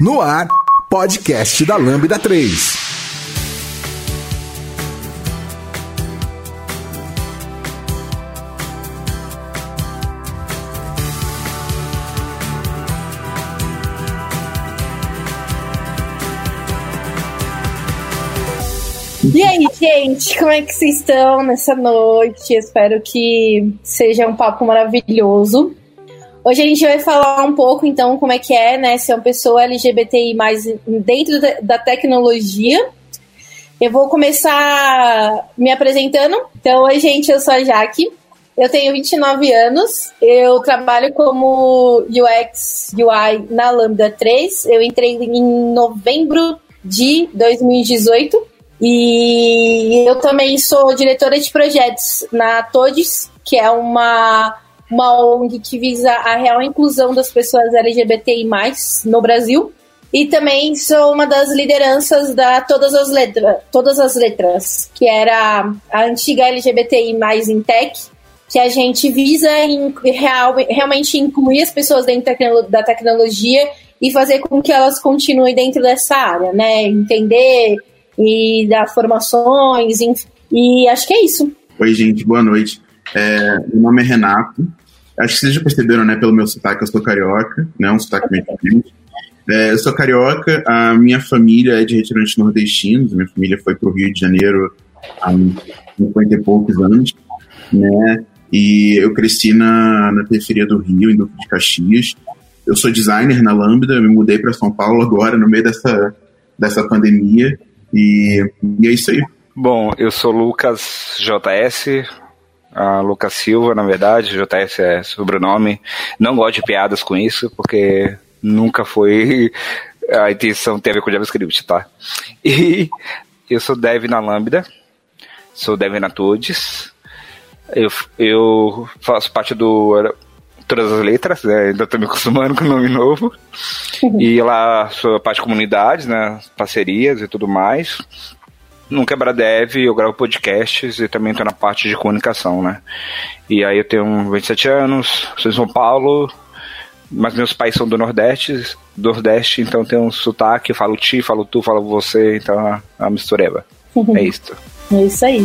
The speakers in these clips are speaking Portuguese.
No ar, podcast da Lambda 3. E aí, gente, como é que vocês estão nessa noite? Espero que seja um papo maravilhoso. Hoje a gente vai falar um pouco, então, como é que é, né, ser uma pessoa LGBTI mais dentro da tecnologia. Eu vou começar me apresentando. Então, oi, gente, eu sou a Jaque. Eu tenho 29 anos. Eu trabalho como UX UI na Lambda 3. Eu entrei em novembro de 2018. E eu também sou diretora de projetos na Todes, que é uma, uma ONG que visa a real inclusão das pessoas LGBTI no Brasil. E também sou uma das lideranças da Todas as Letras, Todas as Letras que era a antiga LGBTI em tech, que a gente visa em, real, realmente incluir as pessoas dentro da tecnologia e fazer com que elas continuem dentro dessa área, né? Entender e dar formações, enfim. E acho que é isso. Oi, gente, boa noite. É, meu nome é Renato. Acho que vocês já perceberam, né, pelo meu sotaque, eu sou carioca, né, um sotaque meio diferente. É, eu sou carioca, a minha família é de retirantes nordestinos, minha família foi para o Rio de Janeiro há 50 e poucos anos, né, e eu cresci na, na periferia do Rio, em Duque de Caxias. Eu sou designer na Lambda, me mudei para São Paulo agora, no meio dessa, dessa pandemia, e, e é isso aí. Bom, eu sou Lucas JS, a Lucas Silva, na verdade, JS é sobrenome. Não gosto de piadas com isso, porque nunca foi a intenção ter a ver com JavaScript, tá? E eu sou dev na Lambda, sou dev na Todes, eu, eu faço parte do todas as letras, né? ainda estou me acostumando com o nome novo. E lá sou a parte de comunidades, né? Parcerias e tudo mais. No Quebra Dev eu gravo podcasts e também estou na parte de comunicação, né? E aí eu tenho 27 anos, sou de São Paulo, mas meus pais são do Nordeste, Nordeste, então tem um sotaque, falo ti, falo tu, falo você, então é uma mistureba. Uhum. É isso. É isso aí.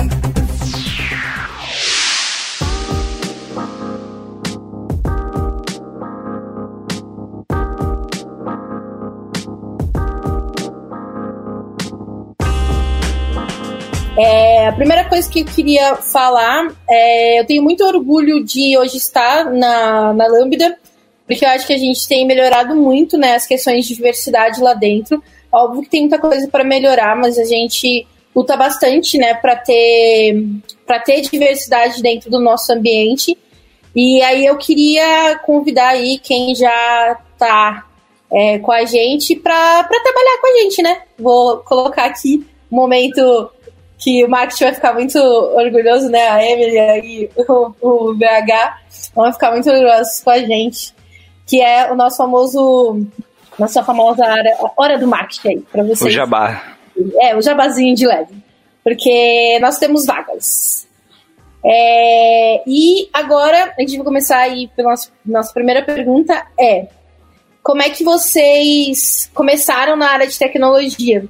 É, a primeira coisa que eu queria falar é eu tenho muito orgulho de hoje estar na, na Lambda, porque eu acho que a gente tem melhorado muito né, as questões de diversidade lá dentro. Óbvio que tem muita coisa para melhorar, mas a gente luta bastante né, para ter, ter diversidade dentro do nosso ambiente. E aí eu queria convidar aí quem já está é, com a gente para trabalhar com a gente, né? Vou colocar aqui momento que o marketing vai ficar muito orgulhoso, né? A Emily e o, o BH vão ficar muito orgulhosos com a gente, que é o nosso famoso, nossa famosa área, hora do marketing aí, para vocês. O jabá. É, o jabazinho de leve. Porque nós temos vagas. É, e agora a gente vai começar aí pela nossa, nossa primeira pergunta é como é que vocês começaram na área de tecnologia?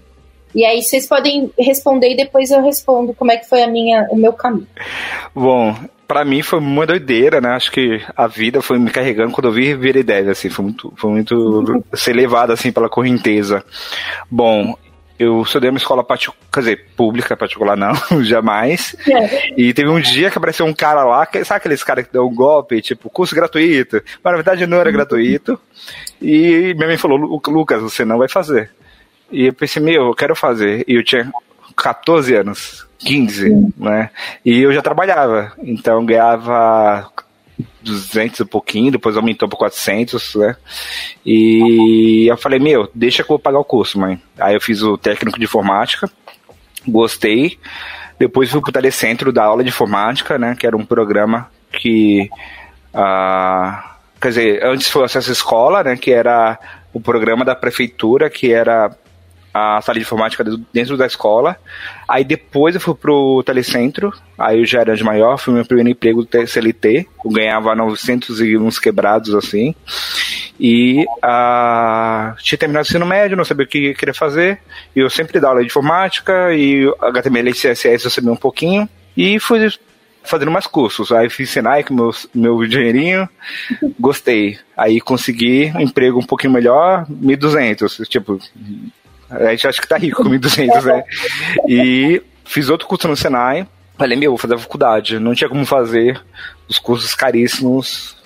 E aí vocês podem responder e depois eu respondo como é que foi a minha, o meu caminho. Bom, para mim foi uma doideira, né? Acho que a vida foi me carregando quando eu vi virei dev, assim, foi muito, foi muito ser levado assim pela correnteza. Bom, eu estudei uma escola particular, quer dizer, pública, particular não, jamais. É. E teve um dia que apareceu um cara lá, que, sabe aqueles caras que dão um golpe, tipo, curso gratuito? Mas na verdade não era uhum. gratuito. E minha mãe falou, Lucas, você não vai fazer. E eu pensei, meu, eu quero fazer. E eu tinha 14 anos, 15, Sim. né? E eu já trabalhava, então ganhava 200 e pouquinho, depois aumentou para 400, né? E eu falei, meu, deixa que eu vou pagar o curso, mãe. Aí eu fiz o técnico de informática, gostei. Depois fui pro telecentro da aula de informática, né? Que era um programa que. Uh, quer dizer, antes foi o acesso à escola, né? Que era o programa da prefeitura, que era a sala de informática dentro da escola. Aí depois eu fui pro telecentro, aí eu já era de maior, foi meu primeiro emprego do CLT, eu ganhava 900 e uns quebrados assim. E uh, tinha terminado o ensino médio, não sabia o que queria fazer. E eu sempre dava aula de informática e HTML e CSS eu sabia um pouquinho. E fui fazendo mais cursos. Aí fiz Senai com meu, meu dinheirinho, gostei. Aí consegui um emprego um pouquinho melhor, 1.200. Tipo, a gente acha que tá rico com 1.200, né? E fiz outro curso no Senai. Falei, meu, vou fazer a faculdade. Não tinha como fazer os cursos caríssimos.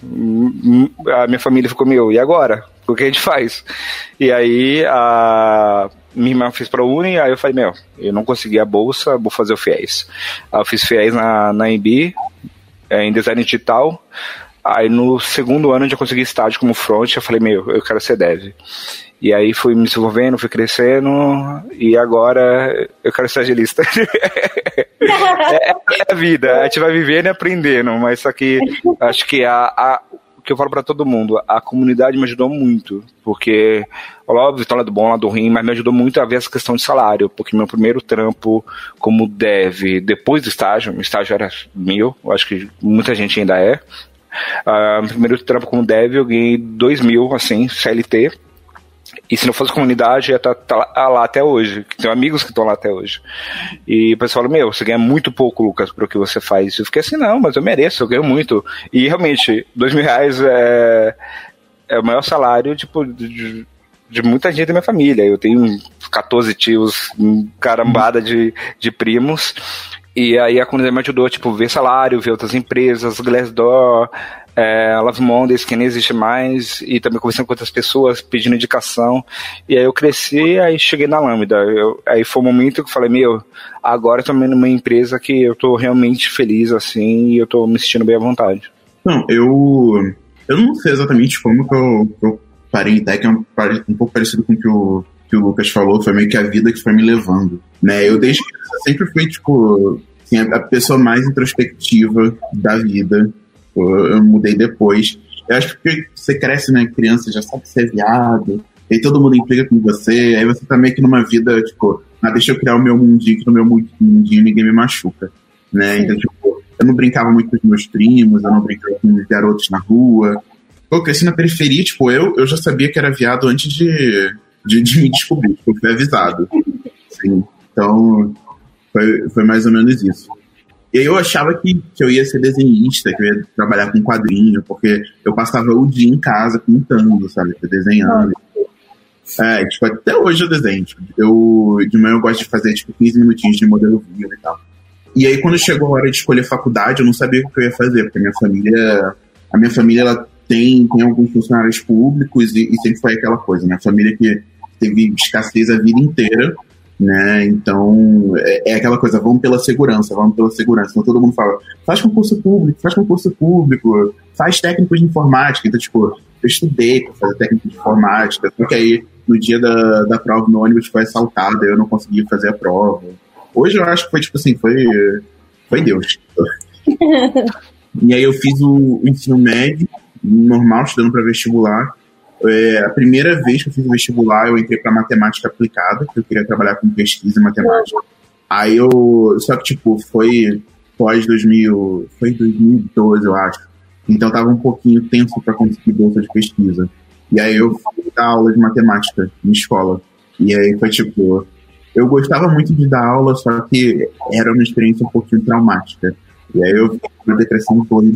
A minha família ficou, meu, e agora? O que a gente faz? E aí a minha irmã fez para a Uni, aí eu falei, meu, eu não consegui a bolsa, vou fazer o FIES. Aí eu fiz FIES na, na EMB, é, em design digital. Aí no segundo ano eu já consegui estágio como front, eu falei, meu, eu quero ser dev. E aí fui me desenvolvendo, fui crescendo, e agora eu quero ser agilista. é, é, a vida, a gente vai vivendo e aprendendo, mas só que acho que a, a que eu falo para todo mundo, a comunidade me ajudou muito, porque, óbvio, tá lado bom, lado ruim, mas me ajudou muito a ver essa questão de salário, porque meu primeiro trampo como dev, depois do estágio, o estágio era mil, eu acho que muita gente ainda é, uh, primeiro trampo como dev eu ganhei dois mil, assim, CLT, e se não fosse comunidade, ia estar tá, tá lá até hoje. Tenho amigos que estão lá até hoje. E o pessoal fala, meu, você ganha muito pouco, Lucas, para o que você faz. Eu fiquei assim, não, mas eu mereço, eu ganho muito. E realmente, dois mil reais é, é o maior salário, tipo, de, de muita gente da minha família. Eu tenho 14 tios, carambada de, de primos. E aí a comunidade me ajudou, tipo, ver salário, ver outras empresas, Glassdoor, é, Love Mondays, que nem existe mais, e também conversando com outras pessoas, pedindo indicação. E aí eu cresci, aí cheguei na Lambda. Eu, aí foi o um momento que eu falei, meu, agora eu tô numa empresa que eu tô realmente feliz, assim, e eu tô me sentindo bem à vontade. Não, eu, eu não sei exatamente como que eu, eu parei em tech, é um, um pouco parecido com o que o, que o Lucas falou, foi meio que a vida que foi me levando, né? Eu desde sempre fui, tipo, assim, a pessoa mais introspectiva da vida, eu mudei depois. Eu acho que você cresce, né, criança, já sabe ser viado, e todo mundo implica com você, aí você tá meio que numa vida, tipo, ah, deixa eu criar o meu mundinho, que no meu mundinho ninguém me machuca, né? Então, tipo, eu não brincava muito com os meus primos, eu não brincava com os garotos na rua. Eu cresci na periferia, tipo, eu, eu já sabia que era viado antes de, de, de me descobrir, tipo, eu fui avisado. Sim. Então, foi, foi mais ou menos isso. E aí eu achava que, que eu ia ser desenhista, que eu ia trabalhar com quadrinho, porque eu passava o dia em casa pintando, sabe? Desenhando. É, tipo, até hoje eu desenho. Tipo, eu, de manhã eu gosto de fazer, tipo, 15 minutinhos de modelo vivo e tal. E aí, quando chegou a hora de escolher faculdade, eu não sabia o que eu ia fazer, porque a minha família, a minha família, ela tem, tem alguns funcionários públicos e, e sempre foi aquela coisa, né? A família que teve escassez a vida inteira, né? Então, é, é, aquela coisa, vamos pela segurança, vamos pela segurança. Então todo mundo fala, faz concurso público, faz concurso público, faz técnico de informática. Então, tipo, eu estudei para fazer técnico de informática, só que aí no dia da, da prova no ônibus foi assaltado, eu não consegui fazer a prova. Hoje eu acho que foi tipo assim, foi, foi Deus. e aí eu fiz o, o ensino médio, normal, estudando para vestibular. É, a primeira vez que eu fiz o vestibular, eu entrei para matemática aplicada, que eu queria trabalhar com pesquisa e matemática. Aí eu. Só que, tipo, foi pós 2000. Foi 2012, eu acho. Então tava um pouquinho tenso para conseguir bolsa de pesquisa. E aí eu fui dar aula de matemática em escola. E aí foi tipo. Eu gostava muito de dar aula, só que era uma experiência um pouquinho traumática. E aí eu fiquei com uma depressão toda.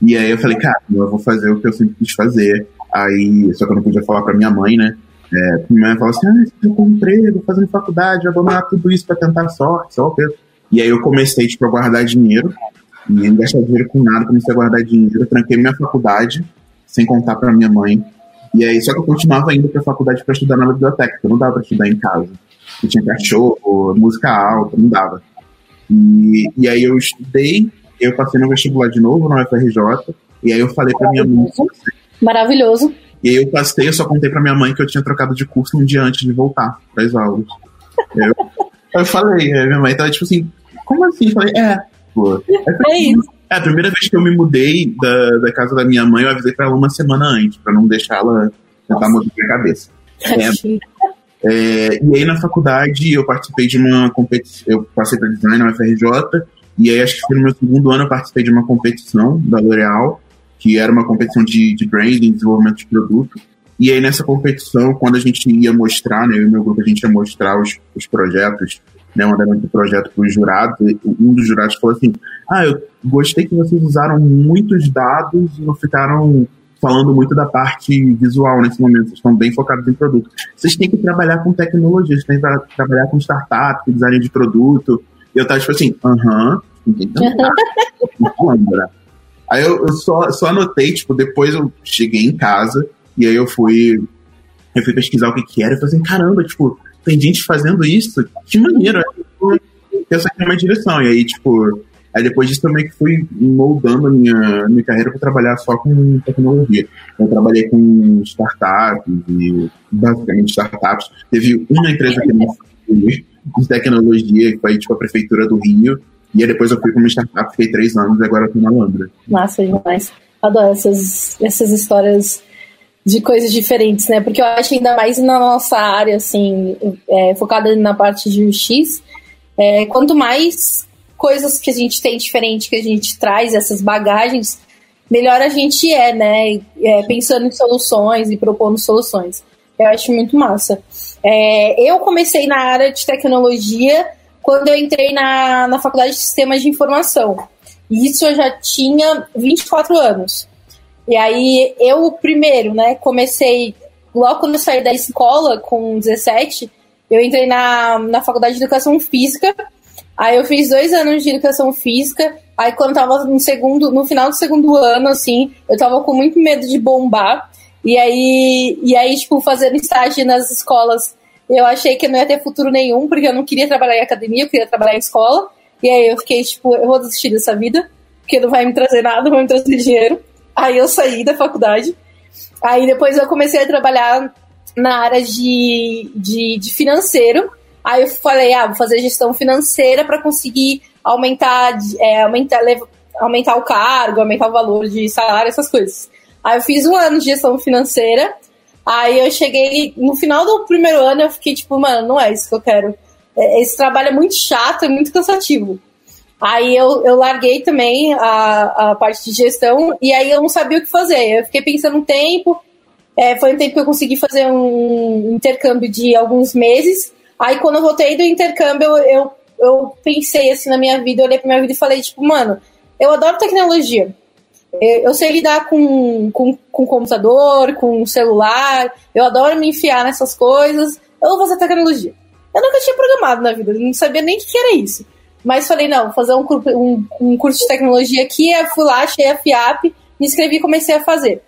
E aí eu falei, cara, eu vou fazer o que eu sempre quis fazer. Aí, só que eu não podia falar pra minha mãe, né? É, minha mãe falou assim: ah, eu com emprego, fazendo faculdade, abandonar tudo isso pra tentar sorte, só o E aí eu comecei, tipo, a guardar dinheiro, e não gastar dinheiro com nada, comecei a guardar dinheiro, tranquei minha faculdade, sem contar pra minha mãe. E aí, só que eu continuava indo pra faculdade pra estudar na biblioteca, porque não dava pra estudar em casa. Eu tinha cachorro, música alta, não dava. E, e aí eu estudei, eu passei no vestibular de novo, no UFRJ, e aí eu falei pra minha mãe, Maravilhoso. E aí eu passei, eu só contei pra minha mãe que eu tinha trocado de curso um dia antes de voltar para as aulas. Eu, eu falei, minha mãe tava tipo assim, como assim? Eu falei, é, pô. É, É isso. É, a primeira vez que eu me mudei da, da casa da minha mãe, eu avisei pra ela uma semana antes, pra não deixar ela tentar mudar a cabeça. É, e aí na faculdade eu participei de uma competição, eu passei para design na UFRJ, e aí acho que foi no meu segundo ano eu participei de uma competição da L'Oréal, que era uma competição de, de branding, desenvolvimento de produto. E aí nessa competição, quando a gente ia mostrar, né, eu e meu grupo, a gente ia mostrar os, os projetos, né, um andamento do projeto para os jurados, e um dos jurados falou assim, ah, eu gostei que vocês usaram muitos dados e não ficaram falando muito da parte visual nesse momento, vocês estão bem focados em produto. Vocês têm que trabalhar com tecnologia, vocês têm que tra- trabalhar com startup, com design de produto. E eu tava tipo assim, aham, entendeu? Lembra? Aí eu, eu só, só anotei, tipo, depois eu cheguei em casa e aí eu fui, eu fui pesquisar o que que era e falei assim, caramba, tipo, tem gente fazendo isso? Que maneiro. Aí eu pensei na minha direção. E aí, tipo, aí depois disso meio que fui moldando a minha, minha carreira para trabalhar só com tecnologia. Eu trabalhei com startups e basicamente startups. Teve uma empresa que não de tecnologia, que foi tipo a prefeitura do Rio. E aí depois eu fui com uma startup, fiquei três anos e agora tô na Lambda. Massa demais. Adoro essas, essas histórias de coisas diferentes, né? Porque eu acho ainda mais na nossa área, assim, é, focada na parte de UX, é, quanto mais coisas que a gente tem diferente, que a gente traz, essas bagagens, melhor a gente é, né? É, pensando em soluções e propondo soluções. Eu acho muito massa. É, eu comecei na área de tecnologia quando eu entrei na, na faculdade de sistemas de informação. E isso eu já tinha 24 anos. E aí eu, primeiro, né, comecei, logo quando eu saí da escola, com 17, eu entrei na, na faculdade de educação física. Aí eu fiz dois anos de educação física. Aí quando eu tava no segundo, no final do segundo ano, assim, eu tava com muito medo de bombar. E aí, e aí, tipo, fazendo estágio nas escolas, eu achei que não ia ter futuro nenhum, porque eu não queria trabalhar em academia, eu queria trabalhar em escola. E aí eu fiquei, tipo, eu vou desistir dessa vida, porque não vai me trazer nada, não vai me trazer dinheiro. Aí eu saí da faculdade. Aí depois eu comecei a trabalhar na área de, de, de financeiro. Aí eu falei, ah, vou fazer gestão financeira para conseguir aumentar, é, aumentar, lev- aumentar o cargo, aumentar o valor de salário, essas coisas. Aí eu fiz um ano de gestão financeira. Aí eu cheguei, no final do primeiro ano, eu fiquei tipo, mano, não é isso que eu quero. É, Esse trabalho é muito chato, é muito cansativo. Aí eu, eu larguei também a, a parte de gestão e aí eu não sabia o que fazer. Eu fiquei pensando um tempo, é, foi um tempo que eu consegui fazer um intercâmbio de alguns meses. Aí quando eu voltei do intercâmbio, eu, eu, eu pensei assim na minha vida, olhei pra minha vida e falei, tipo, mano, eu adoro tecnologia. Eu eu sei lidar com, com, com computador, com celular, eu adoro me enfiar nessas coisas, eu vou fazer tecnologia. Eu nunca tinha programado na vida, eu não sabia nem o que era isso. Mas falei, não, vou fazer um, um, um curso de tecnologia aqui, aí fui lá, achei a FIAP, me inscrevi e comecei a fazer.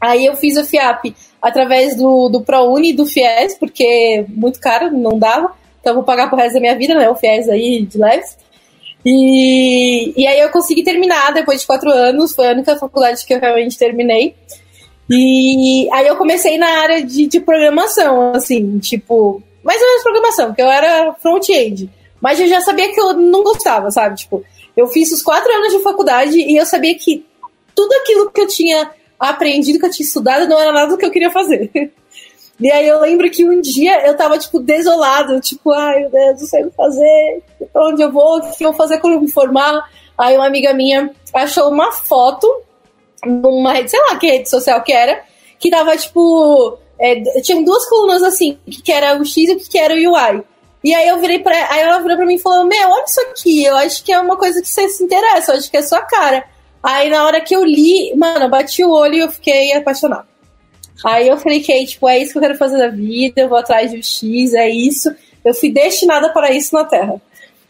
Aí eu fiz a FIAP através do, do ProUni e do FIES, porque muito caro, não dava. Então eu vou pagar pro resto da minha vida, né? O FIES aí de leves. E, e aí eu consegui terminar depois de quatro anos, foi a única faculdade que eu realmente terminei. E aí eu comecei na área de, de programação, assim, tipo, mais ou menos programação, porque eu era front-end. Mas eu já sabia que eu não gostava, sabe? Tipo, eu fiz os quatro anos de faculdade e eu sabia que tudo aquilo que eu tinha aprendido, que eu tinha estudado, não era nada do que eu queria fazer. E aí eu lembro que um dia eu tava, tipo, desolada, tipo, ai meu Deus, não sei o que fazer, onde eu vou, o que eu vou fazer quando eu me formar. Aí uma amiga minha achou uma foto numa rede, sei lá que rede social que era, que tava, tipo, é, tinham duas colunas assim, que era o X e o que era o UI. E aí eu virei pra. Aí ela virou pra mim e falou: Meu, olha isso aqui, eu acho que é uma coisa que você se interessa, eu acho que é sua cara. Aí na hora que eu li, mano, eu bati o olho e eu fiquei apaixonada. Aí eu falei, que tipo, é isso que eu quero fazer da vida, eu vou atrás do X, é isso. Eu fui destinada para isso na Terra.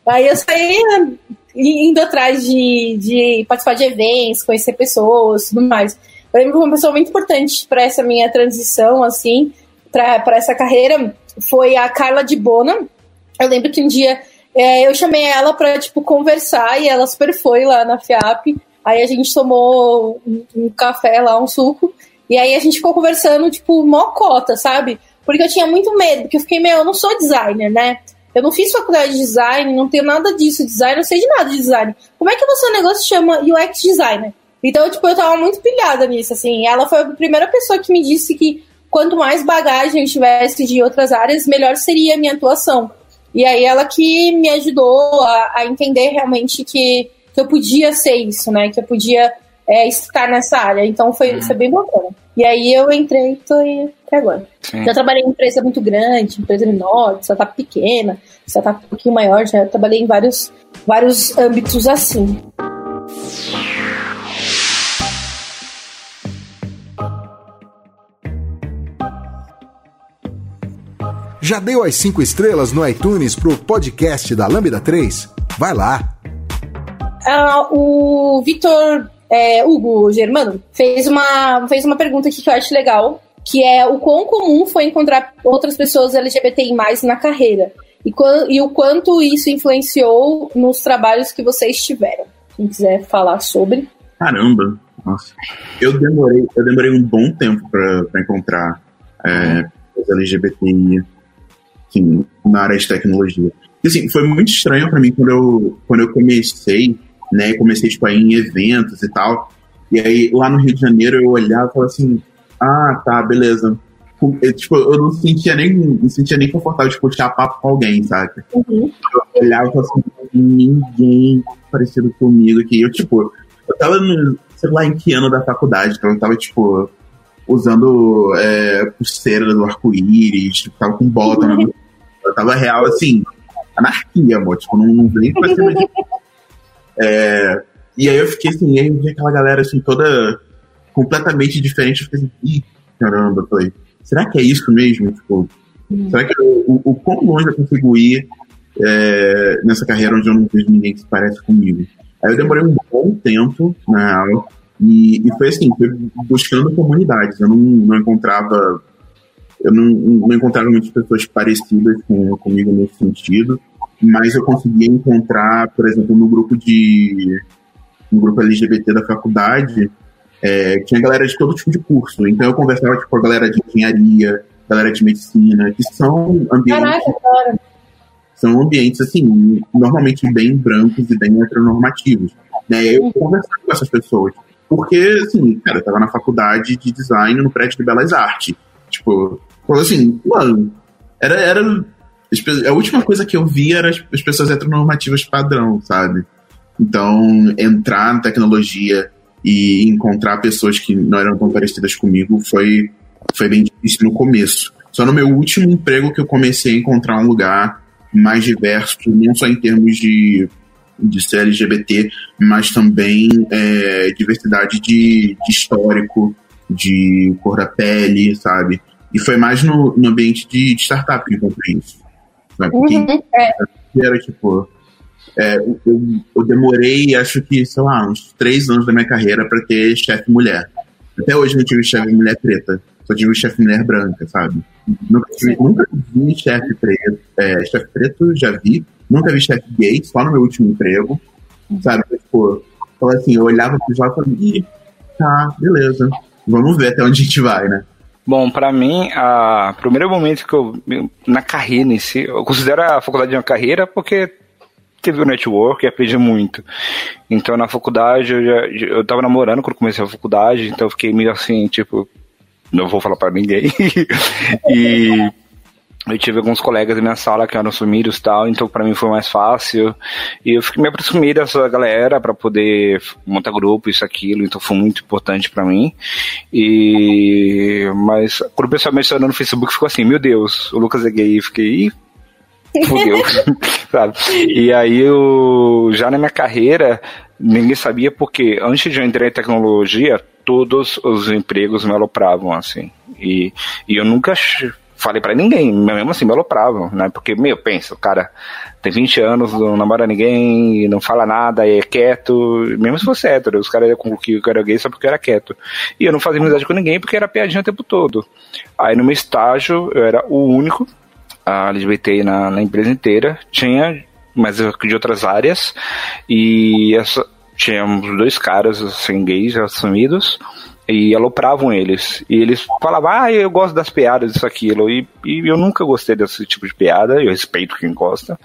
Aí eu saí né, indo atrás de, de participar de eventos, conhecer pessoas, tudo mais. Eu lembro que uma pessoa muito importante para essa minha transição, assim, para essa carreira, foi a Carla de Bona. Eu lembro que um dia é, eu chamei ela para tipo, conversar e ela super foi lá na FIAP. Aí a gente tomou um, um café lá, um suco. E aí a gente ficou conversando, tipo, mó cota, sabe? Porque eu tinha muito medo, porque eu fiquei, meu, eu não sou designer, né? Eu não fiz faculdade de design, não tenho nada disso, design, não sei de nada de design. Como é que você negócio chama UX designer? Então, tipo, eu tava muito pilhada nisso, assim. Ela foi a primeira pessoa que me disse que quanto mais bagagem eu tivesse de outras áreas, melhor seria a minha atuação. E aí ela que me ajudou a, a entender realmente que, que eu podia ser isso, né? Que eu podia é, estar nessa área. Então foi, uhum. foi bem bacana. E aí eu entrei e tô aí até agora. Sim. Já trabalhei em empresa muito grande, empresa menor, startup pequena, startup um pouquinho maior, já trabalhei em vários, vários âmbitos assim. Já deu as 5 estrelas no iTunes pro podcast da Lambda 3? Vai lá! Ah, o Vitor é, Hugo Germano fez uma, fez uma pergunta aqui que eu acho legal, que é o quão comum foi encontrar outras pessoas LGBTI+, na carreira, e, e o quanto isso influenciou nos trabalhos que vocês tiveram. Quem quiser falar sobre. Caramba, nossa. Eu demorei, eu demorei um bom tempo para encontrar é, LGBTI assim, na área de tecnologia. E, assim, foi muito estranho para mim quando eu, quando eu comecei, né? Comecei, tipo, a ir em eventos e tal. E aí, lá no Rio de Janeiro, eu olhava e falava assim, ah, tá, beleza. Eu, tipo, eu não sentia nem, não sentia nem confortável de puxar papo com alguém, sabe? Uhum. Eu olhava e falava assim, ninguém parecido comigo aqui. Eu, tipo, eu tava no, sei lá, em que ano da faculdade, então eu tava, tipo, usando é, pulseira do arco-íris, tipo, tava com bota. Uhum. Eu tava real, assim, anarquia, amor. Tipo, não, não vem pra cima de. É, e aí eu fiquei assim, aí eu vi aquela galera assim, toda completamente diferente. Eu fiquei assim, ih, caramba, falei, será que é isso mesmo? Tipo, hum. será que eu, o, o quão longe eu consigo ir é, nessa carreira onde eu não vejo ninguém que se parece comigo? Aí eu demorei um bom tempo na aula e, e foi assim, foi buscando comunidades. Eu não, não encontrava eu não, não encontrava muitas pessoas parecidas com, comigo nesse sentido, mas eu conseguia encontrar, por exemplo, no grupo de no grupo LGBT da faculdade, é, tinha galera de todo tipo de curso. Então eu conversava tipo, com a galera de engenharia, galera de medicina, que são ambientes. Caraca, são ambientes, assim, normalmente bem brancos e bem heteronormativos. Né? Eu uhum. conversava com essas pessoas. Porque, assim, cara, eu tava na faculdade de design no prédio de Belas Artes. Tipo, Falou assim, mano, era, era. A última coisa que eu vi era as, as pessoas heteronormativas padrão, sabe? Então, entrar na tecnologia e encontrar pessoas que não eram tão parecidas comigo foi, foi bem difícil no começo. Só no meu último emprego que eu comecei a encontrar um lugar mais diverso, não só em termos de, de ser LGBT, mas também é, diversidade de, de histórico, de cor da pele, sabe? E foi mais no, no ambiente de, de, startup que eu encontrei isso. Sabe? Uhum, é. Era tipo. É, eu, eu, demorei, acho que, sei lá, uns três anos da minha carreira para ter chefe mulher. Até hoje não tive chefe mulher preta, só tive chefe mulher branca, sabe? Nunca, tive, nunca vi chefe preto. É, chefe preto já vi, nunca vi chefe gay, só no meu último emprego, sabe? Tipo, assim, eu olhava pro jovem e tá, beleza, vamos ver até onde a gente vai, né? Bom, para mim, o primeiro momento que eu. na carreira em si, eu considero a faculdade uma carreira porque teve o network e aprendi muito. Então, na faculdade, eu, já, eu tava namorando quando comecei a faculdade, então eu fiquei meio assim, tipo, não vou falar para ninguém. e eu tive alguns colegas da minha sala que eram sumidos e tal, então para mim foi mais fácil. E eu fiquei me aproximei dessa galera para poder montar grupo, isso, aquilo, então foi muito importante para mim. E mas quando o pessoal mencionou no Facebook ficou assim, meu Deus, o Lucas é gay, e fiquei, fudeu, sabe? E aí eu, já na minha carreira, ninguém sabia porque antes de eu entrar em tecnologia, todos os empregos me alopravam, assim. E, e eu nunca falei para ninguém, mesmo assim me alopravam, né? Porque, meu, pensa, o cara tem 20 anos, não namora ninguém, não fala nada, é quieto, mesmo se fosse hétero, os caras concluir que eu era gay só porque eu era quieto. E eu não fazia amizade com ninguém porque era piadinha o tempo todo. Aí no meu estágio, eu era o único a LGBT na, na empresa inteira, tinha, mas de outras áreas, e essa, tínhamos dois caras assim, gays assumidos, e alopravam eles. E eles falavam, ah, eu gosto das piadas, isso, aquilo. E, e eu nunca gostei desse tipo de piada, eu respeito quem gosta.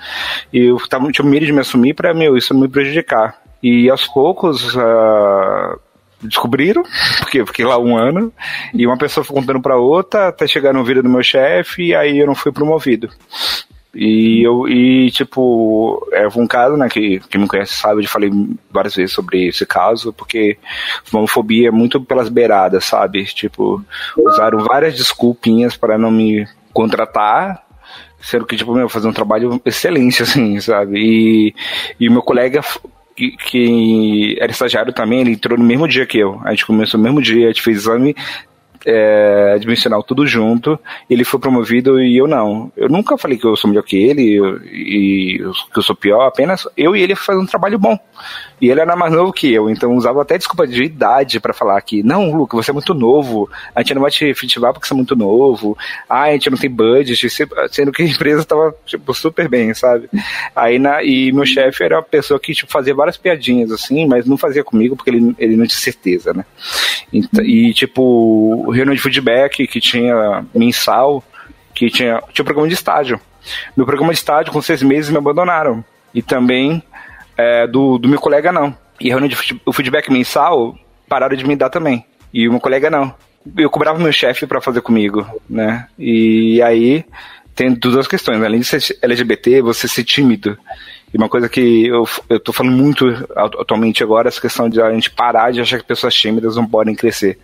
E eu tava, tinha medo de me assumir para meu, isso me prejudicar. E aos poucos, uh, descobriram, porque eu fiquei lá um ano, e uma pessoa foi contando para outra, até chegar no vídeo do meu chefe, e aí eu não fui promovido. E eu, e tipo, é um caso, né, que quem me conhece sabe, eu falei várias vezes sobre esse caso, porque homofobia é muito pelas beiradas, sabe? Tipo, usaram várias desculpinhas para não me contratar, sendo que, tipo, meu, fazer um trabalho excelente, assim, sabe? E, e meu colega que, que, era estagiário também, ele entrou no mesmo dia que eu. A gente começou no mesmo dia, a gente fez exame é, admissional tudo junto, ele foi promovido e eu não. Eu nunca falei que eu sou melhor que ele e que eu sou pior, apenas eu e ele fazendo um trabalho bom. E ele era mais novo que eu, então usava até desculpa de idade para falar que, não, Luca, você é muito novo, a gente não vai te efetivar porque você é muito novo, ah, a gente não tem budget, sendo que a empresa estava tipo, super bem, sabe? Aí na, e meu chefe era uma pessoa que tipo, fazia várias piadinhas assim, mas não fazia comigo porque ele, ele não tinha certeza, né? E, e tipo, reunião de feedback que tinha mensal, que tinha, tinha programa de estágio. Meu programa de estágio, com seis meses, me abandonaram. E também é, do, do meu colega não. E reunião de o feedback mensal pararam de me dar também. E o meu colega não. Eu cobrava meu chefe para fazer comigo, né? E aí tem duas questões. Além de ser LGBT, você ser tímido. E uma coisa que eu, eu tô falando muito atualmente agora, essa questão de a gente parar de achar que pessoas tímidas não podem crescer.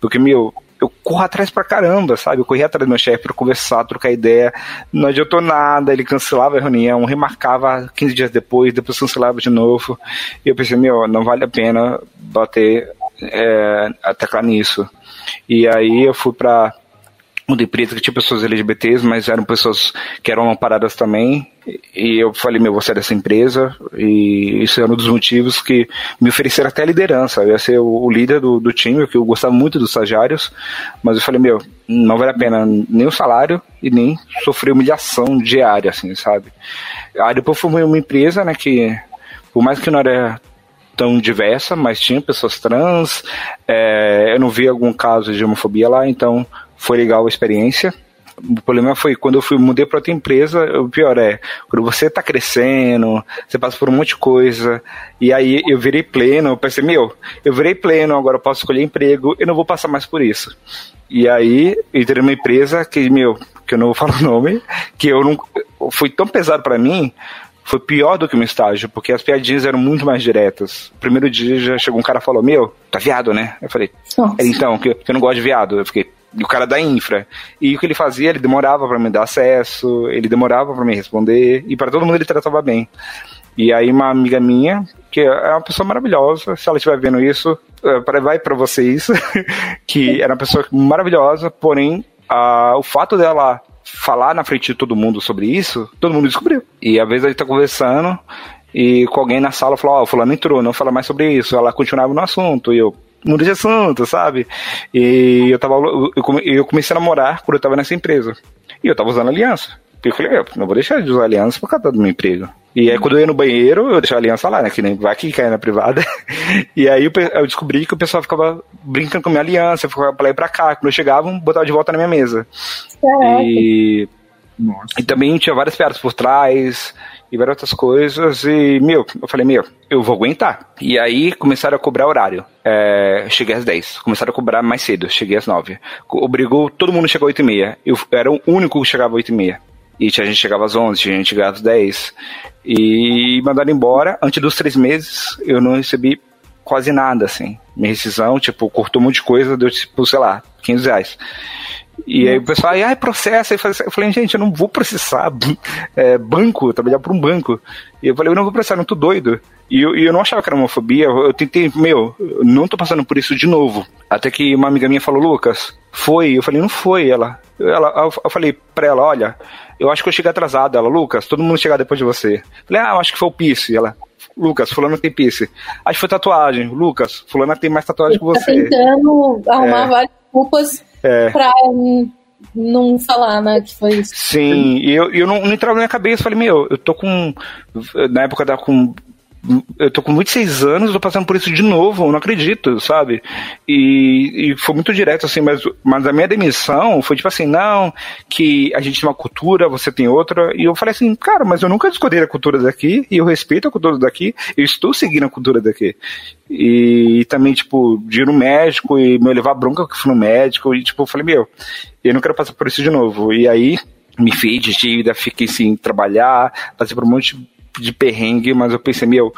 Porque, meu, eu corro atrás pra caramba, sabe? Eu corri atrás do meu chefe pra conversar, trocar ideia. Não adiantou nada, ele cancelava a reunião, remarcava 15 dias depois, depois cancelava de novo. E eu pensei, meu, não vale a pena bater é, a tecla nisso. E aí eu fui pra uma empresa que tinha pessoas LGBTs, mas eram pessoas que eram amparadas também. E eu falei, meu, vou sair dessa empresa. E isso era um dos motivos que me ofereceram até a liderança. Eu ia ser o, líder do, do time, que eu gostava muito dos estagiários. Mas eu falei, meu, não vale a pena nem o salário e nem sofrer humilhação diária, assim, sabe? Aí depois fui uma empresa, né, que por mais que não era tão diversa, mas tinha pessoas trans. É, eu não vi algum caso de homofobia lá, então foi legal a experiência. O problema foi quando eu fui mudei para outra empresa, o pior é, quando você tá crescendo, você passa por um monte de coisa, e aí eu virei pleno, eu pensei, meu, eu virei pleno, agora eu posso escolher emprego, eu não vou passar mais por isso. E aí, entrei numa empresa que, meu, que eu não vou falar o nome, que eu não. Foi tão pesado para mim, foi pior do que meu estágio, porque as piadinhas eram muito mais diretas. Primeiro dia já chegou um cara e falou: Meu, tá viado, né? Eu falei: Então, que, que eu não gosto de viado. Eu fiquei: o cara da infra. E o que ele fazia, ele demorava para me dar acesso, ele demorava para me responder, e para todo mundo ele tratava bem. E aí uma amiga minha, que é uma pessoa maravilhosa, se ela estiver vendo isso, é, vai para vocês, que era uma pessoa maravilhosa, porém a, o fato dela falar na frente de todo mundo sobre isso, todo mundo descobriu. E às vezes a gente tá conversando e com alguém na sala falou, ó, oh, fulano entrou, não fala mais sobre isso. Ela continuava no assunto e eu, de assunto, sabe? E eu tava. Eu, eu comecei a namorar quando eu tava nessa empresa. E eu tava usando aliança. E eu falei, eu não vou deixar de usar aliança por causa do meu emprego. E aí, quando eu ia no banheiro, eu deixava a aliança lá, né? Que nem vai que cai na privada. E aí eu descobri que o pessoal ficava brincando com a minha aliança, ficava pra lá e pra cá. Quando eu chegava, botava de volta na minha mesa. E. Nossa. E também tinha várias piadas por trás e várias outras coisas. E, meu, eu falei, meu, eu vou aguentar. E aí começaram a cobrar horário. É, cheguei às 10. Começaram a cobrar mais cedo, cheguei às 9. Obrigou, todo mundo chegou às 8 e meia. Eu era o único que chegava às 8 e meia. E tinha gente chegava às 11, tinha gente chegava às 10. E mandaram embora. Antes dos três meses, eu não recebi quase nada, assim. Minha rescisão, tipo, cortou um monte de coisa, deu, tipo, sei lá, 500 reais. E aí o pessoal, ai, processa. Eu falei, gente, eu não vou processar é, banco, trabalhar para um banco. E eu falei, eu não vou processar, não tô doido. E eu, e eu não achava que era homofobia, eu tentei, meu, não tô passando por isso de novo. Até que uma amiga minha falou, Lucas, foi? Eu falei, não foi. Ela, ela eu falei pra ela, olha, eu acho que eu cheguei atrasado. Ela, Lucas, todo mundo chegar depois de você. Eu falei, ah, eu acho que foi o Pisse. Ela, Lucas, fulano tem piercing. Acho que foi tatuagem. Lucas, fulano tem mais tatuagem que você. Tá tentando arrumar é. várias desculpas é. pra não falar, né, que foi isso. Sim, e eu, eu não, não entrava na minha cabeça, falei, meu, eu tô com, na época da com eu tô com 26 anos, tô passando por isso de novo, eu não acredito, sabe? E, e foi muito direto, assim, mas, mas a minha demissão foi tipo assim, não, que a gente tem uma cultura, você tem outra, e eu falei assim, cara, mas eu nunca discutei a cultura daqui, e eu respeito a cultura daqui, eu estou seguindo a cultura daqui. E, também, tipo, de ir no médico e me levar bronca que fui no médico, e tipo, eu falei, meu, eu não quero passar por isso de novo. E aí, me fiz de dívida, fiquei sem trabalhar, passei por um monte de perrengue, mas eu pensei, meu,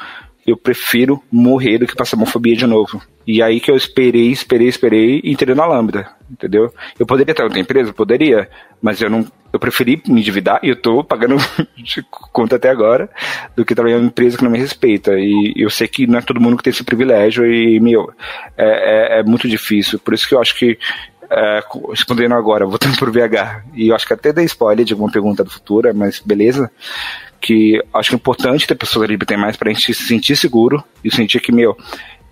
eu prefiro morrer do que passar homofobia de novo. E aí que eu esperei, esperei, esperei e entrei na Lambda, entendeu? Eu poderia ter outra empresa? Poderia, mas eu não, eu preferi me endividar e eu tô pagando conta até agora do que trabalhar em uma empresa que não me respeita. E eu sei que não é todo mundo que tem esse privilégio e, meu, é, é, é muito difícil. Por isso que eu acho que é, respondendo agora, voltando pro VH, e eu acho que até dei spoiler de alguma pergunta do futuro, mas beleza que acho importante ter pessoas LGBT mais para a gente se sentir seguro e sentir que, meu,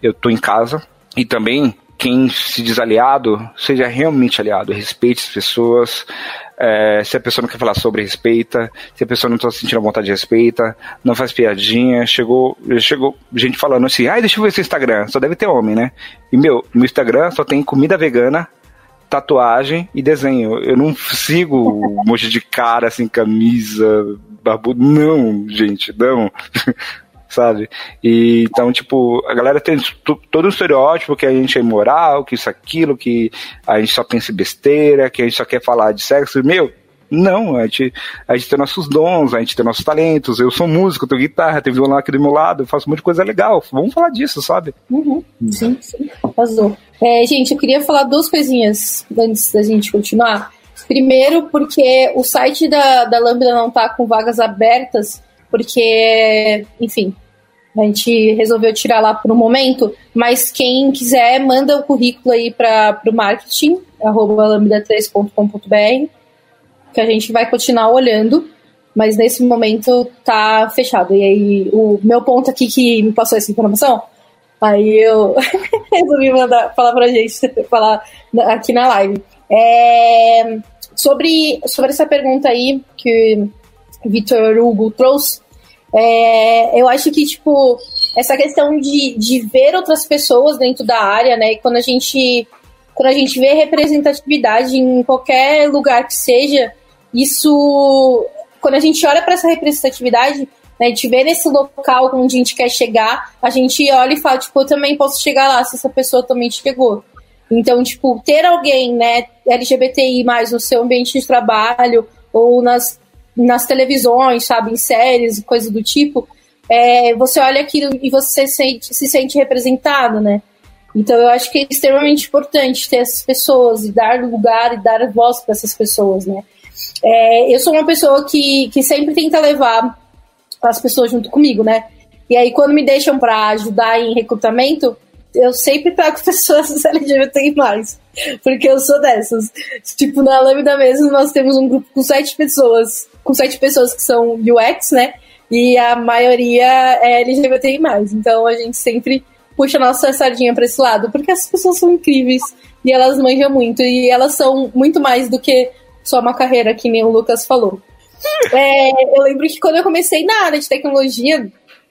eu tô em casa. E também, quem se diz aliado, seja realmente aliado, respeite as pessoas. É, se a pessoa não quer falar sobre, respeita. Se a pessoa não está sentindo vontade, respeita. Não faz piadinha. Chegou, chegou gente falando assim: ai, deixa eu ver seu Instagram. Só deve ter homem, né? E meu, no Instagram só tem comida vegana, tatuagem e desenho. Eu não sigo um monte de cara assim, camisa, barbudo. Não, gente, não. Sabe? E, então, tipo, a galera tem todo um estereótipo que a gente é imoral, que isso, aquilo, que a gente só pensa em besteira, que a gente só quer falar de sexo. Meu, não, a gente, a gente tem nossos dons, a gente tem nossos talentos. Eu sou músico, tenho guitarra, tenho violão aqui do meu lado, eu faço um monte de coisa legal. Vamos falar disso, sabe? Uhum. Sim, sim. Arrasou. É, gente, eu queria falar duas coisinhas antes da gente continuar. Primeiro, porque o site da, da Lambda não tá com vagas abertas, porque, enfim, a gente resolveu tirar lá por um momento, mas quem quiser, manda o currículo aí para o marketing, arroba lambda3.com.br que a gente vai continuar olhando, mas nesse momento tá fechado. E aí, o meu ponto aqui que me passou essa informação, aí eu resolvi mandar, falar pra gente, falar aqui na live. É, sobre, sobre essa pergunta aí que Vitor Hugo trouxe, é, eu acho que, tipo, essa questão de, de ver outras pessoas dentro da área, né? E quando a gente quando a gente vê representatividade em qualquer lugar que seja, isso, quando a gente olha para essa representatividade, né, gente vê nesse local onde a gente quer chegar, a gente olha e fala, tipo, eu também posso chegar lá se essa pessoa também chegou. Então, tipo, ter alguém, né, LGBTI mais no seu ambiente de trabalho ou nas, nas televisões, sabe, em séries coisas do tipo, é, você olha aquilo e você sente, se sente representado, né? Então, eu acho que é extremamente importante ter essas pessoas e dar lugar e dar voz para essas pessoas, né? É, eu sou uma pessoa que, que sempre tenta levar as pessoas junto comigo, né? E aí, quando me deixam para ajudar em recrutamento, eu sempre trago pessoas LGBT mais. Porque eu sou dessas. Tipo, na Lambda mesmo, nós temos um grupo com sete pessoas. Com sete pessoas que são UX, né? E a maioria é LGBT mais. Então a gente sempre puxa a nossa sardinha pra esse lado. Porque as pessoas são incríveis. E elas manjam muito. E elas são muito mais do que só uma carreira, que nem o Lucas falou. É, eu lembro que quando eu comecei na área de tecnologia,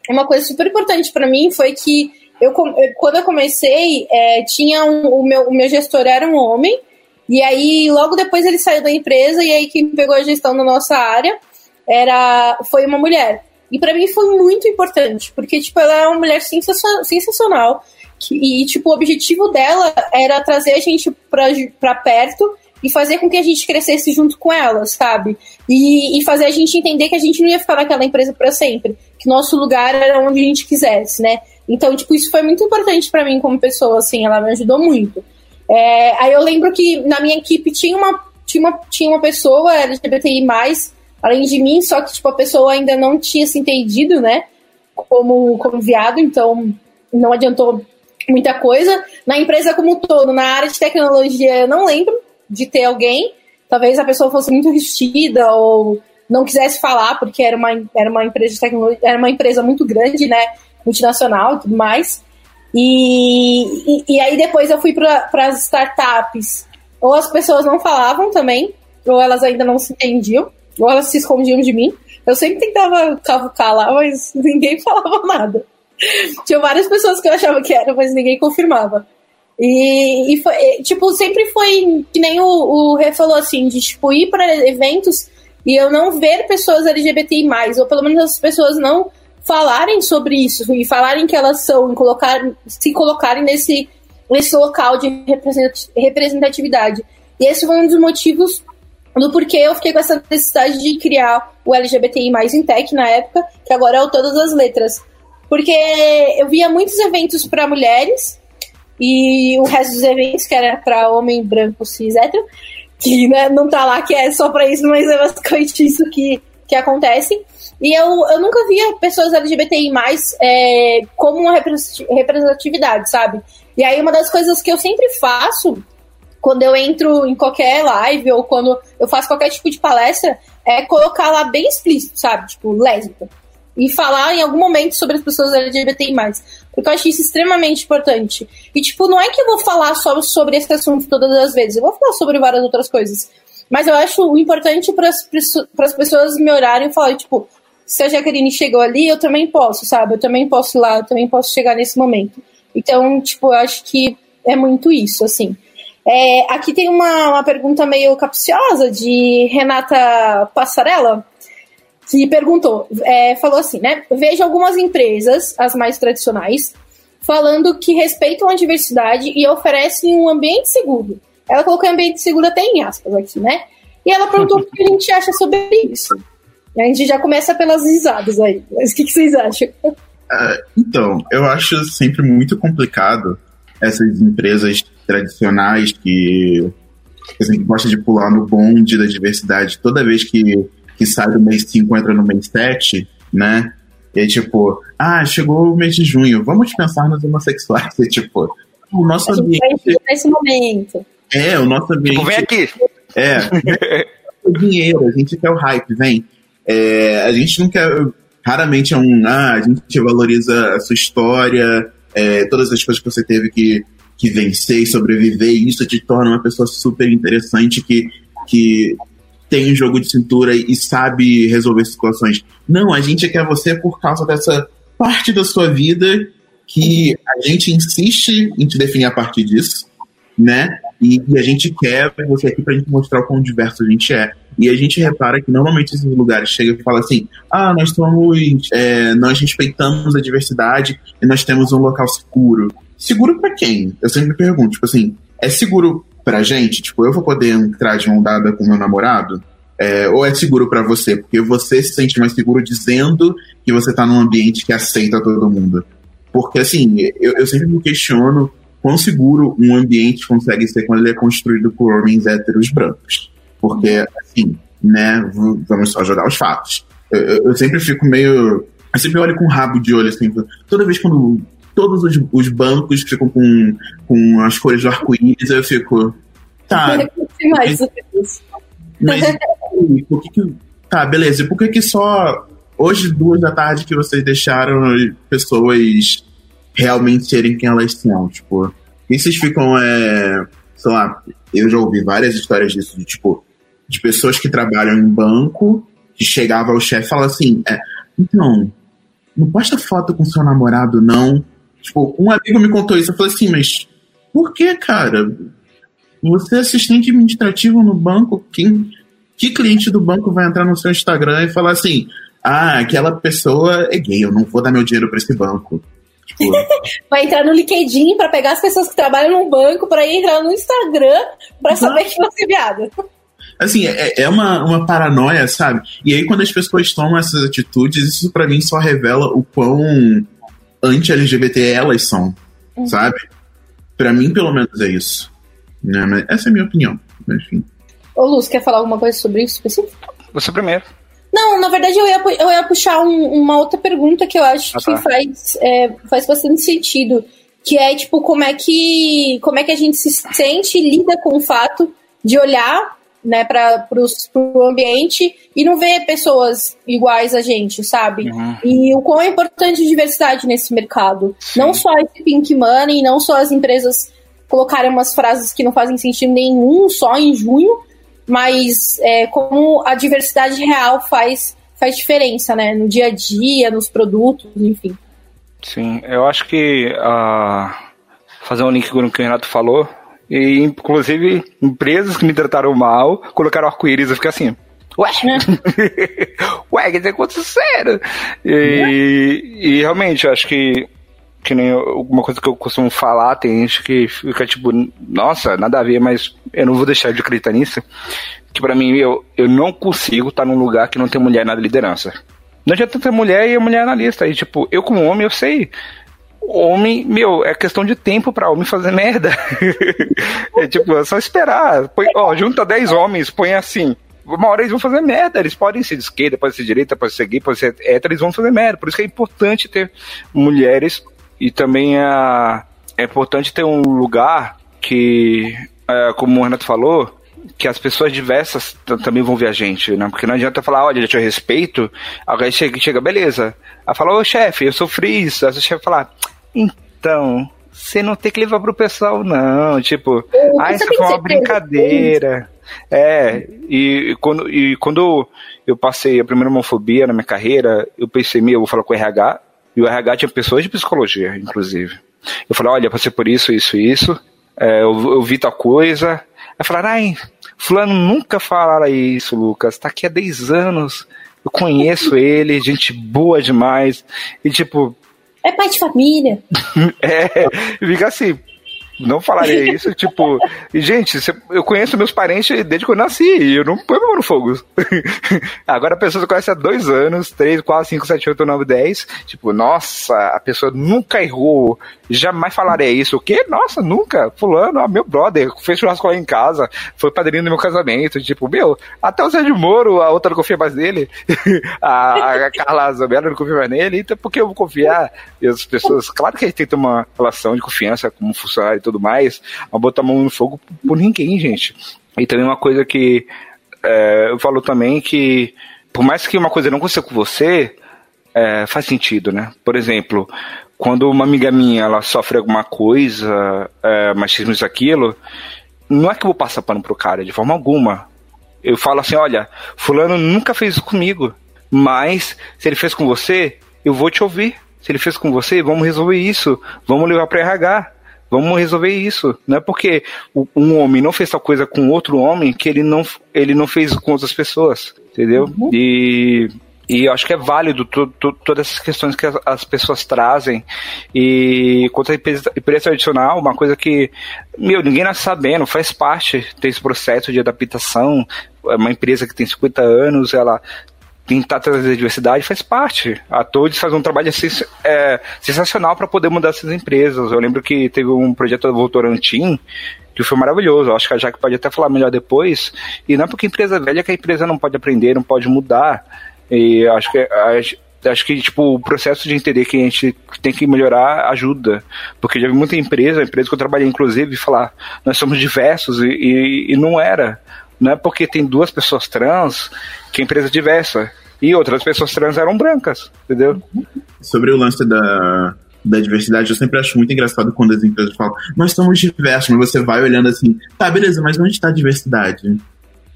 uma coisa super importante para mim foi que eu, quando eu comecei, é, tinha um, o, meu, o meu gestor era um homem, e aí logo depois ele saiu da empresa, e aí quem pegou a gestão da nossa área era foi uma mulher. E para mim foi muito importante, porque tipo, ela é uma mulher sensacional, e tipo, o objetivo dela era trazer a gente para perto e fazer com que a gente crescesse junto com elas, sabe? E, e fazer a gente entender que a gente não ia ficar naquela empresa para sempre, que nosso lugar era onde a gente quisesse, né? Então, tipo, isso foi muito importante para mim como pessoa, assim, ela me ajudou muito. É, aí eu lembro que na minha equipe tinha uma, tinha uma, tinha uma pessoa LGBTI+, além de mim, só que, tipo, a pessoa ainda não tinha se entendido, né, como, como viado, então não adiantou muita coisa. Na empresa como um todo, na área de tecnologia, eu não lembro, de ter alguém, talvez a pessoa fosse muito vestida ou não quisesse falar porque era uma, era uma empresa de tecnologia, era uma empresa muito grande, né, multinacional e tudo mais. E, e, e aí depois eu fui para as startups, ou as pessoas não falavam também, ou elas ainda não se entendiam, ou elas se escondiam de mim. Eu sempre tentava cavucar lá, mas ninguém falava nada. Tinha várias pessoas que eu achava que era, mas ninguém confirmava. E, e foi, tipo, sempre foi que nem o, o Rê falou assim, de tipo, ir para eventos e eu não ver pessoas LGBTI, ou pelo menos as pessoas não falarem sobre isso e falarem que elas são, e colocar, se colocarem nesse, nesse local de representatividade. E esse foi um dos motivos do porquê eu fiquei com essa necessidade de criar o LGBTI mais em tech na época, que agora é o Todas as Letras. Porque eu via muitos eventos para mulheres e o resto dos eventos que era para homem branco cis hétero, que né, não tá lá que é só para isso, mas é basicamente isso que, que acontece. E eu, eu nunca via pessoas LGBTI mais é, como uma representatividade, sabe? E aí uma das coisas que eu sempre faço quando eu entro em qualquer live ou quando eu faço qualquer tipo de palestra é colocar lá bem explícito, sabe? Tipo, lésbica. E falar em algum momento sobre as pessoas LGBTI. Porque eu acho isso extremamente importante. E, tipo, não é que eu vou falar só sobre esse assunto todas as vezes. Eu vou falar sobre várias outras coisas. Mas eu acho importante para as pessoas me olharem e falarem, tipo, se a Jaqueline chegou ali, eu também posso, sabe? Eu também posso ir lá, eu também posso chegar nesse momento. Então, tipo, eu acho que é muito isso, assim. É, aqui tem uma, uma pergunta meio capciosa de Renata Passarella, que perguntou, é, falou assim, né? Vejo algumas empresas, as mais tradicionais, falando que respeitam a diversidade e oferecem um ambiente seguro. Ela colocou ambiente seguro até em aspas aqui, né? E ela perguntou o que a gente acha sobre isso. A gente já começa pelas risadas aí. Mas o que, que vocês acham? Uh, então, eu acho sempre muito complicado essas empresas tradicionais que, que a gente gosta de pular no bonde da diversidade toda vez que, que sai do mês 5 entra no mês 7, né? E aí, tipo, ah, chegou o mês de junho, vamos pensar nos homossexuais. E, tipo, o nosso ambiente. Nesse momento. É, o nosso ambiente. Tipo, vem aqui. É. o dinheiro, a gente quer o hype, vem. É, a gente não quer. Raramente é um. Ah, a gente valoriza a sua história, é, todas as coisas que você teve que, que vencer e sobreviver, e isso te torna uma pessoa super interessante que, que tem um jogo de cintura e sabe resolver situações. Não, a gente quer você por causa dessa parte da sua vida que a gente insiste em te definir a partir disso, né? E, e a gente quer você aqui pra gente mostrar o quão diverso a gente é. E a gente repara que normalmente esses lugares chegam e falam assim: ah, nós estamos, é, nós respeitamos a diversidade e nós temos um local seguro. Seguro para quem? Eu sempre me pergunto, tipo assim, é seguro pra gente? Tipo, eu vou poder entrar de mão dada com meu namorado? É, ou é seguro para você? Porque você se sente mais seguro dizendo que você tá num ambiente que aceita todo mundo. Porque, assim, eu, eu sempre me questiono quão seguro um ambiente consegue ser quando ele é construído por homens héteros brancos. Porque, assim, né, vamos só jogar os fatos. Eu, eu, sempre fico meio. Eu sempre olho com rabo de olho, assim, toda vez quando todos os, os bancos ficam com, com as cores do arco-íris, eu fico. Tá. mas, mas por que, que. Tá, beleza. E por que, que só hoje, duas da tarde, que vocês deixaram pessoas realmente serem quem elas são? Tipo, e vocês ficam. É, sei lá, eu já ouvi várias histórias disso, de tipo, de pessoas que trabalham em banco, que chegava ao chefe e falava assim, é, então, não posta foto com seu namorado, não. Tipo, um amigo me contou isso, eu falei assim, mas por que, cara? Você é assistente administrativo no banco, quem, que cliente do banco vai entrar no seu Instagram e falar assim, ah, aquela pessoa é gay, eu não vou dar meu dinheiro para esse banco. Tipo... vai entrar no LinkedIn para pegar as pessoas que trabalham no banco para entrar no Instagram para saber que você é viado. Assim, é, é uma, uma paranoia, sabe? E aí, quando as pessoas tomam essas atitudes, isso para mim só revela o quão anti-LGBT elas são, uhum. sabe? Para mim, pelo menos, é isso. Né? Mas essa é a minha opinião, enfim. Ô, Luz, quer falar alguma coisa sobre isso específico? Você primeiro. Não, na verdade eu ia, eu ia puxar um, uma outra pergunta que eu acho ah, tá. que faz, é, faz bastante sentido. Que é, tipo, como é que, como é que a gente se sente e lida com o fato de olhar né, para o ambiente e não ver pessoas iguais a gente, sabe? Uhum. E o quão é importante a diversidade nesse mercado. Sim. Não só esse pink money, não só as empresas colocarem umas frases que não fazem sentido nenhum só em junho, mas é, como a diversidade real faz, faz diferença, né? No dia a dia, nos produtos, enfim. Sim, eu acho que uh, fazer um link com o que o Renato falou, e inclusive empresas que me trataram mal colocaram arco-íris, eu fiquei assim. Ué? Ué, que tá acontecendo? E, e realmente, eu acho que que nem alguma coisa que eu costumo falar, tem gente que fica tipo, nossa, nada a ver, mas eu não vou deixar de acreditar nisso. Que para mim, eu, eu não consigo estar num lugar que não tem mulher na liderança. Não adianta ter mulher e a mulher analista. E tipo, eu como homem, eu sei. Homem, meu, é questão de tempo para homem fazer merda. é tipo, é só esperar. Põe, ó, junta 10 homens, põe assim uma hora eles vão fazer merda. Eles podem ser de esquerda, podem ser de direita, podem ser gay, podem ser hétero, eles vão fazer merda. Por isso que é importante ter mulheres e também é, é importante ter um lugar que, é, como o Renato falou, que as pessoas diversas também vão ver a gente, né? Porque não adianta falar, olha, eu te respeito, alguém chega, chega beleza. Aí fala, ô chefe, eu sofri isso. Aí o chefe fala, então, você não tem que levar pro pessoal, não. Tipo, ah, isso foi uma brincadeira. É, e quando, e quando eu passei a primeira homofobia na minha carreira, eu pensei, meu, eu vou falar com o RH, e o RH tinha pessoas de psicologia, inclusive. Eu falei, olha, passei por isso, isso, isso. É, eu, eu, vi tal coisa. Aí falaram, ai, fulano nunca falaram isso, Lucas. Tá aqui há 10 anos. Eu conheço ele, gente boa demais. E tipo. É pai de família. é, fica assim, não falaria isso, tipo, gente, eu conheço meus parentes desde que eu nasci, e eu não ponho meu no fogo. Agora a pessoa conhece há dois anos, três, quatro, cinco, sete, oito, nove, dez. Tipo, nossa, a pessoa nunca errou, jamais falaria isso. O quê? Nossa, nunca. Fulano, ah, meu brother, fez churrasco lá em casa, foi padrinho do meu casamento. Tipo, meu, até o Sérgio Moro, a outra não confia mais nele. a, a Carla Zambella não confia mais nele. Então, por que eu vou confiar? E as pessoas, claro que a gente tem que ter uma relação de confiança como funcionário tudo mais, a botar a mão no fogo por ninguém, gente. E também uma coisa que é, eu falo também que, por mais que uma coisa não aconteça com você, é, faz sentido, né? Por exemplo, quando uma amiga minha ela sofre alguma coisa, é, machismo isso aquilo, não é que eu vou passar pano pro cara, de forma alguma. Eu falo assim, olha, fulano nunca fez isso comigo, mas se ele fez com você, eu vou te ouvir. Se ele fez com você, vamos resolver isso, vamos levar para RH. Vamos resolver isso. Não é porque um homem não fez tal coisa com outro homem que ele não, ele não fez com outras pessoas. Entendeu? Uhum. E e eu acho que é válido tu, tu, todas essas questões que as, as, pessoas trazem. E quanto à empresa, empresa tradicional, uma coisa que, meu, ninguém nasce sabendo, faz parte desse processo de adaptação. É uma empresa que tem 50 anos, ela tentar trazer diversidade faz parte. A Todes faz um trabalho é, sensacional para poder mudar essas empresas. Eu lembro que teve um projeto do Votorantim que foi maravilhoso. Eu acho que a Jaque pode até falar melhor depois. E não é porque empresa velha que a empresa não pode aprender, não pode mudar. E acho que acho que tipo o processo de entender que a gente tem que melhorar ajuda porque já vi muita empresa empresa que eu trabalhei inclusive falar nós somos diversos e, e, e não era não é porque tem duas pessoas trans que a empresa é diversa. E outras pessoas trans eram brancas, entendeu? Sobre o lance da, da diversidade, eu sempre acho muito engraçado quando as empresas falam, nós somos diversos, mas você vai olhando assim, tá, beleza, mas onde está a diversidade?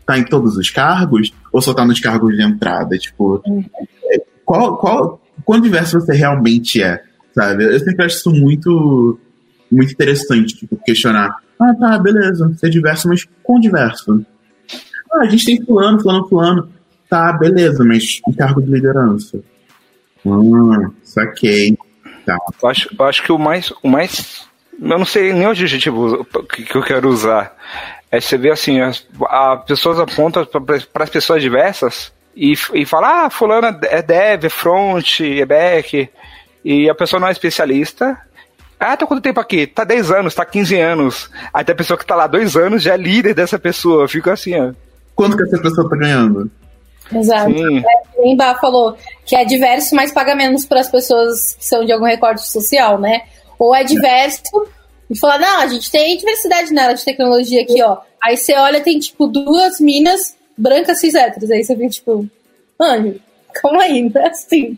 Tá em todos os cargos? Ou só tá nos cargos de entrada? Tipo, qual, qual, quão diverso você realmente é? Sabe? Eu sempre acho isso muito, muito interessante, tipo, questionar. Ah, tá, beleza, você é diverso, mas quão diverso? Ah, a gente tem fulano, fulano, fulano. Tá, beleza, mas um cargo de liderança. Hum, saquei. Tá. Eu acho, eu acho que o mais, o mais. Eu não sei nem o adjetivo que, eu quero usar. É você ver assim, as, as pessoas apontam para as pessoas diversas e, e falam, ah, fulano é dev, é front, é back, e a pessoa não é especialista. Ah, tá quanto tempo aqui? Tá 10 anos, tá 15 anos. Tem a pessoa que tá lá 2 anos já é líder dessa pessoa. Fica assim, ó. Quanto que essa pessoa tá ganhando? Exato. Sim. É, falou que é diverso, mas paga menos para as pessoas que são de algum recorte social, né? Ou é diverso e fala, não, a gente tem diversidade nela de tecnologia aqui, ó. Aí você olha, tem tipo duas minas brancas cis héteros. Aí você vê, tipo, mano, calma aí, não é assim.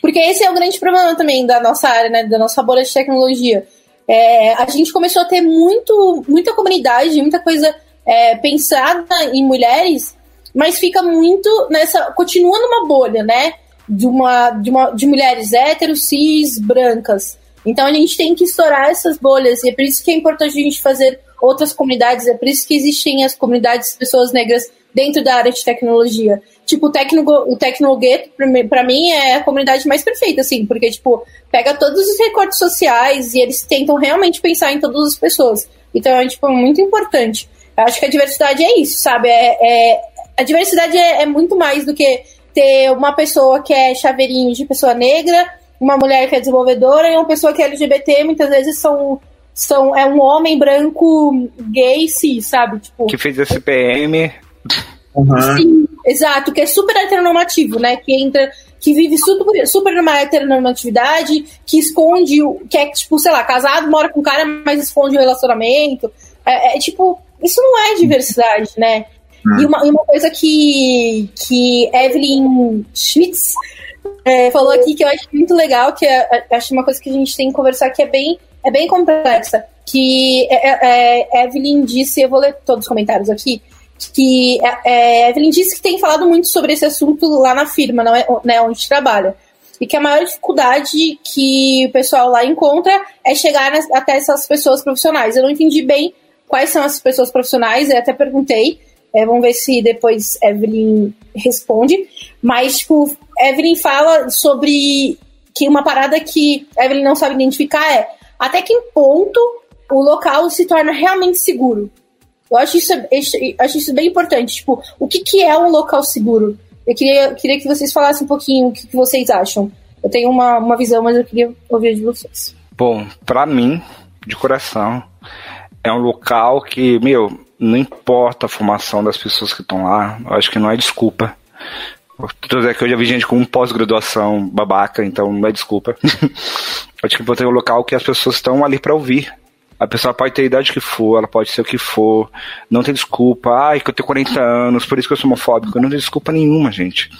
Porque esse é o grande problema também da nossa área, né? Da nossa bolha de tecnologia. É, a gente começou a ter muito, muita comunidade, muita coisa é, pensada em mulheres, mas fica muito nessa. continua numa bolha, né? de, uma, de, uma, de mulheres héteros, cis, brancas. Então a gente tem que estourar essas bolhas, e é por isso que é importante a gente fazer outras comunidades, é por isso que existem as comunidades de pessoas negras dentro da área de tecnologia. Tipo, o, o Tecnogueto, para mim, é a comunidade mais perfeita, assim, porque, tipo, pega todos os recortes sociais e eles tentam realmente pensar em todas as pessoas. Então, é, tipo, muito importante. Eu acho que a diversidade é isso, sabe? É, é a diversidade é, é muito mais do que ter uma pessoa que é chaveirinho de pessoa negra, uma mulher que é desenvolvedora e uma pessoa que é LGBT, muitas vezes são são é um homem branco gay, sim, sabe? Tipo, que fez SPM. Uhum. Sim, exato, que é super heteronormativo, né? Que entra, que vive super, super numa heteronormatividade, que esconde, que é, tipo, sei lá, casado, mora com um cara, mas esconde o relacionamento. É, é tipo, isso não é diversidade, né? E uma, uma coisa que, que Evelyn Schmitz é, falou aqui que eu acho muito legal, que é, acho uma coisa que a gente tem que conversar que é bem, é bem complexa. Que é, é, é Evelyn disse, eu vou ler todos os comentários aqui, que é, é, Evelyn disse que tem falado muito sobre esse assunto lá na firma, não é, né, onde trabalha. E que a maior dificuldade que o pessoal lá encontra é chegar nas, até essas pessoas profissionais. Eu não entendi bem quais são essas pessoas profissionais, eu até perguntei. É, vamos ver se depois Evelyn responde. Mas, tipo, Evelyn fala sobre que uma parada que Evelyn não sabe identificar é até que ponto o local se torna realmente seguro. Eu acho isso, acho isso bem importante. Tipo, o que, que é um local seguro? Eu queria, queria que vocês falassem um pouquinho o que, que vocês acham. Eu tenho uma, uma visão, mas eu queria ouvir de vocês. Bom, para mim, de coração, é um local que, meu, não importa a formação das pessoas que estão lá, eu acho que não é desculpa. Tanto é que eu já vi gente com pós-graduação babaca, então não é desculpa. acho que é ter um local que as pessoas estão ali para ouvir a pessoa pode ter a idade que for, ela pode ser o que for, não tem desculpa. Ai, que eu tenho 40 anos, por isso que eu sou homofóbico. Não tem desculpa nenhuma, gente.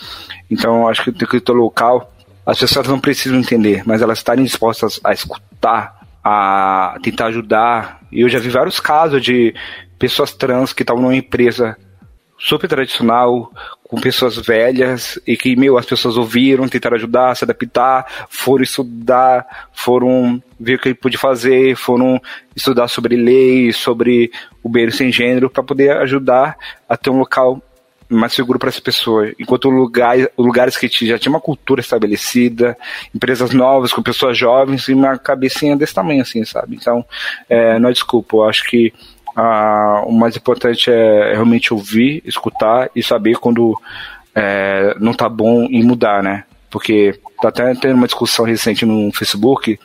Então, acho que tem que ter local. As pessoas não precisam entender, mas elas estarem dispostas a escutar, a tentar ajudar. E eu já vi vários casos de pessoas trans que estavam numa empresa super tradicional, com pessoas velhas e que, meu, as pessoas ouviram, tentaram ajudar, se adaptar, foram estudar, foram ver o que ele podia fazer, foram estudar sobre leis, sobre o bem sem gênero, para poder ajudar a ter um local mais seguro para essa pessoa. Enquanto lugar, lugares que já tinha uma cultura estabelecida, empresas novas, com pessoas jovens e uma cabecinha desse tamanho, assim, sabe? Então, é, não é desculpa, eu acho que ah, o mais importante é realmente ouvir, escutar e saber quando é, não tá bom e mudar, né? Porque tá até tendo uma discussão recente no Facebook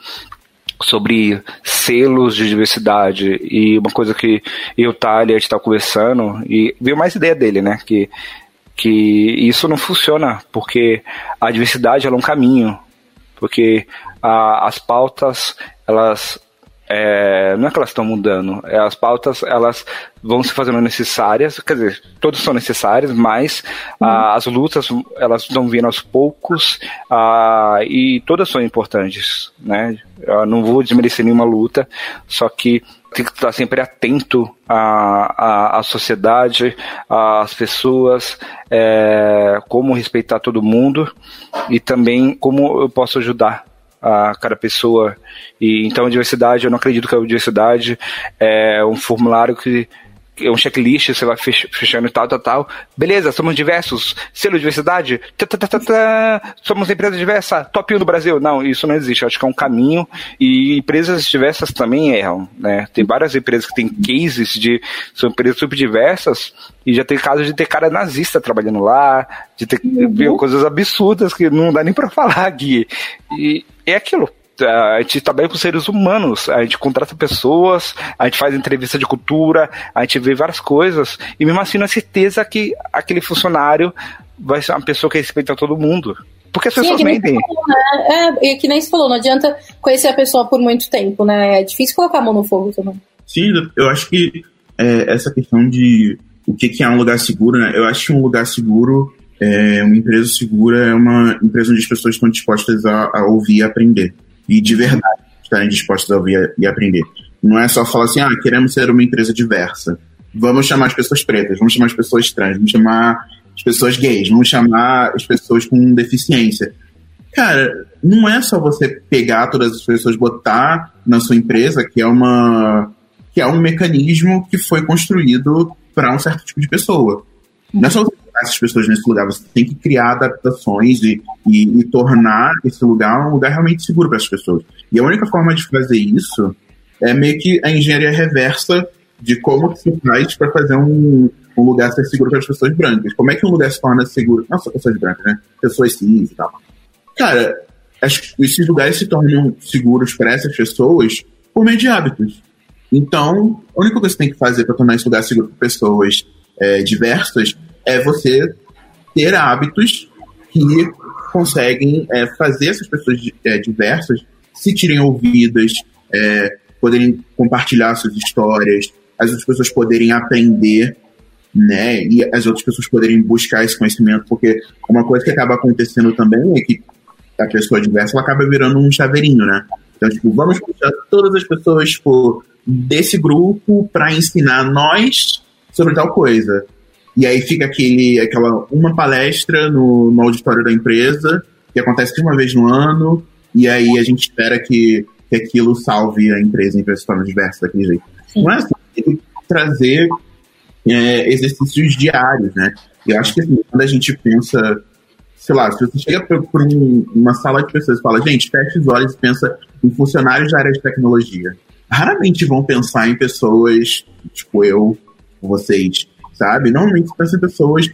sobre selos de diversidade e uma coisa que eu e o Thalia está conversando e veio mais ideia dele, né? Que, que isso não funciona porque a diversidade é um caminho, porque a, as pautas elas é, não é que elas estão mudando, é, as pautas elas vão se fazendo necessárias, quer dizer, todas são necessárias, mas uhum. ah, as lutas elas estão vindo aos poucos ah, e todas são importantes, né? Eu não vou desmerecer nenhuma luta, só que tem que estar sempre atento à, à, à sociedade, às pessoas, é, como respeitar todo mundo e também como eu posso ajudar a cada pessoa. E então a diversidade, eu não acredito que a diversidade é um formulário que um checklist, você vai fechando tal, tal, tal. Beleza, somos diversos, selo de diversidade, tã, somos empresa diversa, top 1 do Brasil. Não, isso não existe. Eu acho que é um caminho e empresas diversas também erram, né? Tem várias empresas que têm cases de são empresas super diversas e já tem casos de ter cara nazista trabalhando lá, de ter uhum. coisas absurdas que não dá nem para falar aqui. E é aquilo a gente trabalha com seres humanos, a gente contrata pessoas, a gente faz entrevista de cultura, a gente vê várias coisas, e mesmo assim não é certeza que aquele funcionário vai ser uma pessoa que respeita todo mundo. Porque as pessoas Sim, é mentem. Falou, né? É, que nem você falou, não adianta conhecer a pessoa por muito tempo, né? É difícil colocar a mão no fogo também. Sim, eu acho que é, essa questão de o que, que é um lugar seguro, né? Eu acho que um lugar seguro, é, uma empresa segura é uma empresa onde as pessoas estão dispostas a, a ouvir e aprender e de verdade estarem dispostos a ouvir e aprender. Não é só falar assim, ah, queremos ser uma empresa diversa. Vamos chamar as pessoas pretas, vamos chamar as pessoas trans, vamos chamar as as pessoas gays, vamos chamar as pessoas com deficiência. Cara, não é só você pegar todas as pessoas, botar na sua empresa, que é uma que é um mecanismo que foi construído para um certo tipo de pessoa. Não é só você botar essas pessoas nesse lugar, você tem que criar adaptações e, e, e tornar esse lugar um lugar realmente seguro para as pessoas. E a única forma de fazer isso é meio que a engenharia reversa de como se faz para fazer um, um lugar ser seguro para as pessoas brancas. Como é que um lugar se torna seguro? Não só pessoas brancas, né? Pessoas cis e tal. Cara, esses lugares se tornam seguros para essas pessoas por meio de hábitos. Então, a única coisa que você tem que fazer para tornar esse lugar seguro para pessoas é, diversas é você ter hábitos que conseguem é, fazer essas pessoas é, diversas se tirem ouvidas, é, poderem compartilhar suas histórias, as outras pessoas poderem aprender, né? E as outras pessoas poderem buscar esse conhecimento, porque uma coisa que acaba acontecendo também é que a pessoa diversa ela acaba virando um chaveirinho, né? Então, tipo, vamos puxar todas as pessoas tipo, desse grupo para ensinar nós sobre tal coisa. E aí fica aquele, aquela uma palestra no, no auditório da empresa, que acontece uma vez no ano, e aí a gente espera que, que aquilo salve a empresa em se tornar diversa daquele jeito. Sim. Não é assim, tem que trazer é, exercícios diários, né? Eu acho que assim, quando a gente pensa sei lá, se você chega por um, uma sala de pessoas e fala, gente, fecha os olhos e pensa em funcionários da área de tecnologia. Raramente vão pensar em pessoas, tipo eu, vocês, sabe? Normalmente pensam em pessoas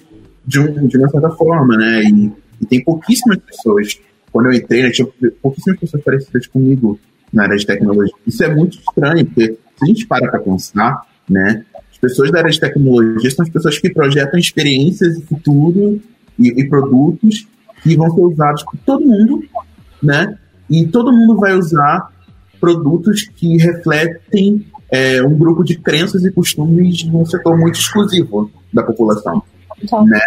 de, um, de uma certa forma, né? E, e tem pouquíssimas pessoas. Quando eu entrei, né, tinha pouquíssimas pessoas parecidas comigo na área de tecnologia. Isso é muito estranho, porque se a gente para para pensar, né? As pessoas da área de tecnologia são as pessoas que projetam experiências e futuro e, e produtos que vão ser usados por todo mundo, né? E todo mundo vai usar produtos que refletem é, um grupo de crenças e costumes num setor muito exclusivo da população, então. né?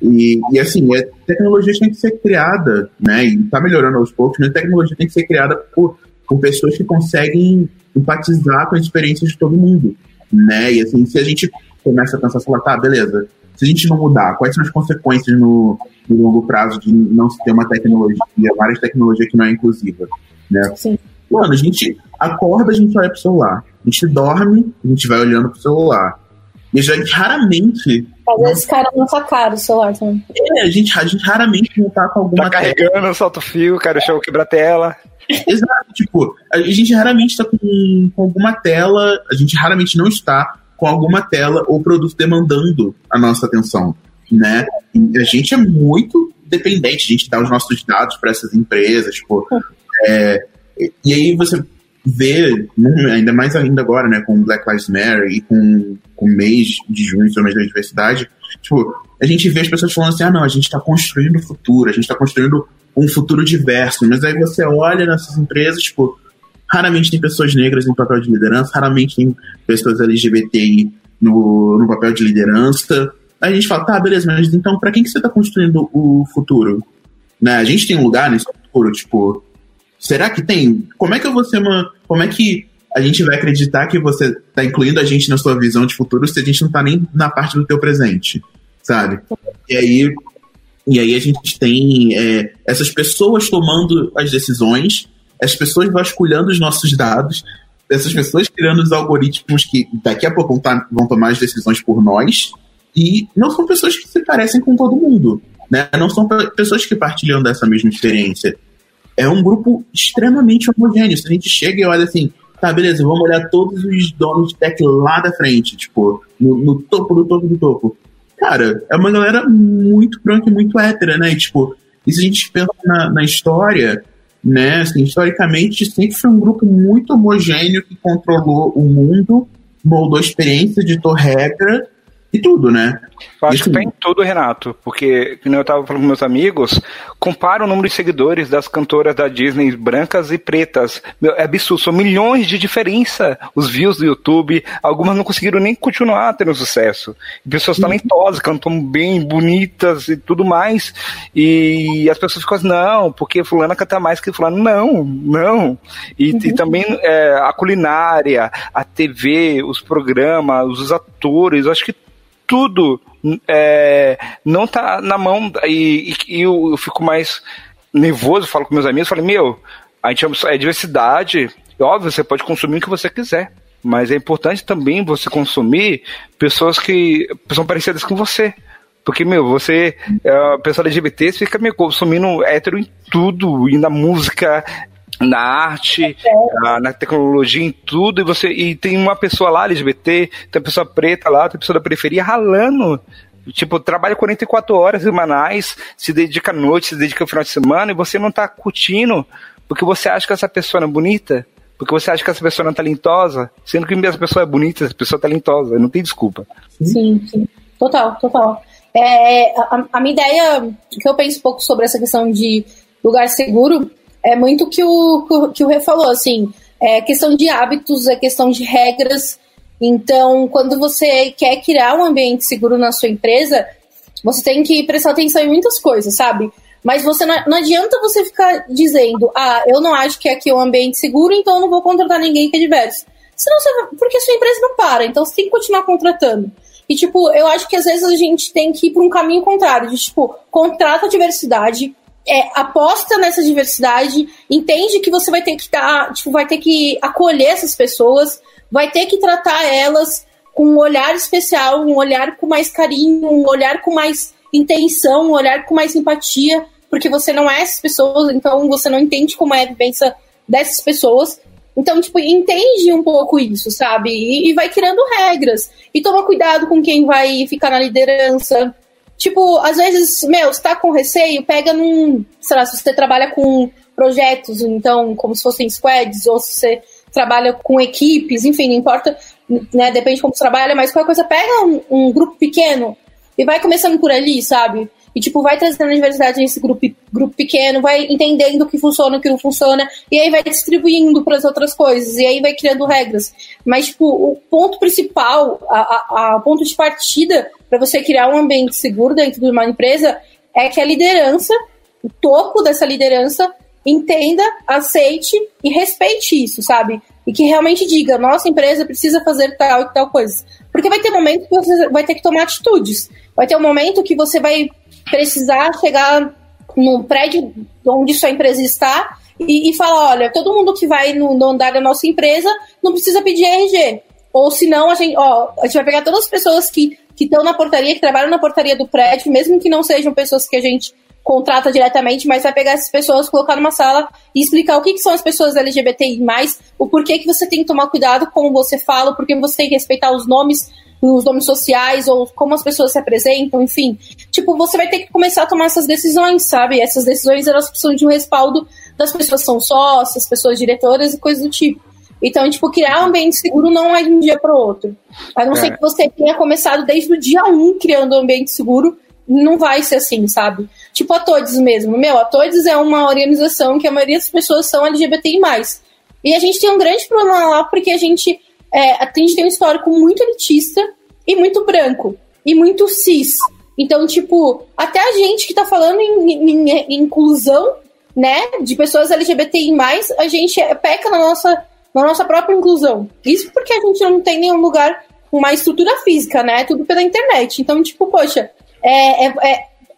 E, e assim, a é, tecnologia tem que ser criada, né? E está melhorando aos poucos, mas a tecnologia tem que ser criada por, por pessoas que conseguem empatizar com as experiências de todo mundo, né? E assim, se a gente começa a pensar, falar, tá, beleza, se a gente não mudar, quais são as consequências no, no longo prazo de não se ter uma tecnologia, várias tecnologias que não é inclusiva, né? Sim. Mano, a gente acorda, a gente olha pro celular. A gente dorme, a gente vai olhando pro celular. E a gente raramente. Às vezes cara na sua cara o celular também. É, a gente, a gente raramente não tá com alguma. Tá carregando, solta o fio, cara, o show quebra a tela. Exato, tipo, a gente raramente tá com, com alguma tela, a gente raramente não está com alguma tela ou produto demandando a nossa atenção, né? E a gente é muito dependente, a gente dá os nossos dados para essas empresas, tipo, é, e aí você vê, ainda mais ainda agora, né, com Black Lives Matter e com, com o mês de junho, o mês da diversidade, tipo, a gente vê as pessoas falando assim, ah não, a gente está construindo o futuro, a gente está construindo um futuro diverso, mas aí você olha nessas empresas, tipo, Raramente tem pessoas negras em papel de liderança, raramente tem pessoas LGBTI no, no papel de liderança. Aí a gente fala, tá, beleza, mas então para quem que você está construindo o futuro? Né? A gente tem um lugar nesse futuro, tipo, será que tem? Como é que uma. Como é que a gente vai acreditar que você está incluindo a gente na sua visão de futuro se a gente não está nem na parte do teu presente, sabe? E aí, e aí a gente tem é, essas pessoas tomando as decisões as pessoas vasculhando os nossos dados, essas pessoas criando os algoritmos que daqui a pouco vão, tá, vão tomar as decisões por nós, e não são pessoas que se parecem com todo mundo, né? Não são pessoas que partilham dessa mesma experiência. É um grupo extremamente homogêneo. Se a gente chega e olha assim, tá, beleza, vamos olhar todos os donos de tech lá da frente, tipo, no, no topo do topo do topo. Cara, é uma galera muito branca e muito hétera, né? E, tipo, e se a gente pensa na, na história, né? Assim, historicamente, sempre foi um grupo muito homogêneo que controlou o mundo, moldou experiência, ditou regra e tudo, né? Eu acho Isso... que tem tudo, Renato, porque, como eu estava falando com meus amigos, compara o número de seguidores das cantoras da Disney brancas e pretas. Meu, é absurdo, são milhões de diferença os views do YouTube. Algumas não conseguiram nem continuar tendo sucesso. pessoas uhum. talentosas, cantam bem, bonitas e tudo mais. E as pessoas ficam assim, não, porque fulana canta mais que fulano. Não, não. E, uhum. e também é, a culinária, a TV, os programas, os atores, eu acho que tudo é, não tá na mão e, e, e eu, eu, fico mais nervoso, falo com meus amigos, falo, meu, a gente é diversidade, óbvio, você pode consumir o que você quiser, mas é importante também você consumir pessoas que são parecidas com você. Porque, meu, você, é a pessoa LGBT, você fica meio consumindo hétero em tudo, e na música, na arte, na, tecnologia, em tudo, e você e tem uma pessoa lá LGBT, tem uma pessoa preta lá, tem pessoa da periferia ralando. Tipo, trabalha 44 horas semanais, se dedica à noite, se dedica ao final de semana, e você não tá curtindo porque você acha que essa pessoa é bonita, porque você acha que essa pessoa não é talentosa, sendo que essa pessoa é bonita, essa pessoa é talentosa, não tem desculpa. Sim, sim. Total, total. É, a, a minha ideia, que eu penso um pouco sobre essa questão de lugar seguro, é muito que o que o Rê falou, assim, é questão de hábitos, é questão de regras. Então, quando você quer criar um ambiente seguro na sua empresa, você tem que prestar atenção em muitas coisas, sabe? Mas você não, não adianta você ficar dizendo, ah, eu não acho que aqui é um ambiente seguro, então eu não vou contratar ninguém que é diverso. Senão você, porque a sua empresa não para, então você tem que continuar contratando. E, tipo, eu acho que às vezes a gente tem que ir para um caminho contrário, de, tipo, contrata a diversidade, é, aposta nessa diversidade, entende que você vai ter que dar, tipo, vai ter que acolher essas pessoas, vai ter que tratar elas com um olhar especial, um olhar com mais carinho, um olhar com mais intenção, um olhar com mais simpatia, porque você não é essas pessoas, então você não entende como é a vivência dessas pessoas. Então, tipo, entende um pouco isso, sabe? E, e vai criando regras. E toma cuidado com quem vai ficar na liderança, Tipo, às vezes, meu, você tá com receio, pega num. Sei lá, se você trabalha com projetos, então, como se fossem squads, ou se você trabalha com equipes, enfim, não importa, né? Depende de como você trabalha, mas qualquer coisa, pega um, um grupo pequeno e vai começando por ali, sabe? E, tipo, vai trazendo a diversidade nesse grupo, grupo pequeno, vai entendendo o que funciona, o que não funciona, e aí vai distribuindo para as outras coisas, e aí vai criando regras. Mas, tipo, o ponto principal, a, a, a ponto de partida para você criar um ambiente seguro dentro de uma empresa é que a liderança, o topo dessa liderança, entenda, aceite e respeite isso, sabe? E que realmente diga, nossa empresa precisa fazer tal e tal coisa. Porque vai ter momento que você vai ter que tomar atitudes. Vai ter um momento que você vai precisar chegar no prédio onde sua empresa está e, e falar, olha, todo mundo que vai no, no, andar da nossa empresa não precisa pedir RG. Ou senão a gente, ó, a gente vai pegar todas as pessoas que estão na portaria, que trabalham na portaria do prédio, mesmo que não sejam pessoas que a gente contrata diretamente, mas vai pegar essas pessoas, colocar numa sala e explicar o que, que são as pessoas LGBTI+, o porquê que você tem que tomar cuidado com como você fala, o porquê você tem que respeitar os nomes os nomes sociais ou como as pessoas se apresentam, enfim. Tipo, você vai ter que começar a tomar essas decisões, sabe? Essas decisões elas precisam de um respaldo das pessoas que são sócias, pessoas diretoras e coisas do tipo. Então, tipo, criar um ambiente seguro não é de um dia para o outro. A não é. ser que você tenha começado desde o dia 1 criando um ambiente seguro, não vai ser assim, sabe? Tipo a Todes mesmo. Meu, a Todes é uma organização que a maioria das pessoas são LGBTI+. E a gente tem um grande problema lá porque a gente é, a gente tem um histórico muito elitista e muito branco. E muito cis. Então, tipo, até a gente que tá falando em, em, em inclusão, né, de pessoas LGBTI+, a gente peca na nossa, na nossa própria inclusão. Isso porque a gente não tem nenhum lugar com uma estrutura física, né, tudo pela internet. Então, tipo, poxa, é, é,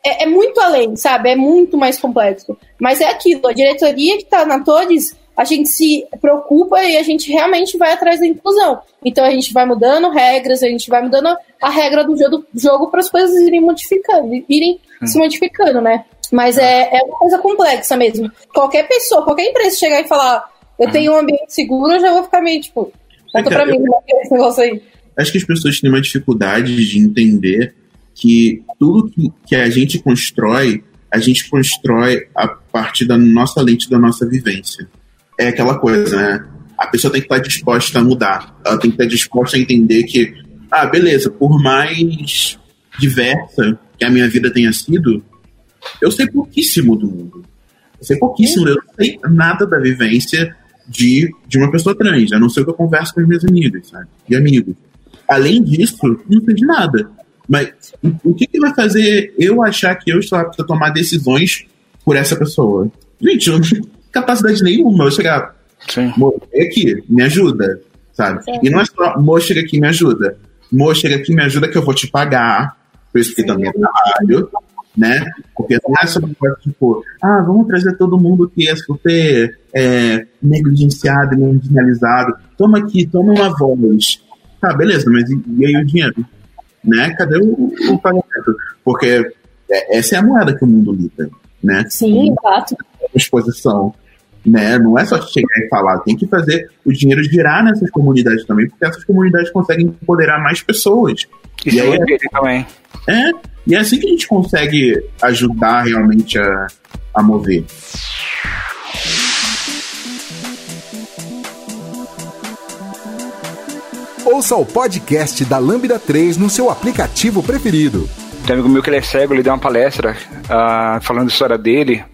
é, é muito além, sabe, é muito mais complexo. Mas é aquilo, a diretoria que tá na Todes a gente se preocupa e a gente realmente vai atrás da inclusão. Então a gente vai mudando regras, a gente vai mudando a regra do jogo, jogo para as coisas irem modificando, irem hum. se modificando, né? Mas é, é uma coisa complexa mesmo. Qualquer pessoa, qualquer empresa chegar e falar, eu tenho um ambiente seguro, eu já vou ficar meio tipo, conta pra mim como é esse negócio aí. Acho que as pessoas têm uma dificuldade de entender que tudo que, que a gente constrói, a gente constrói a partir da nossa lente, da nossa vivência é aquela coisa, né? A pessoa tem que estar disposta a mudar. Ela tem que estar disposta a entender que, ah, beleza, por mais diversa que a minha vida tenha sido, eu sei pouquíssimo do mundo. Eu sei pouquíssimo, eu não sei nada da vivência de, de uma pessoa trans, a não ser que eu converso com as minhas amigas, sabe? E amigos. Além disso, não sei de nada. Mas o que, que vai fazer eu achar que eu estou apto a tomar decisões por essa pessoa? Gente, eu capacidade nenhuma. Eu chegar, Sim. aqui, me ajuda, sabe? Sim. E não é só, mo, chega aqui, me ajuda. Mo, chega aqui, me ajuda que eu vou te pagar. Por isso que também é trabalho, né? Porque não é só uma coisa tipo, ah, vamos trazer todo mundo que é super é, negligenciado e marginalizado. Toma aqui, toma uma voz. Tá, beleza, mas e, e aí o dinheiro? Né? Cadê o, o pagamento? Porque é, essa é a moeda que o mundo lida, né? Sim, exato. Exposição né? Não é só chegar e falar, tem que fazer o dinheiro girar nessas comunidades também, porque essas comunidades conseguem empoderar mais pessoas. Isso e aí, é também. É, e é assim que a gente consegue ajudar realmente a, a mover. Ouça o podcast da Lambda 3 no seu aplicativo preferido. Tem um amigo meu que ele é cego, ele deu uma palestra uh, falando a história dele.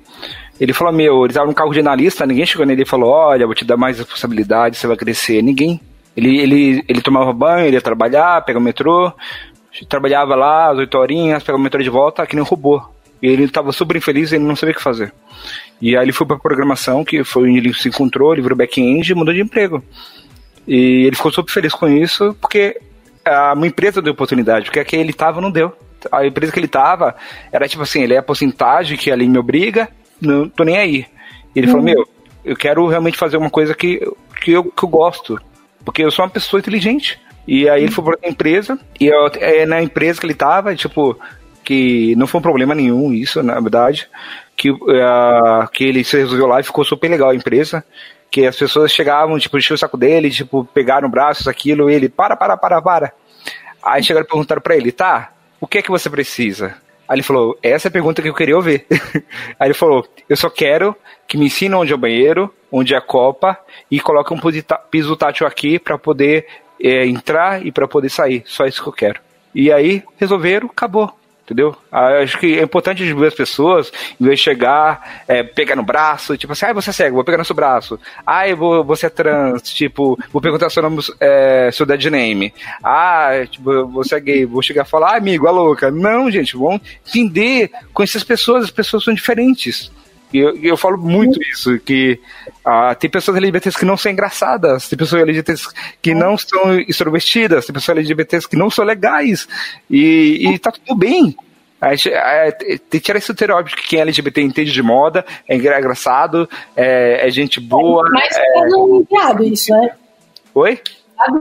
Ele falou, meu, ele tava no carro de analista, ninguém chegou nele e falou, olha, vou te dar mais responsabilidade, você vai crescer. Ninguém. Ele, ele, ele tomava banho, ele ia trabalhar, pegava o metrô, trabalhava lá as oito horinhas, pegava o metrô de volta, que nem um robô. E ele estava super infeliz ele não sabia o que fazer. E aí ele foi para programação, que foi onde ele se encontrou, ele virou back-end e mudou de emprego. E ele ficou super feliz com isso, porque a uma empresa deu oportunidade, porque a que ele estava não deu. A empresa que ele estava era tipo assim, ele é a porcentagem que ali me obriga, não tô nem aí. E ele uhum. falou, meu, eu quero realmente fazer uma coisa que, que, eu, que eu gosto. Porque eu sou uma pessoa inteligente. E aí ele foi pra empresa, e eu, é na empresa que ele tava, tipo, que não foi um problema nenhum isso, na verdade, que, uh, que ele se resolveu lá e ficou super legal a empresa, que as pessoas chegavam, tipo, enchiam o saco dele, tipo, pegaram braços, aquilo, ele, para, para, para, para. Aí chegaram e perguntaram pra ele, tá, o que é que você precisa? Aí ele falou, essa é a pergunta que eu queria ouvir. Aí ele falou, eu só quero que me ensine onde é o banheiro, onde é a copa, e coloque um piso tátil aqui para poder é, entrar e para poder sair. Só isso que eu quero. E aí resolveram, acabou entendeu? Ah, acho que é importante as pessoas, em vez de chegar, é, pegar no braço, tipo assim, ah, você é cego, vou pegar no seu braço. Ah, vou, você é trans, tipo, vou perguntar seu nome, é, seu dead name. Ah, tipo, você é gay, vou chegar e falar, ah, amigo, a louca. Não, gente, vão entender, conhecer as pessoas, as pessoas são diferentes. E eu, eu falo muito isso, que ah, tem pessoas LGBTs que não são engraçadas, tem pessoas LGBTs que não são extrovertidas, tem pessoas LGBTs que não são legais, e, e tá tudo bem. É, tem que tirar esse estereótipo que quem é LGBT entende de moda, é engraçado, é, é gente boa. Mas é, é um viado isso, né? Oi?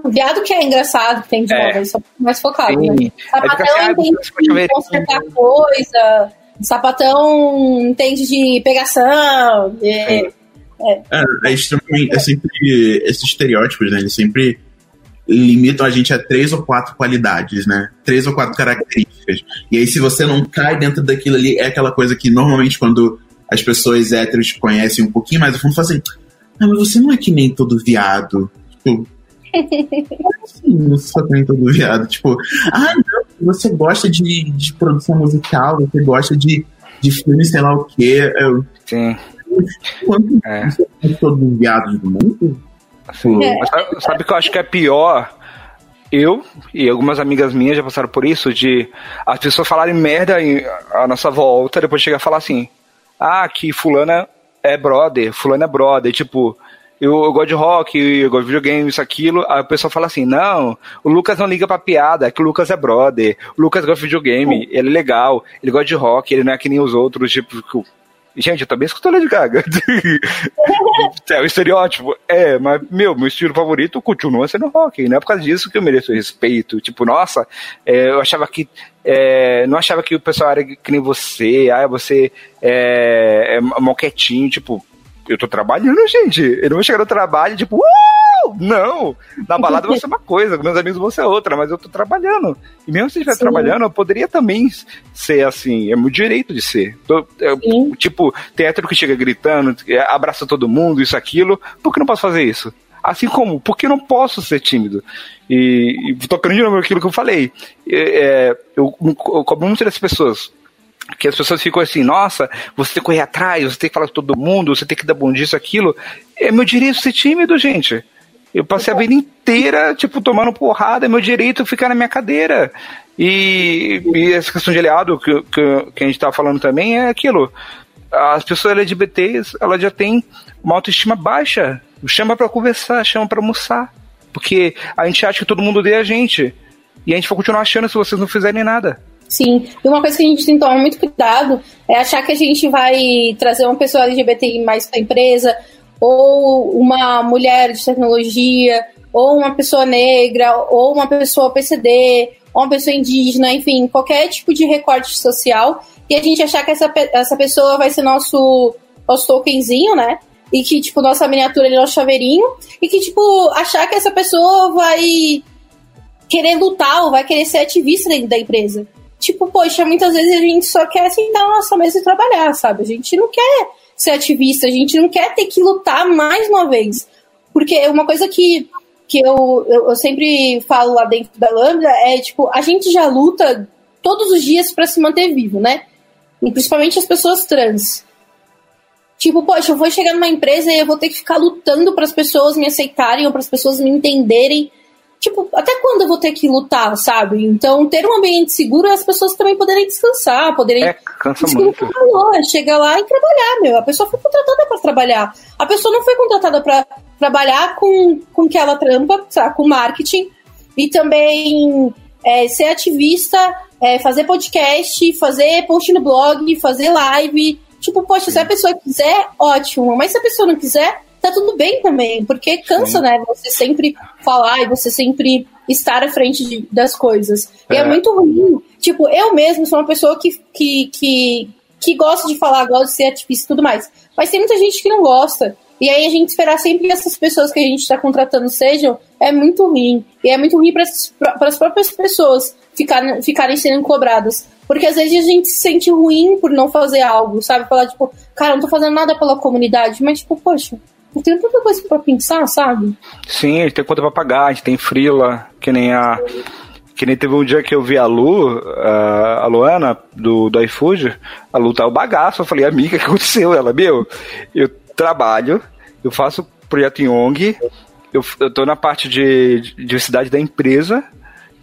Viado que é engraçado, que tem de é. moda, isso é mais focado, Sim. né? Sapatão é entende de consertar coisa, sapatão entende de pegação. De, é. É. É, é, extremamente. É sempre. Esses estereótipos, né? Eles sempre limitam a gente a três ou quatro qualidades, né? Três ou quatro características. E aí, se você não cai dentro daquilo ali, é aquela coisa que normalmente quando as pessoas héteros conhecem um pouquinho mais, vão fazer. Não, mas você não é que nem todo viado. Tipo. Assim, você nem todo viado. Tipo, ah, não, você gosta de, de produção musical, você gosta de, de filme, sei lá o quê. Eu, Sim. Quanto é. todos os viados do mundo? Sim. É. Sabe, sabe que eu acho que é pior? Eu e algumas amigas minhas já passaram por isso, de as pessoas falarem merda à nossa volta, depois chegar a falar assim, ah, que fulana é brother, fulana é brother, tipo, eu, eu, gosto de rock, eu gosto de videogame, isso, aquilo. Aí o pessoal fala assim: não, o Lucas não liga pra piada, é que o Lucas é brother. O Lucas gosta de videogame, ele é legal, ele gosta de rock, ele não é que nem os outros, tipo, Gente, eu também escuto Lady Gaga. é o estereótipo. É, mas, meu, meu estilo favorito continua sendo rock. Não é por causa disso que eu mereço respeito. Tipo, nossa, é, eu achava que. É, não achava que o pessoal era que nem você. Ah, você é, é moquetinho. Tipo, eu tô trabalhando, gente. Eu não vou chegar no trabalho, tipo, uh! Não! Na balada vai ser uma coisa, com meus amigos vão ser outra, mas eu tô trabalhando. E mesmo se eu estiver trabalhando, eu poderia também ser assim. É meu direito de ser. Tô, eu, tipo, tem hétero que chega gritando, abraça todo mundo, isso, aquilo. Por que não posso fazer isso? Assim como, por que não posso ser tímido? E, e tocando de novo aquilo que eu falei, é, eu, eu cobro muito das pessoas que as pessoas ficam assim, nossa, você tem que correr atrás, você tem que falar com todo mundo, você tem que dar bom dia, aquilo. É meu direito ser tímido, gente. Eu passei a vida inteira, tipo, tomando porrada, é meu direito ficar na minha cadeira. E, e essa questão de aliado que, que, que a gente tá falando também é aquilo. As pessoas LGBTs, elas já têm uma autoestima baixa. Chama para conversar, chama para almoçar. Porque a gente acha que todo mundo odeia a gente. E a gente vai continuar achando se vocês não fizerem nada. Sim, e uma coisa que a gente tem que tomar muito cuidado é achar que a gente vai trazer uma pessoa LGBTI mais para a empresa, ou uma mulher de tecnologia, ou uma pessoa negra, ou uma pessoa PCD, ou uma pessoa indígena, enfim, qualquer tipo de recorte social, e a gente achar que essa, essa pessoa vai ser nosso, nosso tokenzinho, né? E que, tipo, nossa miniatura é nosso chaveirinho, e que, tipo, achar que essa pessoa vai querer lutar ou vai querer ser ativista dentro da empresa. Tipo, poxa, muitas vezes a gente só quer sentar na nossa mesa e trabalhar, sabe? A gente não quer ser ativista, a gente não quer ter que lutar mais uma vez. Porque uma coisa que, que eu, eu, eu sempre falo lá dentro da Lambda é, tipo, a gente já luta todos os dias para se manter vivo, né? E principalmente as pessoas trans. Tipo, poxa, eu vou chegar numa empresa e eu vou ter que ficar lutando para as pessoas me aceitarem ou para as pessoas me entenderem tipo, até quando eu vou ter que lutar, sabe? Então, ter um ambiente seguro é as pessoas também poderem descansar, poderem. É, cansa muito. Falou, é chega lá e trabalhar, meu. A pessoa foi contratada para trabalhar. A pessoa não foi contratada para trabalhar com, com que ela trampa, sabe? com marketing e também é, ser ativista, é, fazer podcast, fazer post no blog, fazer live. Tipo, poxa, se a pessoa quiser, ótimo. Mas se a pessoa não quiser, tá tudo bem também, porque cansa, Sim. né? Você sempre falar e você sempre estar à frente de, das coisas. É. E é muito ruim. Tipo, eu mesmo sou uma pessoa que, que, que, que gosta de falar, gosta de ser ativista e tudo mais. Mas tem muita gente que não gosta. E aí a gente esperar sempre que essas pessoas que a gente está contratando sejam, é muito ruim. E é muito ruim para as próprias pessoas ficar, ficarem sendo cobradas. Porque às vezes a gente se sente ruim por não fazer algo, sabe? Falar, tipo, cara, não tô fazendo nada pela comunidade. Mas, tipo, poxa, eu tenho tanta coisa pra pensar, sabe? Sim, a gente tem conta pra pagar, a gente tem frila, que nem a. Que nem teve um dia que eu vi a Lu, a, Luana, do, do iFood, a Lu tá o bagaço. Eu falei, amiga, o que aconteceu? Ela, meu, eu trabalho, eu faço projeto em ONG, eu, eu tô na parte de, de diversidade da empresa,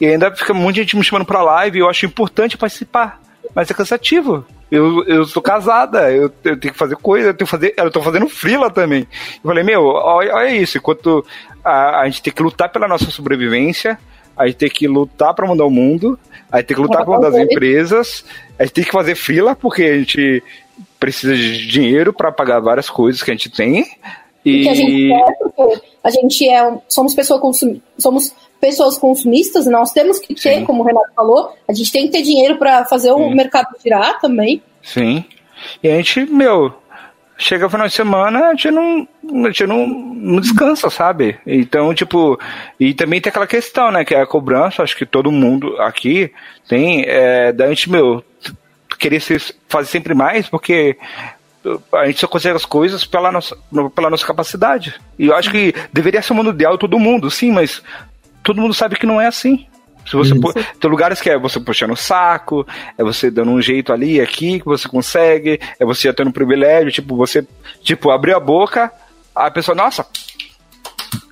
e ainda fica muita gente me chamando pra live, e eu acho importante participar, mas é cansativo. Eu, eu sou casada, eu, eu tenho que fazer coisa, eu tenho que fazer. Eu tô fazendo frila também. Eu falei, meu, olha, olha isso, enquanto a, a gente tem que lutar pela nossa sobrevivência, a gente tem que lutar para mudar o mundo, a gente tem que lutar para mudar as empresas, a gente tem que fazer frila porque a gente precisa de dinheiro para pagar várias coisas que a gente tem. E que a gente quer, porque a gente é, somos pessoas consum, somos pessoas consumistas, nós temos que ter, Sim. como o Renato falou, a gente tem que ter dinheiro para fazer Sim. o mercado girar também. Sim. E a gente, meu, chega no final de semana, a gente não, a gente não, não descansa, sabe? Então, tipo, e também tem aquela questão, né, que é a cobrança, acho que todo mundo aqui tem, é, da gente, meu, querer fazer sempre mais, porque a gente só consegue as coisas pela nossa, pela nossa capacidade. E eu acho que deveria ser o mundo ideal todo mundo, sim, mas todo mundo sabe que não é assim. Se você tem lugares que é você puxando o saco, é você dando um jeito ali, aqui, que você consegue, é você tendo um privilégio, tipo, você, tipo, abrir a boca, a pessoa, nossa.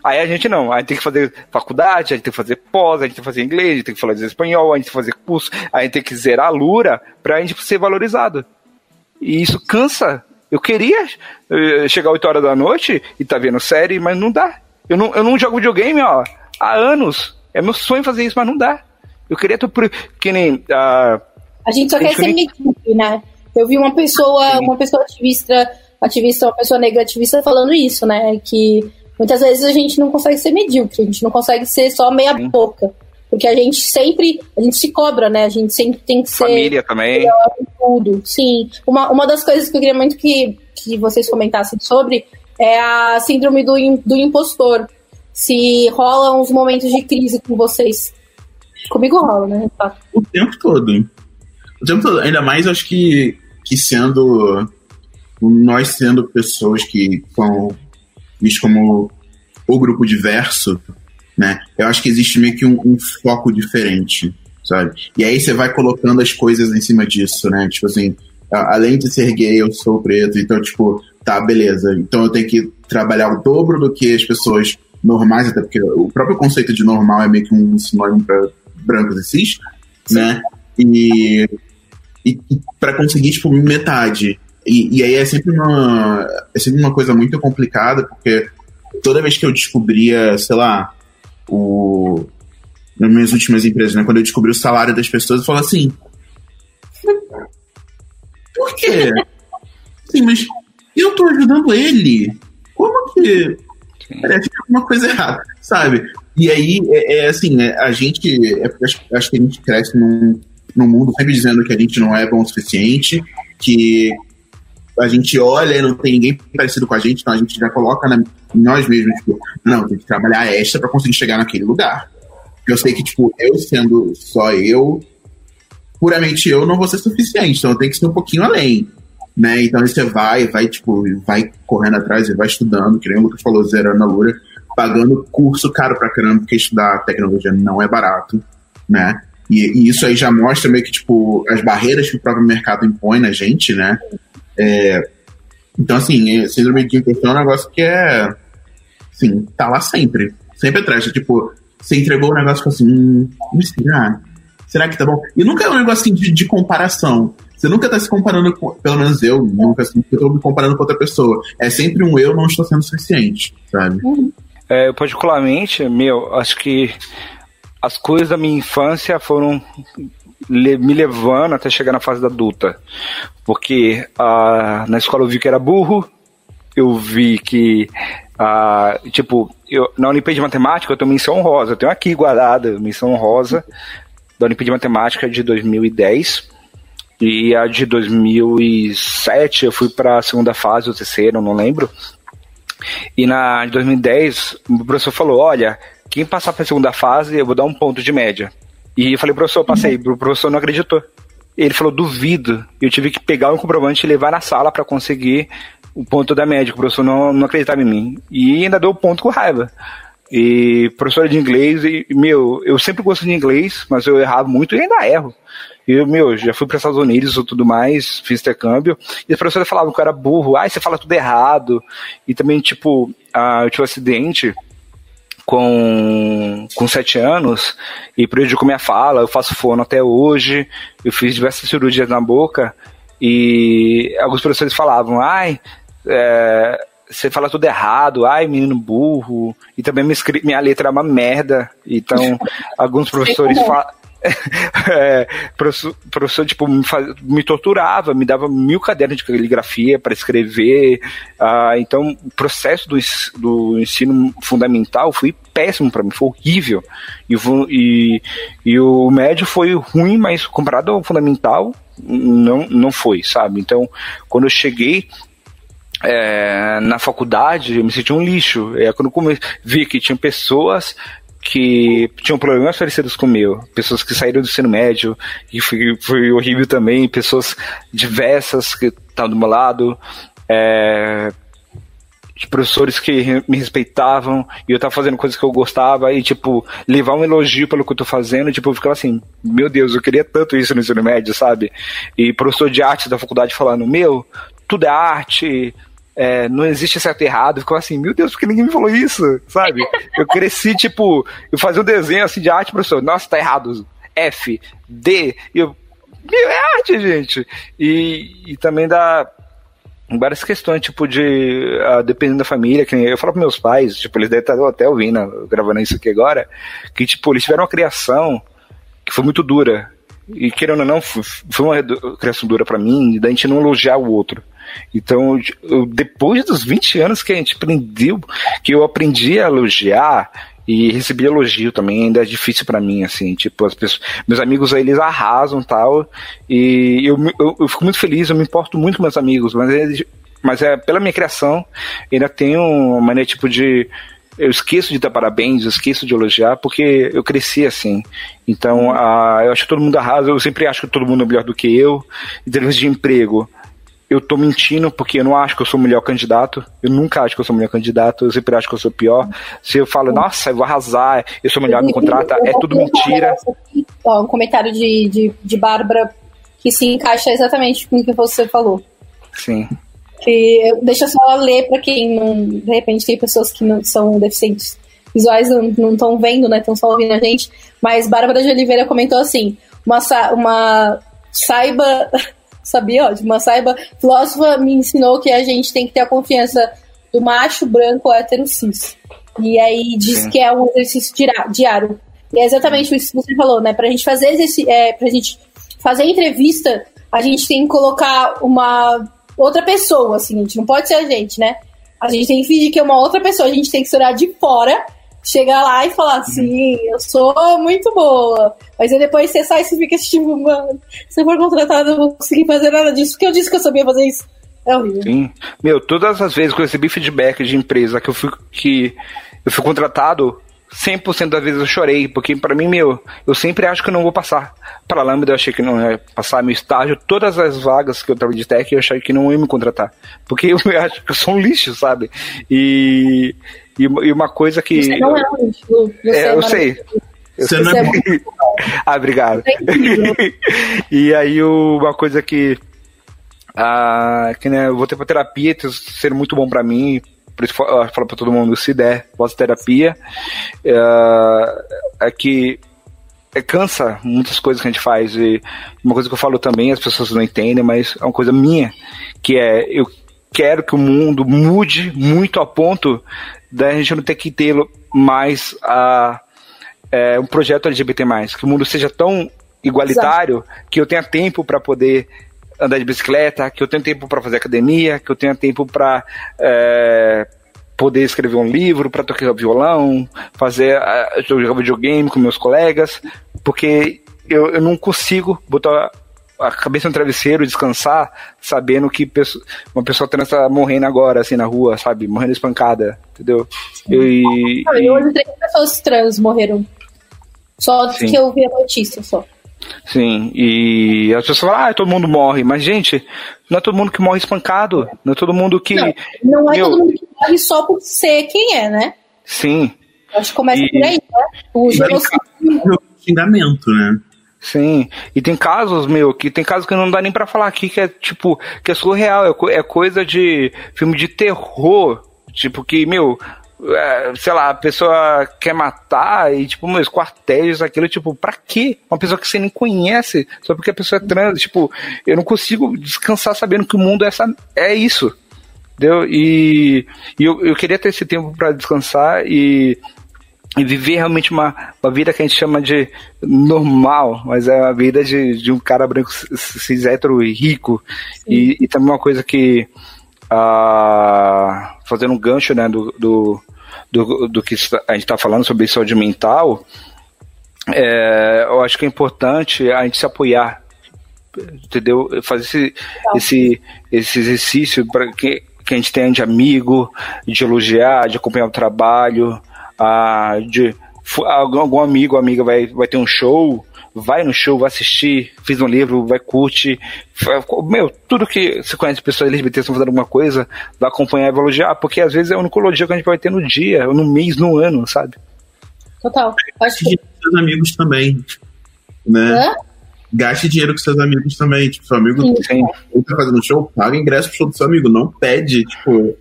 Aí a gente não, a gente tem que fazer faculdade, a gente tem que fazer pós, a gente tem que fazer inglês, a gente tem que falar espanhol, a gente tem que fazer curso, a gente tem que zerar a lura pra gente ser valorizado. E isso cansa. Eu queria eh, chegar 8 horas da noite e tá vendo série, mas não dá. Eu não, eu não jogo videogame, ó há anos. É meu sonho fazer isso, mas não dá. Eu queria ter que nem uh, a gente só quer ser medíocre, né? Eu vi uma pessoa, Sim. uma pessoa ativista, ativista, uma pessoa negra ativista falando isso, né? Que muitas vezes a gente não consegue ser medíocre, a gente não consegue ser só meia Sim. boca. Porque a gente sempre, a gente se cobra, né? A gente sempre tem que ser. Família também. Tudo. Sim. Uma, uma das coisas que eu queria muito que, que vocês comentassem sobre é a síndrome do, do impostor se rola uns momentos de crise com vocês. Comigo rola, né? O tempo todo. O tempo todo. Ainda mais acho que, que sendo. Nós sendo pessoas que são vistos como o grupo diverso, né? Eu acho que existe meio que um, um foco diferente, sabe? E aí você vai colocando as coisas em cima disso, né? Tipo assim, além de ser gay, eu sou preto, então, tipo, tá, beleza. Então eu tenho que trabalhar o dobro do que as pessoas normais, até porque o próprio conceito de normal é meio que um sinônimo para brancos e cis, Sim. né? E, e, para conseguir, tipo, metade. E, e, aí é sempre, uma, é sempre uma coisa muito complicada, porque toda vez que eu descobria, sei lá, o, nas minhas últimas empresas, né? Quando eu descobri o salário das pessoas, eu falo assim. Por quê? Sim, mas eu tô ajudando ele. Como que. Parece que alguma coisa errada, sabe? E aí, é, é assim, é, a gente. É, acho, acho, que a gente cresce num, num mundo sempre dizendo que a gente não é bom o suficiente, que a gente olha e não tem ninguém parecido com a gente, então a gente já coloca na, nós mesmos, tipo, não, tem que trabalhar extra para conseguir chegar naquele lugar. Eu sei que, tipo, eu sendo só eu, puramente eu, não vou ser suficiente, então eu tenho que ser um pouquinho além. Né? Então você vai, vai, tipo, vai correndo atrás e vai estudando, que nem o Lucas falou, zerando a Lura, pagando curso caro pra caramba, porque estudar tecnologia não é barato, né? E, e, isso aí já mostra meio que, tipo, as barreiras que o próprio mercado impõe na gente, né? É, então, assim, é, síndrome de é um negócio que é, assim, tá lá sempre. Sempre atrás. Tipo, você entregou um negócio assim, hum, será? Será que tá bom? E nunca é um negócio assim, de, de comparação. Você nunca tá se comparando com, pelo menos eu, nunca assim, eu tô me comparando com outra pessoa. É sempre um eu não estou sendo suficiente, sabe? É, eu particularmente, meu, acho que as coisas da minha infância foram me levando até chegar na fase da adulta. Porque uh, na escola eu vi que era burro, eu vi que, uh, tipo, eu, na Olimpíada de Matemática eu tenho menção honrosa, eu tenho aqui guardada menção honrosa da Olimpíada de Matemática de 2010. E a de 2007 eu fui para a segunda fase, ou terceira, não lembro. E na de 2010 o professor falou: Olha, quem passar para a segunda fase eu vou dar um ponto de média. E eu falei, professor, eu passei. Uhum. O professor não acreditou. Ele falou, duvido. Eu tive que pegar o comprovante e levar na sala para conseguir o ponto da média. O professor não, não acreditava em mim. E ainda deu ponto com raiva. E professora de inglês, e, meu, eu sempre gostei de inglês, mas eu errava muito e ainda erro. Eu, meu, já fui para os Estados Unidos e tudo mais, fiz intercâmbio, e a professora falava que eu era burro, ai, você fala tudo errado. E também, tipo, ah, eu tive um acidente, com, com sete anos e prejudicou minha fala. Eu faço fono até hoje, eu fiz diversas cirurgias na boca e alguns professores falavam, ai, é, você fala tudo errado, ai, menino burro, e também minha letra é uma merda. Então, alguns professores falam é, professor, professor tipo, me, faz, me, torturava, me dava mil cadernos de caligrafia para escrever. Ah, então, o processo do, do ensino fundamental foi péssimo para mim, foi horrível. E, e, e, o médio foi ruim, mas comparado ao fundamental, não, não foi, sabe? Então, quando eu cheguei é, na faculdade, eu me senti um lixo. É quando eu vi que tinha pessoas que tinham problemas parecidos com o meu, pessoas que saíram do ensino médio, e foi, foi horrível também, pessoas diversas que estavam do meu lado, é, professores que me respeitavam e eu tava fazendo coisas que eu gostava e, tipo, levar um elogio pelo que eu tô fazendo, tipo, eu ficava assim, meu Deus, eu queria tanto isso no ensino médio, sabe? E professor de arte da faculdade falando, meu, tudo é arte, é, não existe certo e errado. Ficou assim, meu Deus, por que ninguém me falou isso? Sabe? Eu cresci, tipo, eu fazia um desenho assim de arte, professor, nossa, tá errado. F, D, e eu. Meu, é arte, gente. E, e também dá várias questões, tipo, de. Uh, dependendo da família, que eu falo para meus pais, tipo, eles devem estar até ouvindo, gravando isso aqui agora, que, tipo, eles tiveram uma criação que foi muito dura. E querendo ou não, foi uma criação dura para mim, da gente não elogiar o outro. Então, eu, depois dos 20 anos que a gente aprendeu, que eu aprendi a elogiar e recebi elogio também, ainda é difícil para mim, assim, tipo, as pessoas, meus amigos aí, eles arrasam tal, e eu, eu, eu, fico muito feliz, eu me importo muito com meus amigos, mas é, mas é pela minha criação, ainda tenho uma maneira, tipo, de eu esqueço de dar parabéns, eu esqueço de elogiar, porque eu cresci assim. Então, uh, eu acho que todo mundo arrasa, eu sempre acho que todo mundo é melhor do que eu. Em termos de emprego, eu tô mentindo porque eu não acho que eu sou o melhor candidato. Eu nunca acho que eu sou o melhor candidato. Eu sempre acho que eu sou o pior. Se eu falo, nossa, eu vou arrasar, eu sou o melhor, me contrata, é tudo mentira. um comentário de, de, de Bárbara que se encaixa exatamente com o que você falou. Sim. Que, deixa eu só ler para quem não. De repente tem pessoas que não são deficientes visuais, não estão vendo, né? Estão só ouvindo a gente. Mas Bárbara de Oliveira comentou assim: uma, uma saiba sabia? Ó, de uma saiba, filósofa me ensinou que a gente tem que ter a confiança do macho branco hétero cis. E aí diz Sim. que é um exercício diário. E é exatamente isso que você falou, né? Pra gente fazer esse, é, pra gente fazer entrevista, a gente tem que colocar uma outra pessoa, assim, a gente não pode ser a gente, né? A gente tem que fingir que é uma outra pessoa, a gente tem que se olhar de fora, chegar lá e falar assim, eu sou muito boa. Mas aí depois você sai e você fica tipo, mano, se eu for contratado, eu não vou conseguir fazer nada disso, porque eu disse que eu sabia fazer isso. É horrível. Sim. Meu, todas as vezes que eu recebi feedback de empresa que eu fui, que eu fui contratado, 100% das vezes eu chorei, porque para mim, meu, eu sempre acho que eu não vou passar. Para Lambda eu achei que não ia passar meu estágio, todas as vagas que eu tava de tech eu achei que não ia me contratar. Porque eu acho que eu sou um lixo, sabe? E, e, e uma coisa que. Você não é um lixo, você É, é eu sei. Eu Você sei. não é é ah, obrigado. É e aí uma coisa que ah, que né, eu vou ter pra terapia, tá sendo muito bom pra mim. Por isso eu falo pra todo mundo, se der, posso terapia. É, é que é, cansa muitas coisas que a gente faz. E uma coisa que eu falo também, as pessoas não entendem, mas é uma coisa minha, que é eu quero que o mundo mude muito a ponto da gente não ter que ter mais a, é, um projeto LGBT+, que o mundo seja tão igualitário que eu tenha tempo para poder andar de bicicleta, que eu tenha tempo para fazer academia, que eu tenha tempo para poder escrever um livro, para tocar violão, fazer uh, jogar videogame com meus colegas, porque eu, eu não consigo botar a cabeça no travesseiro, descansar, sabendo que uma pessoa trans tá morrendo agora, assim, na rua, sabe? Morrendo espancada, entendeu? E, Não, e hoje três pessoas trans morreram. Só Sim. que eu vi a notícia só. Sim, e as pessoas falam, ah, todo mundo morre, mas gente, não é todo mundo que morre espancado, não é todo mundo que. Não, não é Meu- todo mundo que morre só por ser quem é, né? Sim, Acho que começa E- por aí, né? O genocídio. xingamento, né? sim. E tem casos, meu, que tem casos que não dá nem pra falar aqui, que é tipo, que é surreal, é, co- é coisa de filme de terror, tipo, que, meu. É, sei lá, a pessoa quer matar e, tipo, meus quartéis, aquilo, tipo, pra quê? Uma pessoa que você nem conhece, só porque a pessoa é trans, tipo, eu não consigo descansar sabendo que o mundo é, essa, é isso. Entendeu? E, e eu, eu queria ter esse tempo para descansar e, e viver realmente uma, uma vida que a gente chama de normal, mas é a vida de, de um cara branco cis hétero e rico. E, e também uma coisa que, ah, fazendo um gancho né, do, do, do, do que a gente está falando sobre saúde mental, é, eu acho que é importante a gente se apoiar entendeu? Fazer esse, esse, esse exercício para que, que a gente tenha de amigo, de elogiar, de acompanhar o trabalho, ah, de algum, amigo ou amiga vai, vai ter um show, vai no show, vai assistir, fiz um livro, vai curtir, fa- meu, tudo que você conhece pessoas LGBT estão fazendo alguma coisa, vai acompanhar e vai elogiar, porque às vezes é o único elogio que a gente vai ter no dia, ou no mês, no ano, sabe? Total. Acho que. Gaste dinheiro com seus amigos também. Né? Hã? Gaste dinheiro com seus amigos também. Tipo, seu amigo Sim. Tá fazendo show, paga ingresso pro show do seu amigo. Não pede, tipo,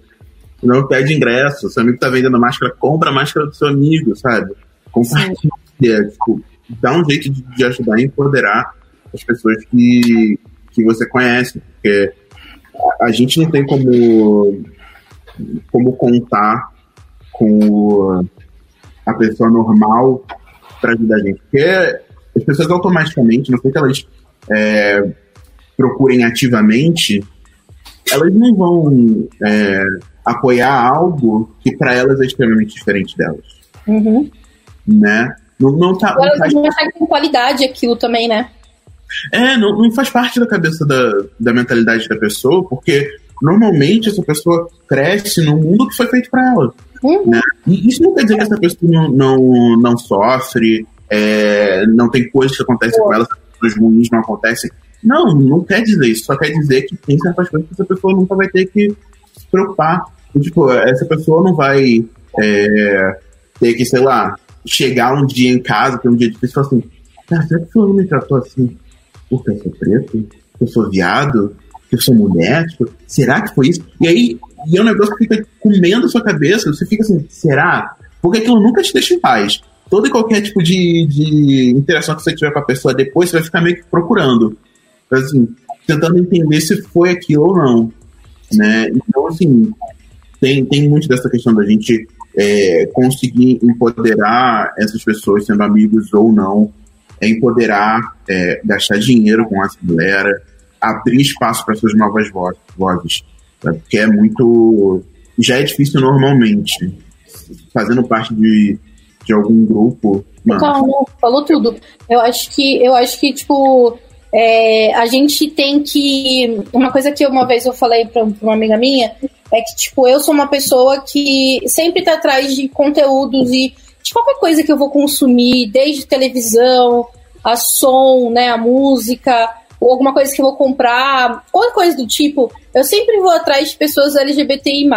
não pede ingresso. Seu amigo tá vendendo máscara, compra a máscara do seu amigo, sabe? Compartilha, tipo, dá um jeito de, de ajudar e empoderar as pessoas que, que você conhece. Porque a, a gente não tem como, como contar com a pessoa normal para ajudar a gente. Porque as pessoas automaticamente, não sei que elas é, procurem ativamente, elas não vão é, apoiar algo que para elas é extremamente diferente delas, Uhum. né? Não, não, tá, não Agora faz, não que tem qualidade aquilo também, né? é, não, não faz parte da cabeça da, da mentalidade da pessoa, porque normalmente essa pessoa cresce num mundo que foi feito para ela. Uhum. né? E isso não quer dizer que essa pessoa não, não, não sofre, é, não tem coisas que acontecem com ela, coisas ruins não acontecem. Não, não quer dizer isso. Só quer dizer que tem certas coisas que essa pessoa nunca vai ter que se preocupar. E, tipo, essa pessoa não vai é, ter que, sei lá, chegar um dia em casa, ter um dia difícil e falar assim: cara, será que fulano me tratou assim porque eu sou preto? Eu sou viado? Eu sou mulher? Tipo, será que foi isso? E aí, e é um negócio que fica comendo a sua cabeça. Você fica assim: será? Porque aquilo nunca te deixa em paz. Todo e qualquer tipo de, de interação que você tiver com a pessoa depois, você vai ficar meio que procurando. Assim, tentando entender se foi aquilo ou não. Né? Então, assim, tem, tem muito dessa questão da gente é, conseguir empoderar essas pessoas, sendo amigos ou não, é empoderar, é, gastar dinheiro com essa galera, abrir espaço para suas novas vozes, sabe? porque é muito. Já é difícil normalmente, fazendo parte de, de algum grupo. Mano. Calma, falou tudo. Eu acho que, eu acho que tipo, é, a gente tem que. Uma coisa que uma vez eu falei para uma amiga minha é que, tipo, eu sou uma pessoa que sempre tá atrás de conteúdos e de qualquer coisa que eu vou consumir, desde televisão, a som, né, a música, ou alguma coisa que eu vou comprar, qualquer coisa do tipo, eu sempre vou atrás de pessoas LGBTI+.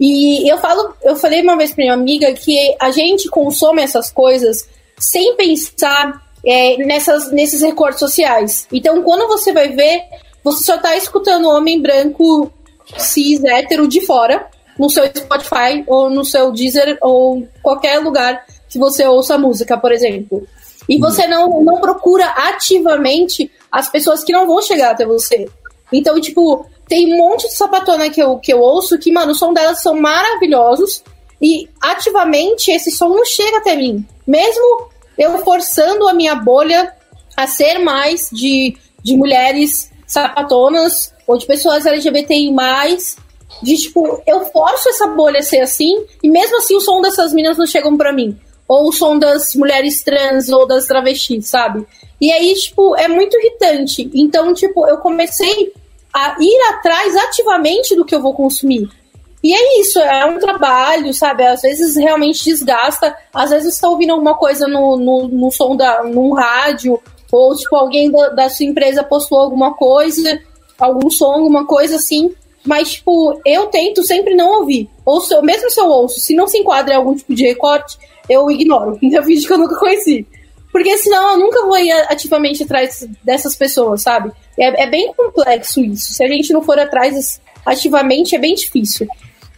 E eu falo, eu falei uma vez para minha amiga que a gente consome essas coisas sem pensar é, nessas, nesses recortes sociais. Então, quando você vai ver, você só tá escutando homem branco cis hétero de fora no seu Spotify ou no seu Deezer ou qualquer lugar que você ouça música, por exemplo. E você não, não procura ativamente as pessoas que não vão chegar até você. Então, tipo, tem um monte de sapatona que eu, que eu ouço que, mano, o som delas são maravilhosos e ativamente esse som não chega até mim. Mesmo eu forçando a minha bolha a ser mais de, de mulheres sapatonas ou de pessoas LGBTI+, de tipo, eu forço essa bolha a ser assim, e mesmo assim o som dessas minas não chegam para mim. Ou o som das mulheres trans ou das travestis, sabe? E aí, tipo, é muito irritante. Então, tipo, eu comecei a ir atrás ativamente do que eu vou consumir. E é isso, é um trabalho, sabe? Às vezes realmente desgasta. Às vezes você tá ouvindo alguma coisa no, no, no som da, num rádio, ou tipo, alguém da, da sua empresa postou alguma coisa, algum som, alguma coisa assim. Mas, tipo, eu tento sempre não ouvir. Ou se eu, mesmo se eu ouço, se não se enquadra em algum tipo de recorte, eu ignoro. É vídeo que eu nunca conheci. Porque senão eu nunca vou ir ativamente atrás dessas pessoas, sabe? É, é bem complexo isso. Se a gente não for atrás ativamente, é bem difícil.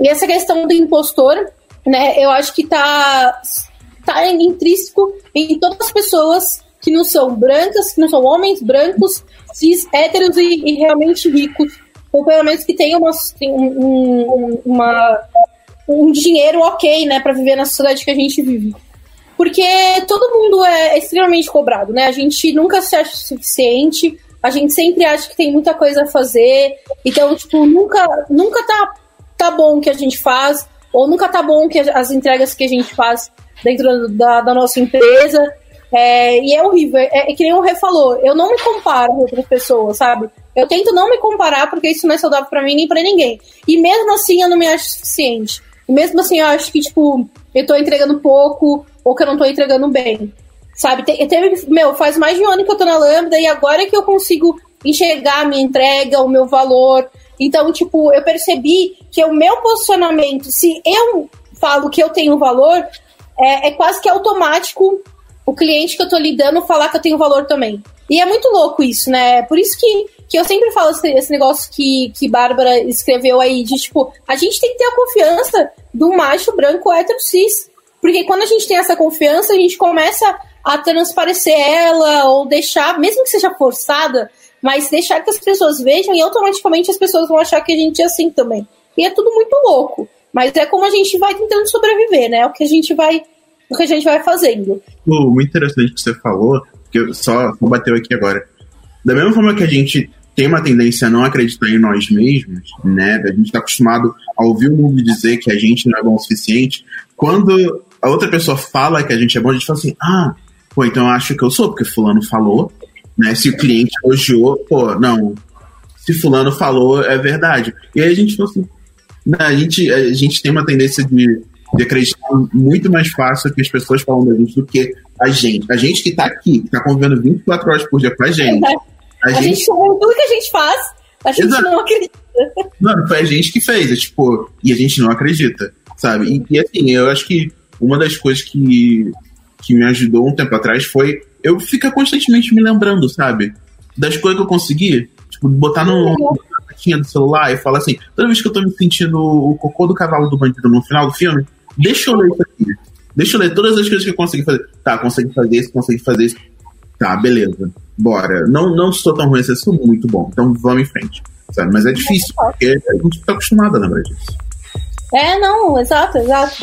E essa questão do impostor, né, eu acho que tá, tá intrínseco em todas as pessoas que não são brancas, que não são homens brancos, cis, héteros e, e realmente ricos, ou pelo menos que tenham uma, um, uma, um dinheiro ok, né, para viver na sociedade que a gente vive. Porque todo mundo é extremamente cobrado, né? A gente nunca se acha suficiente, a gente sempre acha que tem muita coisa a fazer, então, tipo, nunca, nunca tá tá bom o que a gente faz, ou nunca tá bom que as entregas que a gente faz dentro da, da nossa empresa. É, e é horrível. É, é, que nem o Rê falou, eu não me comparo com outras pessoas, sabe? Eu tento não me comparar porque isso não é saudável para mim nem para ninguém. E mesmo assim eu não me acho suficiente. E mesmo assim eu acho que, tipo, eu tô entregando pouco ou que eu não tô entregando bem. Sabe? Te, teve, meu, faz mais de um ano que eu tô na Lambda e agora é que eu consigo enxergar a minha entrega, o meu valor. Então, tipo, eu percebi que o meu posicionamento, se eu falo que eu tenho valor, é, é quase que automático o cliente que eu tô lidando falar que eu tenho valor também. E é muito louco isso, né? Por isso que, que eu sempre falo esse, esse negócio que, que Bárbara escreveu aí, de tipo, a gente tem que ter a confiança do macho branco hétero cis. Porque quando a gente tem essa confiança, a gente começa a transparecer ela, ou deixar, mesmo que seja forçada, mas deixar que as pessoas vejam e automaticamente as pessoas vão achar que a gente é assim também. E é tudo muito louco. Mas é como a gente vai tentando sobreviver, né? É o que a gente vai, o que a gente vai fazendo. Muito interessante que você falou, que só, bateu aqui agora. Da mesma forma que a gente tem uma tendência a não acreditar em nós mesmos, né? A gente está acostumado a ouvir o mundo dizer que a gente não é bom o suficiente. Quando a outra pessoa fala que a gente é bom, a gente fala assim: ah, pô, então eu acho que eu sou, porque Fulano falou, né? Se o cliente elogiou, pô, não. Se fulano falou, é verdade. E aí a gente assim, né, a gente, a gente tem uma tendência de, de acreditar muito mais fácil que as pessoas falam da gente do que a gente. A gente que tá aqui, que tá convivendo 24 horas por dia com a gente. A, a gente, gente tudo que a gente faz, a gente Exato. não acredita. Não, foi a gente que fez, é, tipo, e a gente não acredita, sabe? E, e assim, eu acho que uma das coisas que, que me ajudou um tempo atrás foi eu ficar constantemente me lembrando, sabe? Das coisas que eu consegui. Tipo, botar no tinha do celular e falar assim, toda vez que eu tô me sentindo o cocô do cavalo do bandido no final do filme, deixa eu ler isso aqui. Deixa eu ler todas as coisas que eu consegui fazer. Tá, consegui fazer isso, consegui fazer isso. Tá, beleza. Bora. Não, não sou tão ruim, eu sou muito bom. Então vamos em frente. Sabe? Mas é difícil, porque a gente tá acostumado a lembrar disso. É, não, exato, exato.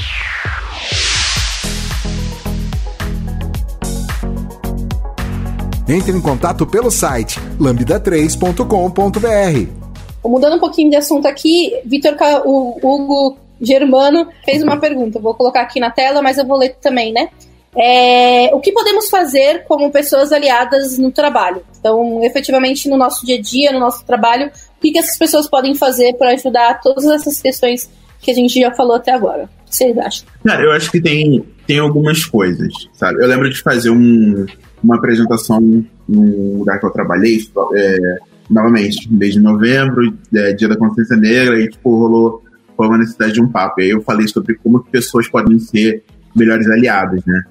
Entre em contato pelo site lambda3.com.br. Mudando um pouquinho de assunto aqui, Vitor, o Hugo Germano fez uma pergunta. Vou colocar aqui na tela, mas eu vou ler também, né? É, o que podemos fazer como pessoas aliadas no trabalho? Então, efetivamente, no nosso dia a dia, no nosso trabalho, o que, que essas pessoas podem fazer para ajudar todas essas questões que a gente já falou até agora? O que vocês acham? Cara, eu acho que tem, tem algumas coisas, sabe? Eu lembro de fazer um, uma apresentação num lugar que eu trabalhei, é, novamente, mês de novembro, é, dia da consciência negra, e tipo, rolou, rolou uma necessidade de um papo. E aí eu falei sobre como que pessoas podem ser melhores aliados, né?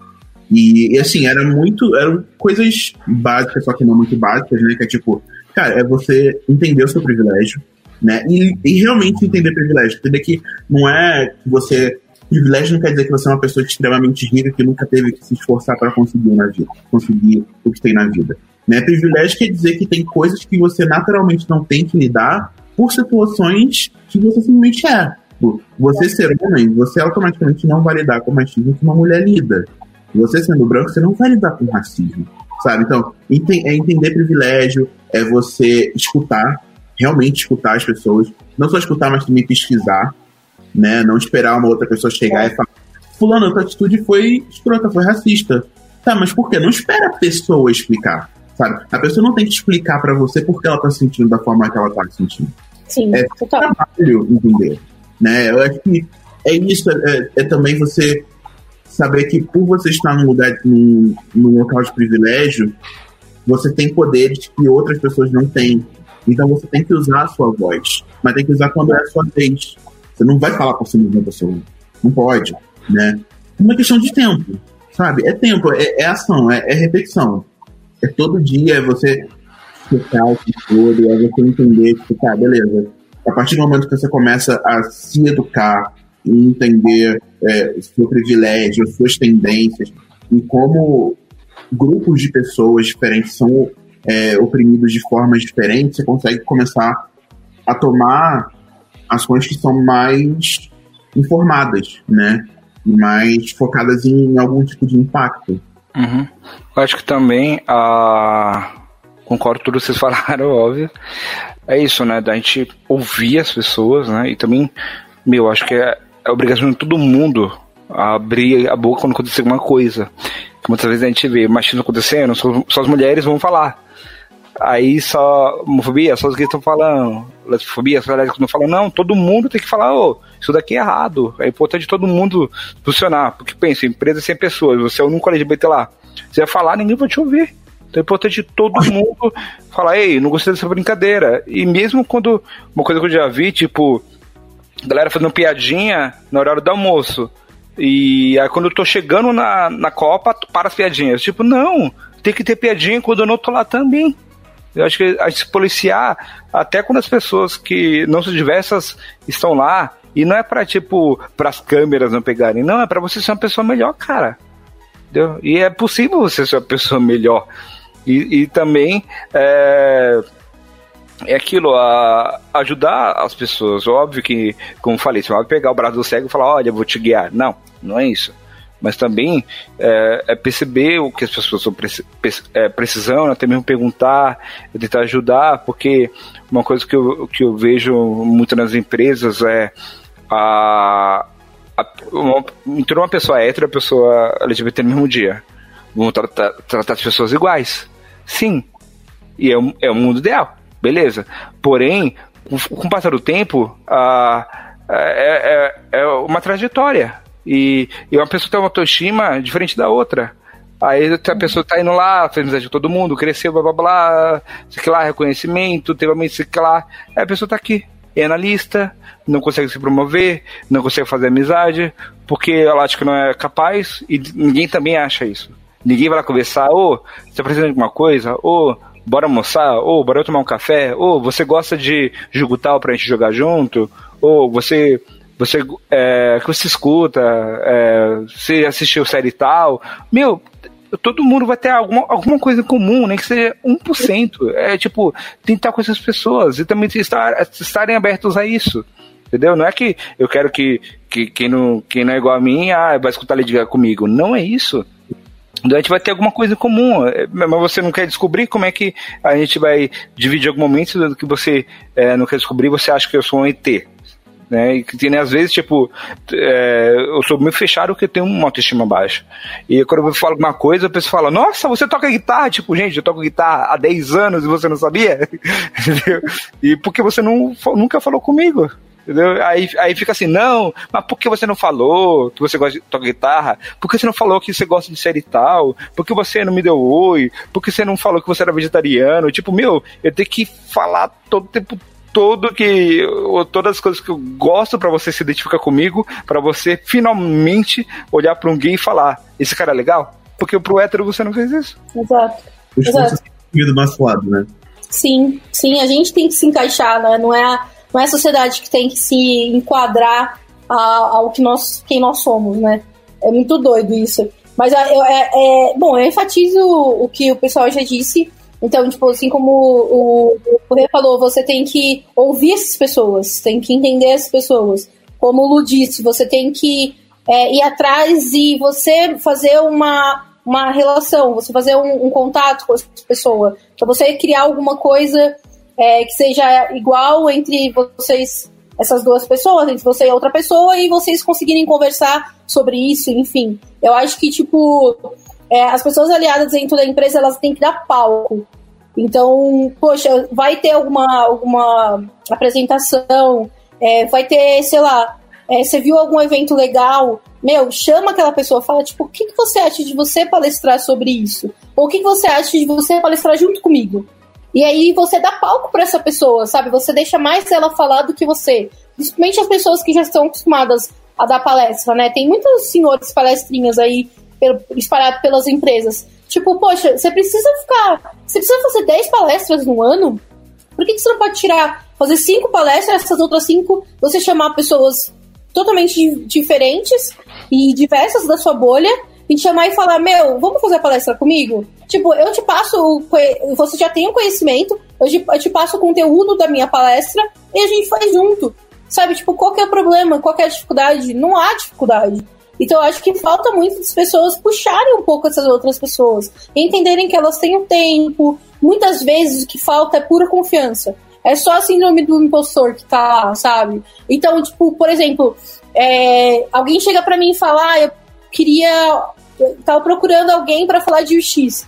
E, e, assim, era muito. Eram coisas básicas, só que não muito básicas, né? Que é tipo, cara, é você entender o seu privilégio, né? E, e realmente entender privilégio. Entender que não é que você privilégio não quer dizer que você é uma pessoa extremamente rica que nunca teve que se esforçar para conseguir na vida, conseguir o que tem na vida. Né? Privilégio quer dizer que tem coisas que você naturalmente não tem que lidar por situações que você simplesmente é. Você ser homem, você automaticamente não vai lidar com o machismo que uma mulher lida. Você sendo branco, você não vai lidar com racismo, sabe? Então, é entender privilégio, é você escutar, realmente escutar as pessoas, não só escutar, mas também pesquisar, né? Não esperar uma outra pessoa chegar e falar: Fulano, a tua atitude foi escrota, foi racista. Tá, mas por quê? Não espera a pessoa explicar, sabe? A pessoa não tem que explicar para você por que ela tá sentindo da forma que ela tá sentindo. Sim, é total. trabalho entender, né? Eu acho que é isso, é, é, também você saber que por você estar num lugar, num, num local de privilégio, você tem poderes que outras pessoas não têm. Então você tem que usar a sua voz, mas tem que usar quando é a sua vez. Você não vai falar por cima de uma pessoa. Não pode, né? É uma questão de tempo, sabe? É tempo, é, é ação, é, é, repetição. É todo dia, é você ficar o que todo, é você entender que, tá, beleza. A partir do momento que você começa a se educar e entender é, seu privilégio, as suas tendências e como grupos de pessoas diferentes são é, oprimidos de formas diferentes, você consegue começar a tomar ações que são mais informadas, né? Mais focadas em algum tipo de impacto. Uhum. Eu acho que também a. Concordo com tudo que vocês falaram, óbvio. É isso, né? Da gente ouvir as pessoas, né? E também, meu, acho que é, é obrigação de todo mundo abrir a boca quando acontecer alguma coisa. Que muitas vezes a gente vê machismo acontecendo, só, só as mulheres vão falar. Aí só homofobia, só os gays estão falando, lesbofobia, as estão falando, não, todo mundo tem que falar, ô, oh, isso daqui é errado. É importante todo mundo funcionar. Porque pensa, empresa sem pessoas, você é o único LGBT lá. Você vai falar, ninguém vai te ouvir. Então é importante todo mundo falar, ei, não gostei dessa brincadeira. E mesmo quando. Uma coisa que eu já vi, tipo, galera fazendo piadinha na hora do almoço. E aí quando eu tô chegando na, na Copa, para as piadinhas. Tipo, não, tem que ter piadinha quando eu não tô lá também. Eu acho que a gente se policiar, até quando as pessoas que não são diversas estão lá, e não é pra, tipo, pras câmeras não pegarem, não, é pra você ser uma pessoa melhor, cara. Entendeu? E é possível você ser uma pessoa melhor. E, e também é, é aquilo, a, ajudar as pessoas. Óbvio que, como falei, você vai pegar o braço do cego e falar, olha, eu vou te guiar. Não, não é isso mas também é, é perceber o que as pessoas estão é, precisando, até mesmo perguntar, tentar ajudar, porque uma coisa que eu, que eu vejo muito nas empresas é a, a uma, entrou uma pessoa hétero e a pessoa LGBT no mesmo dia. Vão tratar, tratar as pessoas iguais. Sim. E é, é o mundo ideal. Beleza. Porém, com, com o passar do tempo, a, é, é, é uma trajetória e, e uma pessoa tem uma autoestima diferente da outra. Aí a pessoa tá indo lá, fez amizade com todo mundo, cresceu, blá blá blá, sei lá, reconhecimento, teve uma sei lá. Aí a pessoa tá aqui, é analista, não consegue se promover, não consegue fazer amizade, porque ela acha que não é capaz e ninguém também acha isso. Ninguém vai lá conversar, ô, oh, você tá precisando de alguma coisa? Ô, oh, bora almoçar? Ô, oh, bora tomar um café? Ô, você gosta de jogo tal pra gente jogar junto? Ou você você é, que você escuta, é, você assistiu série tal, meu, todo mundo vai ter alguma, alguma coisa em comum, nem que seja 1%. É tipo, tentar com essas pessoas e também estar, estarem abertos a isso. Entendeu? Não é que eu quero que, que quem, não, quem não é igual a mim ah, vai escutar Lady Gaga comigo. Não é isso. Então a gente vai ter alguma coisa em comum, é, mas você não quer descobrir como é que a gente vai dividir algum momento que você é, não quer descobrir, você acha que eu sou um ET. Né? E que, né, às vezes, tipo, é, eu sou muito fechado porque tenho uma autoestima baixa. E quando eu falo alguma coisa, a pessoa fala, nossa, você toca guitarra? Tipo, gente, eu toco guitarra há 10 anos e você não sabia? e porque você não, nunca falou comigo. Entendeu? Aí, aí fica assim, não, mas por que você não falou que você gosta de tocar guitarra? Por que você não falou que você gosta de série tal? Por que você não me deu oi? Por que você não falou que você era vegetariano? Tipo, meu, eu tenho que falar todo tempo todo que todas as coisas que eu gosto para você se identificar comigo, para você finalmente olhar para um gay e falar: esse cara é legal? Porque pro hétero você não fez isso. Exato. Exato. do nosso lado, né? Sim, sim, a gente tem que se encaixar, né? Não é a não é a sociedade que tem que se enquadrar ao que nós, quem nós somos, né? É muito doido isso. Mas é, é, é bom, eu enfatizo o que o pessoal já disse. Então, tipo, assim como o, o falou, você tem que ouvir essas pessoas, tem que entender essas pessoas. Como o Lu disse, você tem que é, ir atrás e você fazer uma, uma relação, você fazer um, um contato com essa pessoa. Então, você criar alguma coisa é, que seja igual entre vocês, essas duas pessoas, entre você e outra pessoa, e vocês conseguirem conversar sobre isso, enfim. Eu acho que, tipo, é, as pessoas aliadas dentro da empresa, elas têm que dar palco. Então, poxa, vai ter alguma, alguma apresentação, é, vai ter, sei lá, é, você viu algum evento legal, meu, chama aquela pessoa, fala, tipo, o que, que você acha de você palestrar sobre isso? Ou o que, que você acha de você palestrar junto comigo? E aí você dá palco para essa pessoa, sabe? Você deixa mais ela falar do que você. Principalmente as pessoas que já estão acostumadas a dar palestra, né? Tem muitos senhores palestrinhas aí espalhados pelas empresas. Tipo, poxa, você precisa ficar. Você precisa fazer 10 palestras no ano? Por que, que você não pode tirar, fazer cinco palestras, essas outras cinco, você chamar pessoas totalmente diferentes e diversas da sua bolha e te chamar e falar: Meu, vamos fazer a palestra comigo? Tipo, eu te passo, você já tem o conhecimento, eu te, eu te passo o conteúdo da minha palestra e a gente faz junto. Sabe, tipo, qual é o problema? Qual é a dificuldade? Não há dificuldade. Então eu acho que falta muito das pessoas puxarem um pouco essas outras pessoas, entenderem que elas têm o tempo. Muitas vezes o que falta é pura confiança. É só a síndrome do impostor que tá lá, sabe? Então, tipo, por exemplo, é, alguém chega para mim e fala, ah, eu queria tava procurando alguém para falar de UX.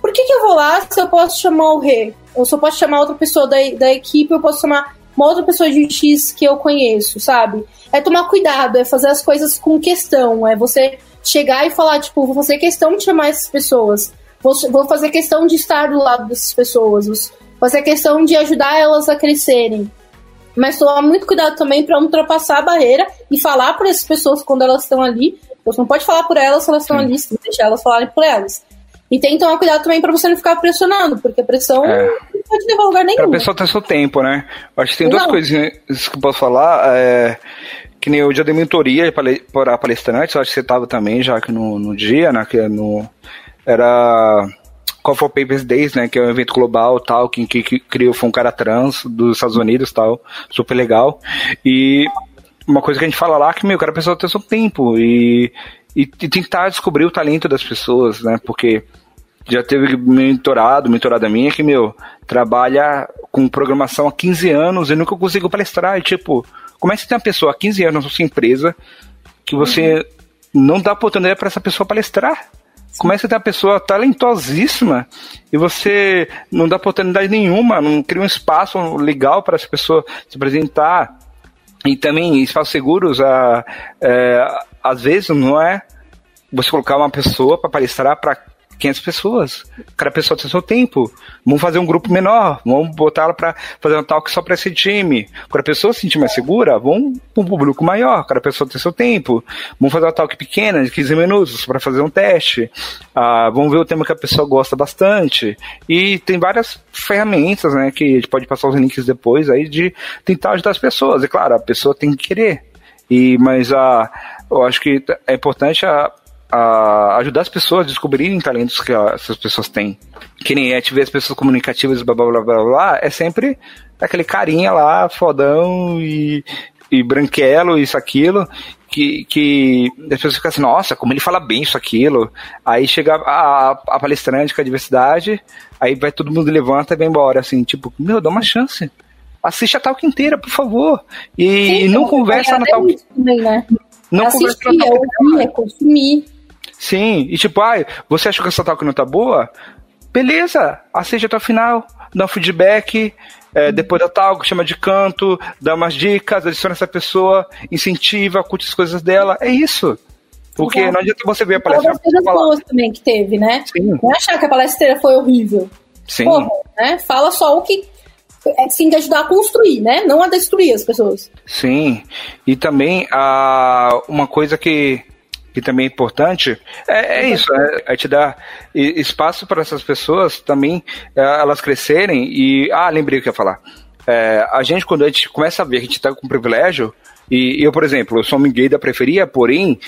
Por que, que eu vou lá se eu posso chamar o Rê? Eu posso chamar outra pessoa da, da equipe, eu posso chamar uma outra pessoa de UX que eu conheço, sabe? É tomar cuidado, é fazer as coisas com questão, é você chegar e falar, tipo, vou fazer questão de chamar essas pessoas, vou, vou fazer questão de estar do lado dessas pessoas, vou fazer questão de ajudar elas a crescerem. Mas tomar muito cuidado também para ultrapassar a barreira e falar para essas pessoas quando elas estão ali você não pode falar por elas se elas estão ali, você deixar elas falarem por elas. E tem que tomar cuidado também para você não ficar pressionando, porque a pressão é. Pode levar a lugar nenhum. A pessoa tem seu tempo, né? Acho que tem duas coisinhas que eu posso falar. É, que nem eu já dei mentoria para palestrantes, eu acho que você estava também já que no, no dia, né? Que é no, era Call for Papers Days, né? Que é um evento global tal, que, que, que criou foi um cara trans dos Estados Unidos tal, super legal. E uma coisa que a gente fala lá que, meu, cara, a pessoa tem seu tempo e, e, e tentar descobrir o talento das pessoas, né? Porque já teve mentorado, mentorada minha que, meu, trabalha com programação há 15 anos e nunca conseguiu palestrar. E, tipo, como é que você tem uma pessoa há 15 anos na sua empresa que você uhum. não dá oportunidade para essa pessoa palestrar? Como é que você tem uma pessoa talentosíssima e você não dá oportunidade nenhuma, não cria um espaço legal para essa pessoa se apresentar? E também espaços seguros, a, é, às vezes não é você colocar uma pessoa para palestrar para 500 pessoas. Cada pessoa tem seu tempo. Vamos fazer um grupo menor. Vamos botar ela para fazer um talk só para esse time. Quando a pessoa se sentir mais segura, vamos para um público maior. Cada pessoa tem seu tempo. Vamos fazer uma talk pequena, de 15 minutos, para fazer um teste. Ah, vamos ver o tema que a pessoa gosta bastante. E tem várias ferramentas, né, que a gente pode passar os links depois aí de tentar ajudar as pessoas. E claro, a pessoa tem que querer. E, mas a, eu acho que é importante a, a ajudar as pessoas a descobrirem talentos que essas pessoas têm. Que nem é te ver as pessoas comunicativas, blá blá blá blá blá, é sempre aquele carinha lá, fodão e e branquelo, isso, aquilo, que, que as pessoas ficam assim, nossa, como ele fala bem isso, aquilo. Aí chega a, a palestrante com a diversidade, aí vai todo mundo levanta e vai embora, assim, tipo, meu, dá uma chance. Assiste a talk inteira, por favor. E Sim, não conversa na talk. Também, né? Não Assistir, conversa na talk. Ouvir, é consumir. Sim, e tipo, ai, você acha que essa talk não tá boa? Beleza, assiste até o final, dá um feedback, é, depois da tal, chama de canto, dá umas dicas, adiciona essa pessoa, incentiva, curte as coisas dela. É isso. Porque Exato. não adianta você ver a palestra. Fala das coisas boas também que teve, né? Sim. Não é achar que a palestra foi horrível. Sim. Porra, né? Fala só o que é tem que ajudar a construir, né? Não a destruir as pessoas. Sim. E também a, uma coisa que também é importante, é, é isso, é, é, te dar espaço para essas pessoas também é, elas crescerem e. Ah, lembrei o que eu ia falar. É, a gente, quando a gente começa a ver que a gente está com privilégio, e eu, por exemplo, eu sou um gay da preferia, porém,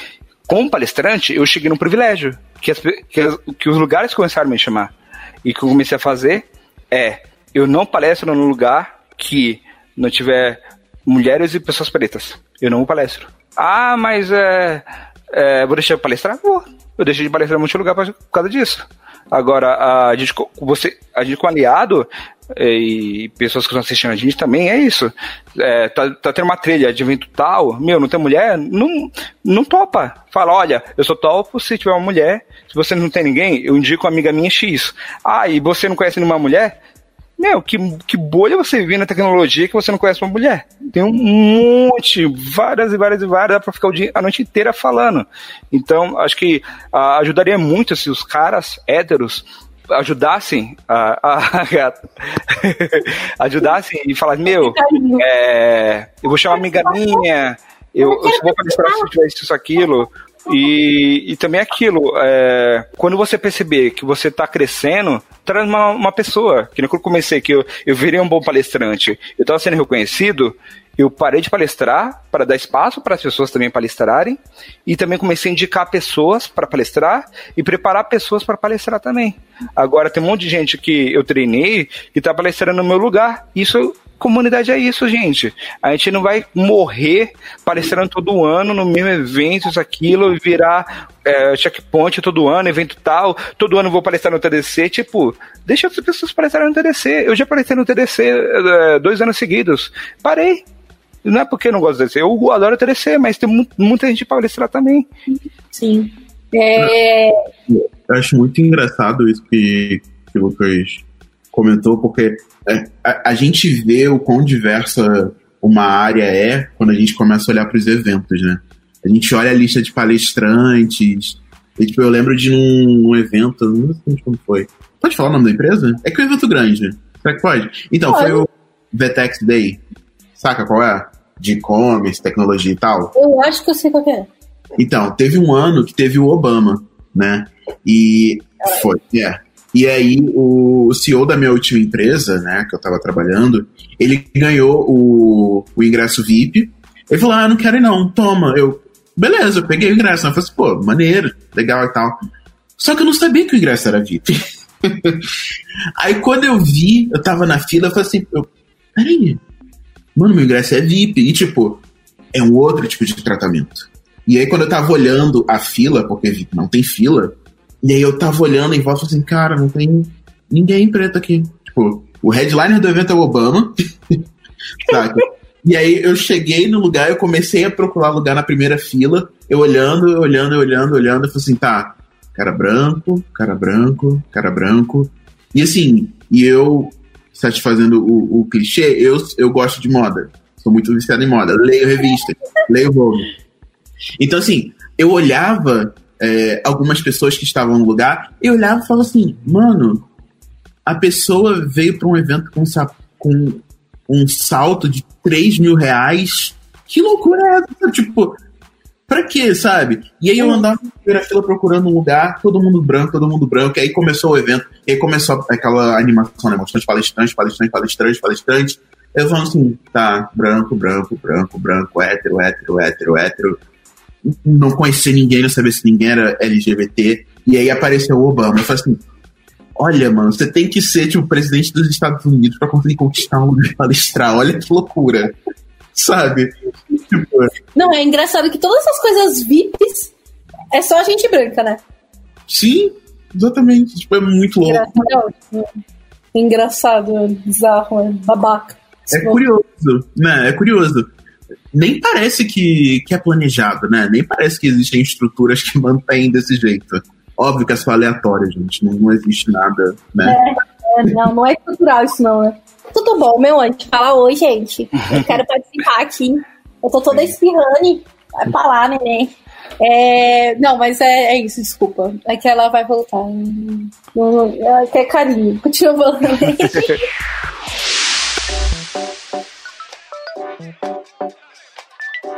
como palestrante, eu cheguei num privilégio, que, as, que, as, que os lugares começaram a me chamar. E que eu comecei a fazer é, eu não palestro num lugar que não tiver mulheres e pessoas pretas. Eu não palestro. Ah, mas é é, vou deixar de palestrar? Vou. Eu deixei de palestrar em muito lugar por causa disso. Agora, a gente, você, a gente com aliado é, e pessoas que estão assistindo a gente também é isso. É, tá, tá tendo uma trilha de evento tal, meu, não tem mulher, não, não topa. Fala, olha, eu sou topo se tiver uma mulher. Se você não tem ninguém, eu indico uma amiga minha X. Ah, e você não conhece nenhuma mulher? Meu, que, que bolha você vive na tecnologia que você não conhece uma mulher? Tem um monte, várias e várias e várias, dá pra ficar o dia, a noite inteira falando. Então, acho que uh, ajudaria muito se os caras héteros ajudassem a, a, a ajudassem e falassem, meu, é, eu vou chamar uma amiga minha, eu, eu vou palestrar se tiver isso, aquilo. E, e também aquilo, é, quando você perceber que você está crescendo, traz uma, uma pessoa. Que nem quando eu comecei, que eu, eu virei um bom palestrante, eu estava sendo reconhecido, eu parei de palestrar para dar espaço para as pessoas também palestrarem e também comecei a indicar pessoas para palestrar e preparar pessoas para palestrar também. Agora tem um monte de gente que eu treinei que está palestrando no meu lugar. Isso comunidade é isso, gente. A gente não vai morrer palestrando todo ano no mesmo evento, isso, aquilo, e virar é, checkpoint todo ano, evento tal, todo ano vou palestrar no TDC. Tipo, deixa as pessoas palestrarem no TDC. Eu já palestrei no TDC é, dois anos seguidos. Parei. Não é porque eu não gosto do TDC, eu adoro o TDC, mas tem muita gente para palestrar também. Sim. É... Eu acho muito engraçado isso que, que o Lucas comentou, porque é, a, a, gente vê o quão diversa uma área é quando a gente começa a olhar para os eventos, né? A gente olha a lista de palestrantes. E, tipo, eu lembro de um, um evento, não sei como foi. Pode falar o nome da empresa? É que é um evento grande. Será que pode? Então, pode. foi o Vetex Day. Saca qual é? De e-commerce, tecnologia e tal. Eu acho que eu sei qual é. Então, teve um ano que teve o Obama, né? E foi, é. Yeah. E aí o CEO da minha última empresa, né, que eu tava trabalhando, ele ganhou o, o ingresso VIP. Ele falou, ah, não quero ir não, toma. Eu, beleza, eu peguei o ingresso. Eu falei assim, pô, maneiro, legal e tal. Só que eu não sabia que o ingresso era VIP. aí quando eu vi, eu tava na fila, eu falei assim, peraí, mano, meu ingresso é VIP. E tipo, é um outro tipo de tratamento. E aí quando eu tava olhando a fila, porque VIP não tem fila, e aí eu tava olhando em volta assim, cara, não tem ninguém preto aqui. Tipo, o headliner do evento é o Obama. sabe? E aí eu cheguei no lugar, eu comecei a procurar lugar na primeira fila, eu olhando, olhando, olhando, olhando, eu falei assim, tá, cara branco, cara branco, cara branco. E assim, e eu, satisfazendo o, o clichê, eu, eu gosto de moda. Sou muito viciado em moda. Leio revista, leio Vogue. Então, assim, eu olhava é, algumas pessoas que estavam no lugar, eu olhava e falava assim, mano, a pessoa veio para um evento com, com um salto de 3 mil reais. Que loucura é essa? Tipo, pra quê, sabe? E aí eu andava na fila procurando um lugar, todo mundo branco, todo mundo branco, e aí começou o evento, e aí começou aquela animação, né? Mostrando palestrantes, palestrantes, palestrantes, palestrantes. Eu falando assim, tá, branco, branco, branco, branco, hétero, hétero, hétero, hétero não conhecer ninguém, não saber se ninguém era LGBT. E aí apareceu o Obama. Eu falei assim: olha, mano, você tem que ser tipo presidente dos Estados Unidos para conseguir conquistar um lugar de palestrar. Olha que loucura. Sabe? Tipo... Não, é engraçado que todas essas coisas VIPs é só gente branca, né? Sim, exatamente. Tipo, é muito louco. Engraçado, é bizarro, é babaca. É curioso, né? É curioso. Nem parece que, que é planejado, né? Nem parece que existem estruturas que mantêm desse jeito. Óbvio que é só aleatório, gente. Não, não existe nada, né? É, é, não, não é estrutural isso não, né? Tudo bom, meu antes. Fala oi, gente. Eu quero participar aqui. Eu tô toda espirrando. Vai pra lá, neném. É, não, mas é, é, isso, desculpa. É que ela vai voltar. Ela quer carinho. Continua falando.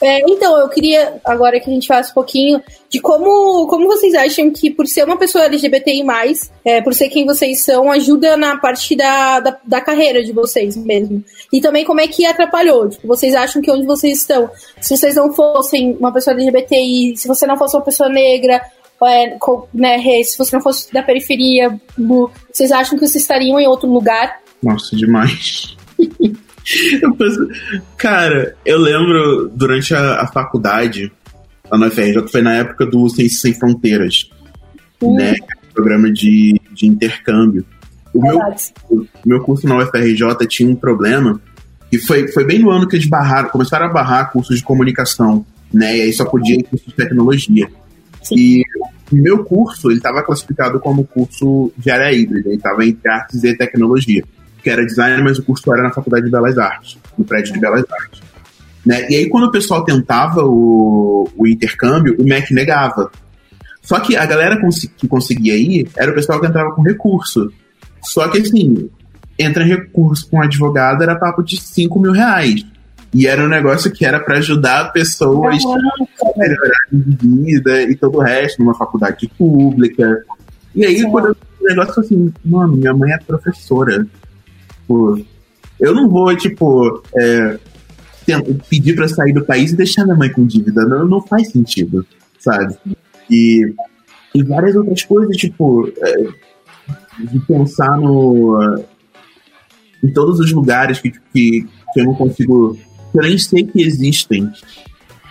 É, então, eu queria agora que a gente faça um pouquinho de como, como vocês acham que, por ser uma pessoa LGBTI, é, por ser quem vocês são, ajuda na parte da, da, da, carreira de vocês mesmo. E também como é que atrapalhou. Tipo, vocês acham que onde vocês estão, se vocês não fossem uma pessoa LGBTI, se você não fosse uma pessoa negra, é, com, né, se você não fosse da periferia, vocês acham que vocês estariam em outro lugar? Nossa, demais. eu penso, cara, eu lembro durante a, a faculdade, lá na UFRJ, foi na época do Ciências Sem Fronteiras, uh. né? Programa de, de intercâmbio. O meu, o meu curso na UFRJ tinha um problema, e foi, foi bem no ano que eles barraram, começaram a barrar cursos de comunicação, né? E aí só podia ir curso de tecnologia. Sim. E o meu curso, ele estava classificado como curso de área híbrida, ele estava entre artes e tecnologia que era design, mas o curso era na Faculdade de Belas Artes, no prédio de Belas Artes. Né? E aí, quando o pessoal tentava o, o intercâmbio, o MEC negava. Só que a galera que conseguia ir era o pessoal que entrava com recurso. Só que, assim, entra em recurso com um advogado era papo de 5 mil reais. E era um negócio que era para ajudar pessoas a melhorar de vida e todo o resto, numa faculdade pública. E aí, Sim. quando o negócio assim, mano, minha mãe é professora. Tipo, eu não vou, tipo, é, pedir para sair do país e deixar minha mãe com dívida. Não, não faz sentido, sabe? E, e várias outras coisas, tipo, é, de pensar no. em todos os lugares que, que, que eu não consigo. que eu nem sei que existem,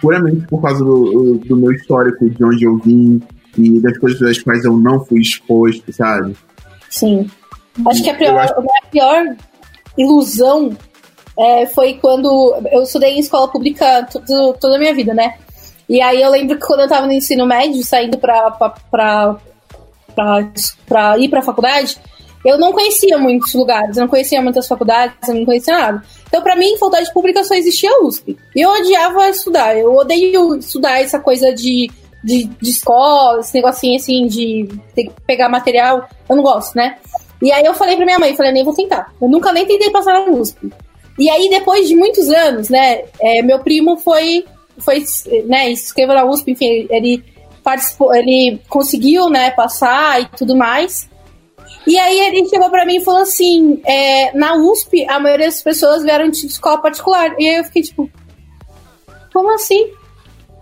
puramente por causa do, do meu histórico, de onde eu vim e das coisas das quais eu não fui exposto, sabe? Sim. Acho que a pior, acho... a pior ilusão é, foi quando eu estudei em escola pública tudo, toda a minha vida, né? E aí eu lembro que quando eu tava no ensino médio, saindo pra, pra, pra, pra, pra ir pra faculdade, eu não conhecia muitos lugares, eu não conhecia muitas faculdades, eu não conhecia nada. Então, para mim, faculdade pública só existia a USP. E eu odiava estudar, eu odeio estudar essa coisa de, de, de escola, esse negocinho assim de ter que pegar material, eu não gosto, né? E aí eu falei pra minha mãe, falei, nem vou tentar. Eu nunca nem tentei passar na USP. E aí, depois de muitos anos, né, é, meu primo foi, foi, né, inscreveu na USP, enfim, ele participou, ele conseguiu, né, passar e tudo mais. E aí ele chegou para mim e falou assim, é, na USP, a maioria das pessoas vieram de escola particular. E aí eu fiquei tipo, como assim?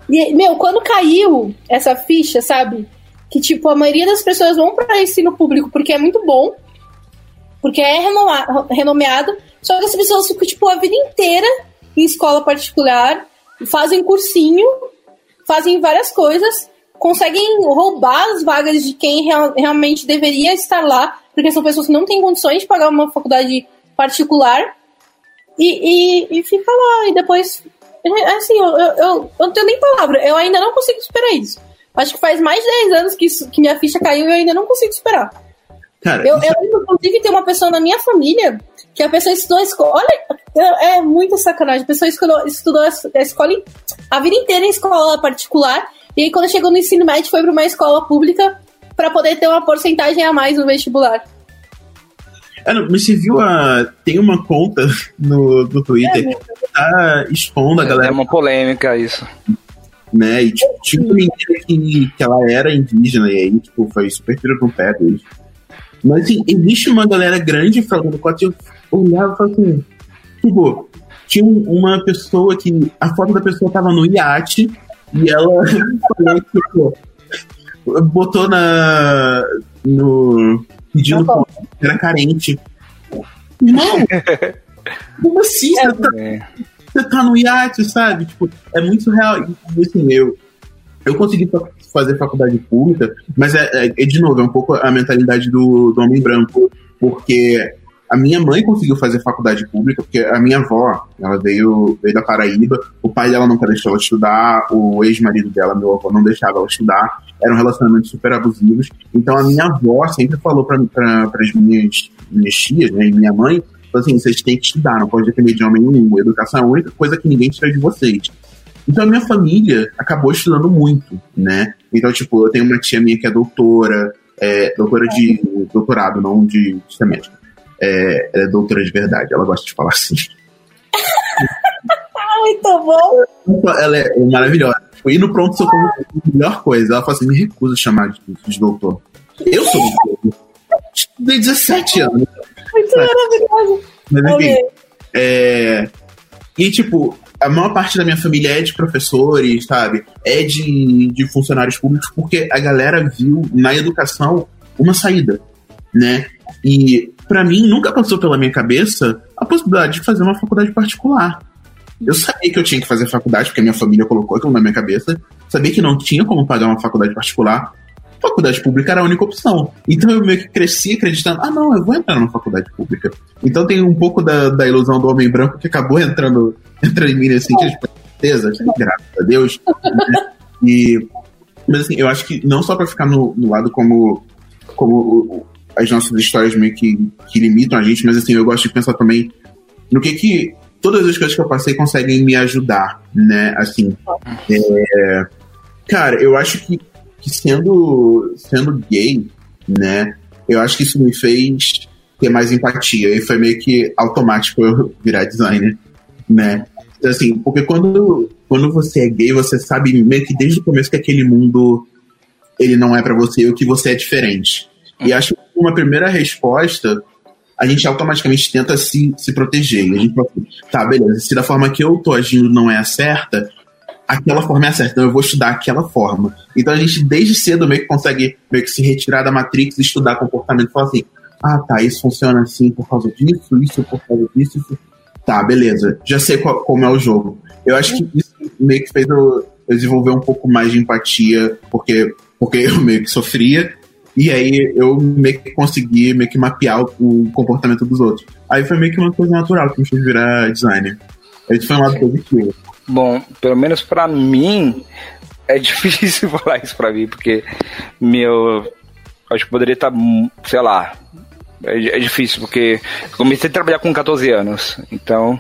E, meu, quando caiu essa ficha, sabe? Que, tipo, a maioria das pessoas vão para ensino público porque é muito bom, porque é renomeado, só que as pessoas ficam, tipo, a vida inteira em escola particular, fazem cursinho, fazem várias coisas, conseguem roubar as vagas de quem real, realmente deveria estar lá, porque são pessoas que não têm condições de pagar uma faculdade particular, e, e, e fica lá, e depois. Assim, eu, eu, eu, eu não tenho nem palavra, eu ainda não consigo superar isso. Acho que faz mais de 10 anos que, isso, que minha ficha caiu e eu ainda não consigo superar. Cara, eu, eu lembro, inclusive, ter uma pessoa na minha família que a pessoa estudou a escola. Olha, é, é muita sacanagem. A pessoa estudou, estudou a escola a vida inteira em escola particular. E aí, quando chegou no ensino médio, foi para uma escola pública para poder ter uma porcentagem a mais no vestibular. É, não, mas você viu a. Tem uma conta no, no Twitter é, que tá expondo a galera. É uma polêmica isso. Né? E tipo, tinha uma menina que, que ela era indígena, e aí, tipo, foi super tiro no pé deles. Mas assim, existe uma galera grande falando quatro eu olhava e falava assim, tipo, tinha uma pessoa que. A foto da pessoa tava no iate, E ela falou, tipo, botou na. no. pedindo bom. que era carente. Não! Como assim? Você tá, É. você tá no iate, sabe? Tipo, é muito real. E assim, eu, eu consegui fazer faculdade pública, mas é, é- de novo, é um pouco a mentalidade do, do homem branco, porque a minha mãe conseguiu fazer faculdade pública, porque a minha avó, ela veio, veio da Paraíba, o pai dela nunca deixou ela estudar, o ex-marido dela, meu avô, não deixava ela estudar, eram relacionamentos super abusivos. Então a minha avó sempre falou para as minhas, minhas tias, né, minha mãe, assim, vocês têm que estudar, não pode depender de homem nenhum, educação é a única coisa que ninguém tira de vocês. Então a minha família acabou estudando muito, né? Então, tipo, eu tenho uma tia minha que é doutora, é, doutora de doutorado, não de, de. É, ela é doutora de verdade, ela gosta de falar assim. Muito bom. Ela é maravilhosa. Tipo, E no pronto socorro é a melhor coisa. Ela fala assim: me recusa a chamar de, de doutor. Eu sou doutor. Estudei 17 anos. Muito maravilhoso. Mas enfim. É... E, tipo, a maior parte da minha família é de professores, sabe? É de, de funcionários públicos, porque a galera viu na educação uma saída, né? E, pra mim, nunca passou pela minha cabeça a possibilidade de fazer uma faculdade particular. Eu sabia que eu tinha que fazer faculdade, porque a minha família colocou aquilo na minha cabeça. Sabia que não tinha como pagar uma faculdade particular. Faculdade pública era a única opção. Então eu meio que cresci acreditando, ah não, eu vou entrar numa faculdade pública. Então tem um pouco da, da ilusão do homem branco que acabou entrando, entrando em mim nesse sentido, tipo, certeza, graças a Deus. né? E, mas assim, eu acho que não só pra ficar no, no lado como, como as nossas histórias meio que, que limitam a gente, mas assim, eu gosto de pensar também no que que todas as coisas que eu passei conseguem me ajudar, né? Assim, é, cara, eu acho que, que sendo, sendo gay, né? Eu acho que isso me fez ter mais empatia e foi meio que automático eu virar designer, né? Então, Assim, porque quando, quando você é gay, você sabe meio que desde o começo que aquele mundo ele não é pra você, ou que você é diferente. E acho que uma primeira resposta a gente automaticamente tenta se, se proteger. E a gente fala tá, beleza, se da forma que eu tô agindo não é a certa, aquela forma é certa, então eu vou estudar aquela forma. Então a gente desde cedo meio que consegue meio que se retirar da Matrix e estudar comportamento e falar assim, ah tá, isso funciona assim por causa disso, isso por causa disso, isso. Tá, beleza, já sei qual- como é o jogo. Eu acho que isso meio que fez eu, eu desenvolver um pouco mais de empatia, porque, porque eu meio que sofria, e aí eu meio que consegui meio que mapear o, o comportamento dos outros. Aí foi meio que uma coisa natural que me fez virar designer. Esse foi um lado positivo. Bom, pelo menos pra mim, é difícil falar isso pra mim, porque meu. Acho que poderia estar, sei lá. É, é difícil, porque comecei a trabalhar com 14 anos, então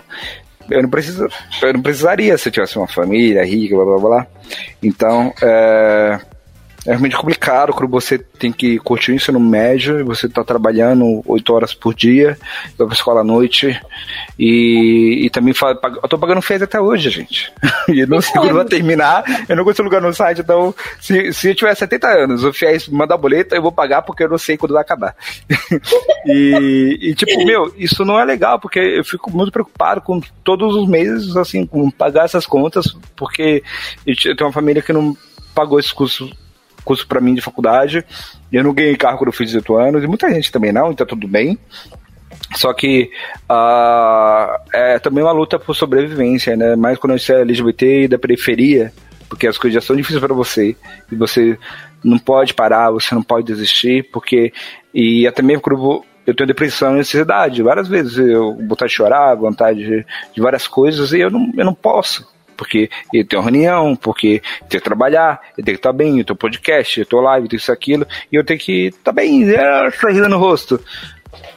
eu não, preciso, eu não precisaria se eu tivesse uma família rica, blá blá blá. Então, é, é realmente complicado quando você tem que curtir o ensino médio e você tá trabalhando 8 horas por dia, vai pra escola à noite e, e também fa- pag- eu tô pagando FES até hoje, gente. E não sei quando vai terminar, eu não consigo lugar no site, então se, se eu tiver 70 anos, o FIES mandar boleta, eu vou pagar porque eu não sei quando vai acabar. e, e, tipo, meu, isso não é legal, porque eu fico muito preocupado com todos os meses, assim, com pagar essas contas, porque eu tenho uma família que não pagou esse curso curso para mim de faculdade. Eu não ganhei carro quando eu fiz 18 anos, e muita gente também não, então tudo bem. Só que ah, é também uma luta por sobrevivência, né? Mais quando você é LGBT e da periferia, porque as coisas já são difíceis para você e você não pode parar, você não pode desistir, porque e até mesmo quando eu tenho depressão e ansiedade, várias vezes eu vontade de chorar, vontade de, de várias coisas e eu não, eu não posso. Porque eu tenho reunião, porque eu tenho que trabalhar, eu tenho que estar bem, eu tenho podcast, eu tenho live, eu tenho isso, aquilo, e eu tenho que estar bem, é, sorrindo no rosto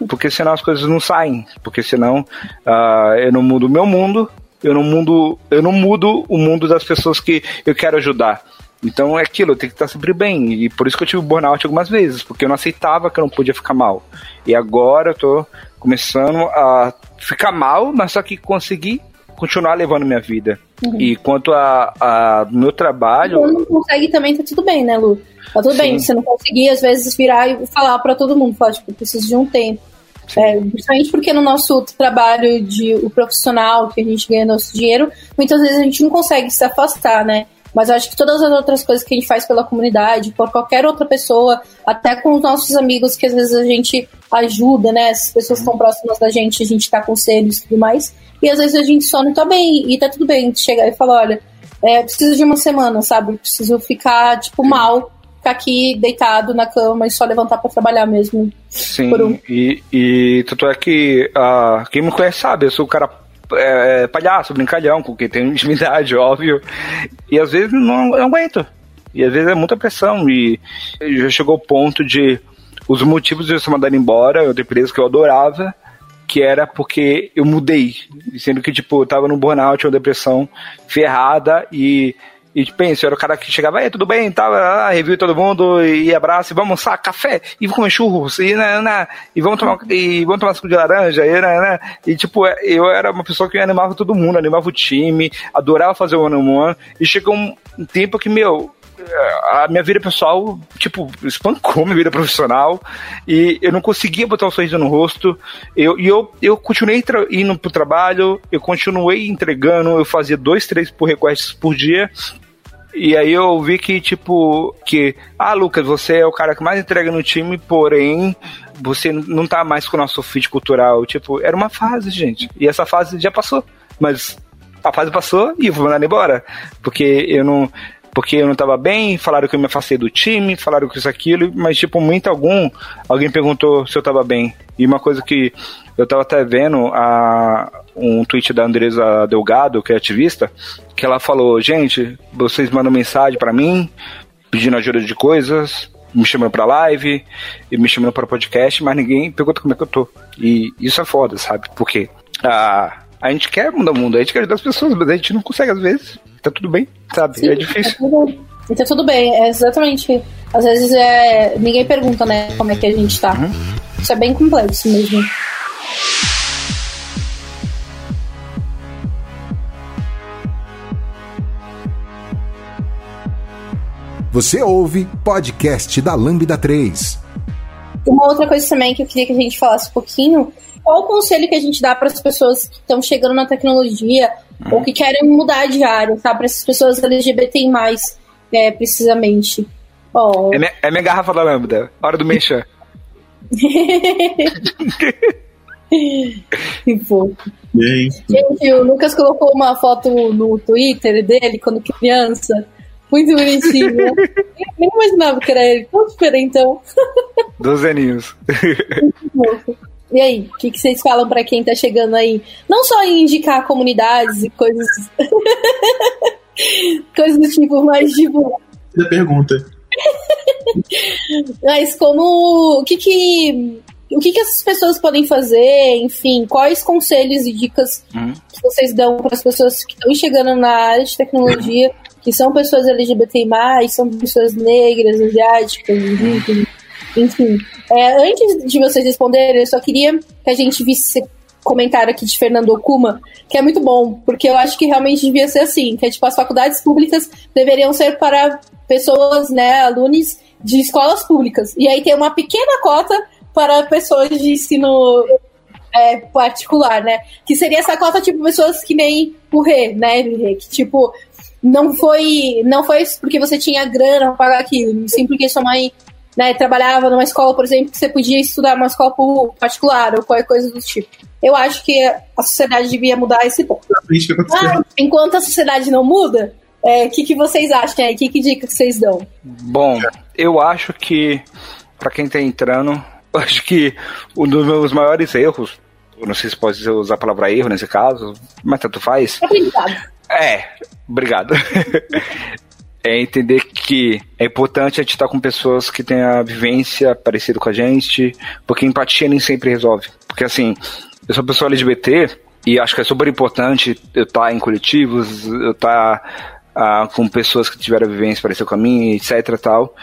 porque senão as coisas não saem, porque senão ah, eu não mudo o meu mundo, eu não mudo, eu não mudo o mundo das pessoas que eu quero ajudar. Então é aquilo, eu tenho que estar sempre bem. E por isso que eu tive burnout algumas vezes, porque eu não aceitava que eu não podia ficar mal. E agora eu tô começando a ficar mal, mas só que conseguir continuar levando minha vida. E quanto a, a meu trabalho, Quando não consegue também, tá tudo bem, né, Lu? Tá tudo Sim. bem, você não conseguir, às vezes, virar e falar pra todo mundo, falar, tipo, preciso de um tempo. É, principalmente porque no nosso trabalho de o profissional, que a gente ganha nosso dinheiro, muitas vezes a gente não consegue se afastar, né? Mas eu acho que todas as outras coisas que a gente faz pela comunidade, por qualquer outra pessoa, até com os nossos amigos que às vezes a gente ajuda, né? As pessoas estão próximas da gente, a gente dá conselhos e tudo mais. E às vezes a gente só não tá bem, e tá tudo bem chegar e falar, olha, é, preciso de uma semana, sabe? Preciso ficar, tipo, mal, ficar aqui deitado na cama e só levantar para trabalhar mesmo. Sim, um... e, e tanto é que uh, quem me conhece sabe, eu sou o cara é, é, palhaço, brincalhão, com quem tem intimidade, óbvio. E às vezes não, não aguento. E às vezes é muita pressão. E já chegou o ponto de os motivos de eu ser mandado embora, outra empresa que eu adorava, que era porque eu mudei. Sendo que, tipo, eu tava no burnout, uma depressão ferrada e e pensa, eu era o cara que chegava, aí, tudo bem, tava, ah, review todo mundo, e abraço, e vamos almoçar café, e comer churros, e, né, né, e vamos tomar, e vamos tomar suco de laranja, e, né, né, e tipo, eu era uma pessoa que animava todo mundo, animava o time, adorava fazer o one on one, e chegou um tempo que, meu, a minha vida pessoal, tipo, espancou minha vida profissional e eu não conseguia botar um sorriso no rosto. Eu, e eu, eu continuei indo pro trabalho, eu continuei entregando, eu fazia dois, três por requests por dia e aí eu vi que, tipo, que, ah, Lucas, você é o cara que mais entrega no time, porém, você não tá mais com o nosso fit cultural. Tipo, era uma fase, gente. E essa fase já passou. Mas a fase passou e eu vou mandar embora. Porque eu não. Porque eu não tava bem, falaram que eu me afastei do time, falaram que isso aquilo, mas tipo, muito algum, alguém perguntou se eu tava bem. E uma coisa que eu tava até vendo a, um tweet da Andresa Delgado, que é ativista, que ela falou: gente, vocês mandam mensagem para mim, pedindo ajuda de coisas, me chamando pra live, me chamando para podcast, mas ninguém pergunta como é que eu tô. E isso é foda, sabe? Porque a, a gente quer mudar o mundo, a gente quer ajudar as pessoas, mas a gente não consegue às vezes. Tá tudo bem, sabe? Sim, é difícil. Tá tudo, tá tudo bem, é exatamente. Às vezes é, ninguém pergunta, né, como é que a gente tá. Uhum. Isso é bem complexo mesmo. Você ouve podcast da Lambda 3. Uma outra coisa também que eu queria que a gente falasse um pouquinho, qual o conselho que a gente dá para as pessoas que estão chegando na tecnologia uhum. ou que querem mudar de área, tá? Para essas pessoas LGBT mais, é, precisamente. Oh. É, minha, é minha garrafa da Lambda, hora do mexer. que fofo. Gente, o Lucas colocou uma foto no Twitter dele quando criança muito bonitinho. nem imaginava que era ele. Tão diferentão. Doze aninhos. E aí, o que, que, vocês falam para quem tá chegando aí? Não só em indicar comunidades e coisas. coisas do tipo, mas tipo. Da pergunta. mas como. O que que. O que, que essas pessoas podem fazer? Enfim, quais conselhos e dicas uhum. que vocês dão para as pessoas que estão chegando na área de tecnologia que são pessoas LGBT+, são pessoas negras, asiáticas, indígenas, enfim. É, antes de vocês responderem, eu só queria que a gente visse comentário aqui de Fernando Okuma, que é muito bom, porque eu acho que realmente devia ser assim, que é, tipo, as faculdades públicas deveriam ser para pessoas, né, alunos de escolas públicas. E aí tem uma pequena cota para pessoas de ensino é, particular, né? Que seria essa cota, tipo, pessoas que nem o Rê, né, Que, tipo, não foi não foi porque você tinha grana para pagar aquilo, sim porque sua mãe né, trabalhava numa escola, por exemplo, que você podia estudar numa escola particular ou qualquer coisa do tipo. Eu acho que a sociedade devia mudar esse ponto. Ah, enquanto a sociedade não muda, o é, que, que vocês acham aí? Que, que dica que vocês dão? Bom, eu acho que, para quem está entrando, acho que um dos meus maiores erros, não sei se pode usar a palavra erro nesse caso, mas tanto faz. É, é Obrigado. é entender que é importante a gente estar com pessoas que têm a vivência parecida com a gente, porque empatia nem sempre resolve. Porque assim, eu sou pessoa LGBT e acho que é super importante eu estar em coletivos, eu estar ah, com pessoas que tiveram a vivência parecida com a minha, etc tal.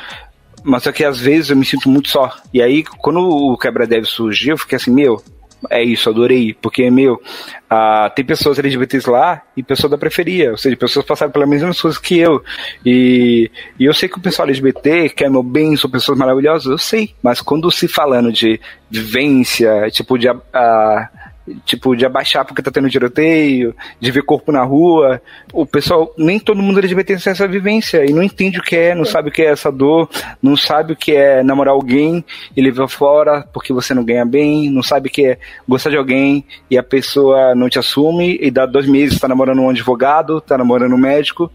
Mas só que às vezes eu me sinto muito só. E aí, quando o Quebra Dev surgiu, eu fiquei assim, meu, é isso, adorei. Porque, meu, uh, tem pessoas LGBTs lá e pessoas da preferia, ou seja, pessoas passaram pelas mesmas coisas que eu. E, e eu sei que o pessoal LGBT quer meu bem, são pessoas maravilhosas, eu sei. Mas quando se falando de vivência, tipo, de. Uh, tipo, de abaixar porque tá tendo tiroteio, de ver corpo na rua. O pessoal, nem todo mundo LGBT tem essa vivência e não entende o que é, não sabe o que é essa dor, não sabe o que é namorar alguém e levar fora porque você não ganha bem, não sabe o que é gostar de alguém e a pessoa não te assume e dá dois meses tá namorando um advogado, tá namorando um médico,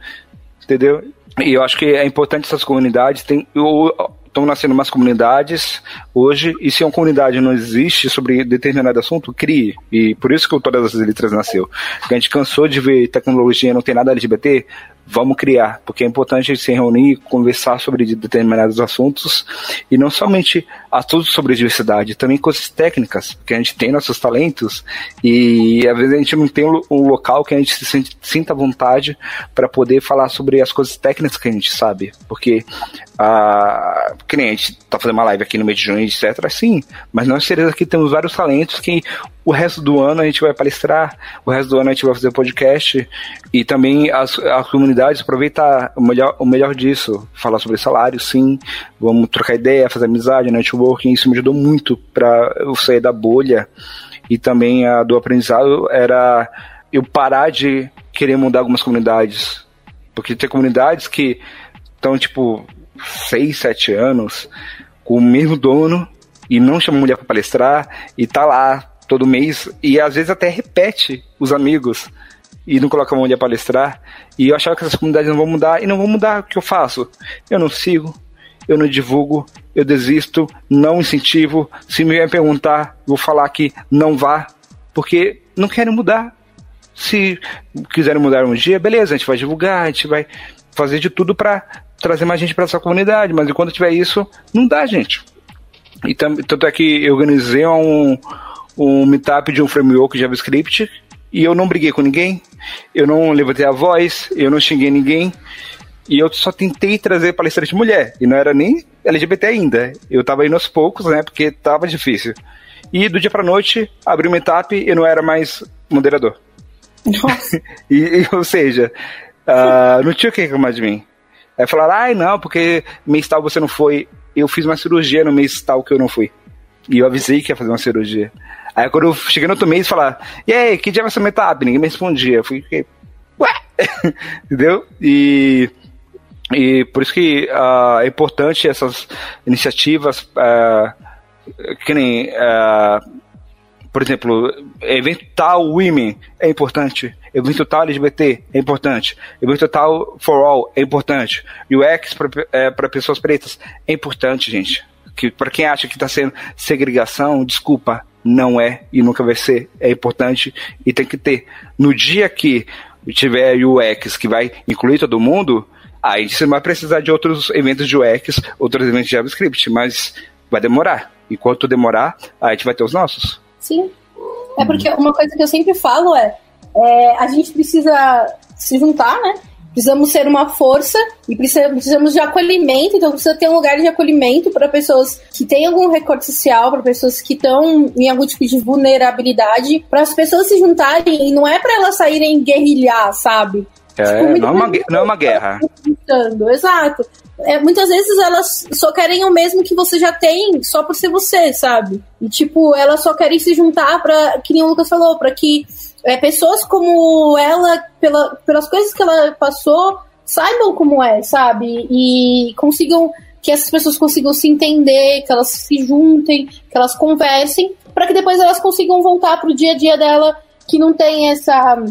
entendeu? E eu acho que é importante essas comunidades. Tem, eu, estão nascendo mais comunidades hoje, e se uma comunidade não existe sobre determinado assunto, crie. E por isso que o Todas as Letras nasceu. Porque a gente cansou de ver tecnologia não tem nada LGBT, vamos criar, porque é importante se reunir, conversar sobre determinados assuntos e não somente assuntos sobre diversidade, também coisas técnicas, porque a gente tem nossos talentos e às vezes a gente não tem um local que a gente se sinta vontade para poder falar sobre as coisas técnicas que a gente sabe, porque a que nem a gente tá fazendo uma live aqui no mês de junho, etc, sim, mas nós seres aqui temos vários talentos que o resto do ano a gente vai palestrar, o resto do ano a gente vai fazer podcast e também as, as comunidades aproveitar o melhor, o melhor disso, falar sobre salário, sim, vamos trocar ideia, fazer amizade, networking, isso me ajudou muito para eu sair da bolha e também a do aprendizado era eu parar de querer mudar algumas comunidades, porque tem comunidades que estão tipo seis, sete anos com o mesmo dono e não chama mulher para palestrar e tá lá todo mês e às vezes até repete os amigos e não coloca a mão de palestrar. E eu achava que essas comunidades não vão mudar e não vão mudar. O que eu faço? Eu não sigo, eu não divulgo, eu desisto, não incentivo. Se me vier perguntar, vou falar que não vá, porque não querem mudar. Se quiserem mudar um dia, beleza, a gente vai divulgar, a gente vai fazer de tudo para trazer mais gente para essa comunidade, mas enquanto tiver isso, não dá, gente. E tanto é que eu organizei um, um meetup de um framework JavaScript e eu não briguei com ninguém, eu não levantei a voz, eu não xinguei ninguém. E eu só tentei trazer palestrante mulher. E não era nem LGBT ainda. Eu tava indo aos poucos, né? Porque tava difícil. E do dia pra noite, abri o meetup e não era mais moderador. Nossa. e, e, ou seja, uh, não tinha o que reclamar de mim. Aí falaram, ai não, porque mês tal você não foi. Eu fiz uma cirurgia no mês tal que eu não fui. E eu avisei que ia fazer uma cirurgia. Aí quando eu cheguei no outro mês, falar, e aí, que dia vai ser o meetup? Ninguém me respondia. Eu fui, ué? Entendeu? E, e por isso que uh, é importante essas iniciativas, uh, que nem, uh, por exemplo, evento tal Women é importante, evento tal LGBT é importante, evento tal For All é importante, UX para é, pessoas pretas é importante, gente. Que para quem acha que está sendo segregação, desculpa, não é e nunca vai ser. É importante e tem que ter. No dia que tiver UX que vai incluir todo mundo, aí você vai precisar de outros eventos de UX, outros eventos de JavaScript, mas vai demorar. Enquanto demorar, a gente vai ter os nossos. Sim. É porque uma coisa que eu sempre falo é, é a gente precisa se juntar, né? Precisamos ser uma força e precisamos de acolhimento, então precisa ter um lugar de acolhimento para pessoas que têm algum recorte social, para pessoas que estão em algum tipo de vulnerabilidade, para as pessoas se juntarem e não é para elas saírem guerrilhar, sabe? É, tipo, não, é uma, não é uma guerra. Exato. É, muitas vezes elas só querem o mesmo que você já tem, só por ser você, sabe? E tipo, elas só querem se juntar para, que nem o Lucas falou, para que é, pessoas como ela, pela, pelas coisas que ela passou, saibam como é, sabe? E consigam que essas pessoas consigam se entender, que elas se juntem, que elas conversem, para que depois elas consigam voltar pro dia a dia dela que não tem essa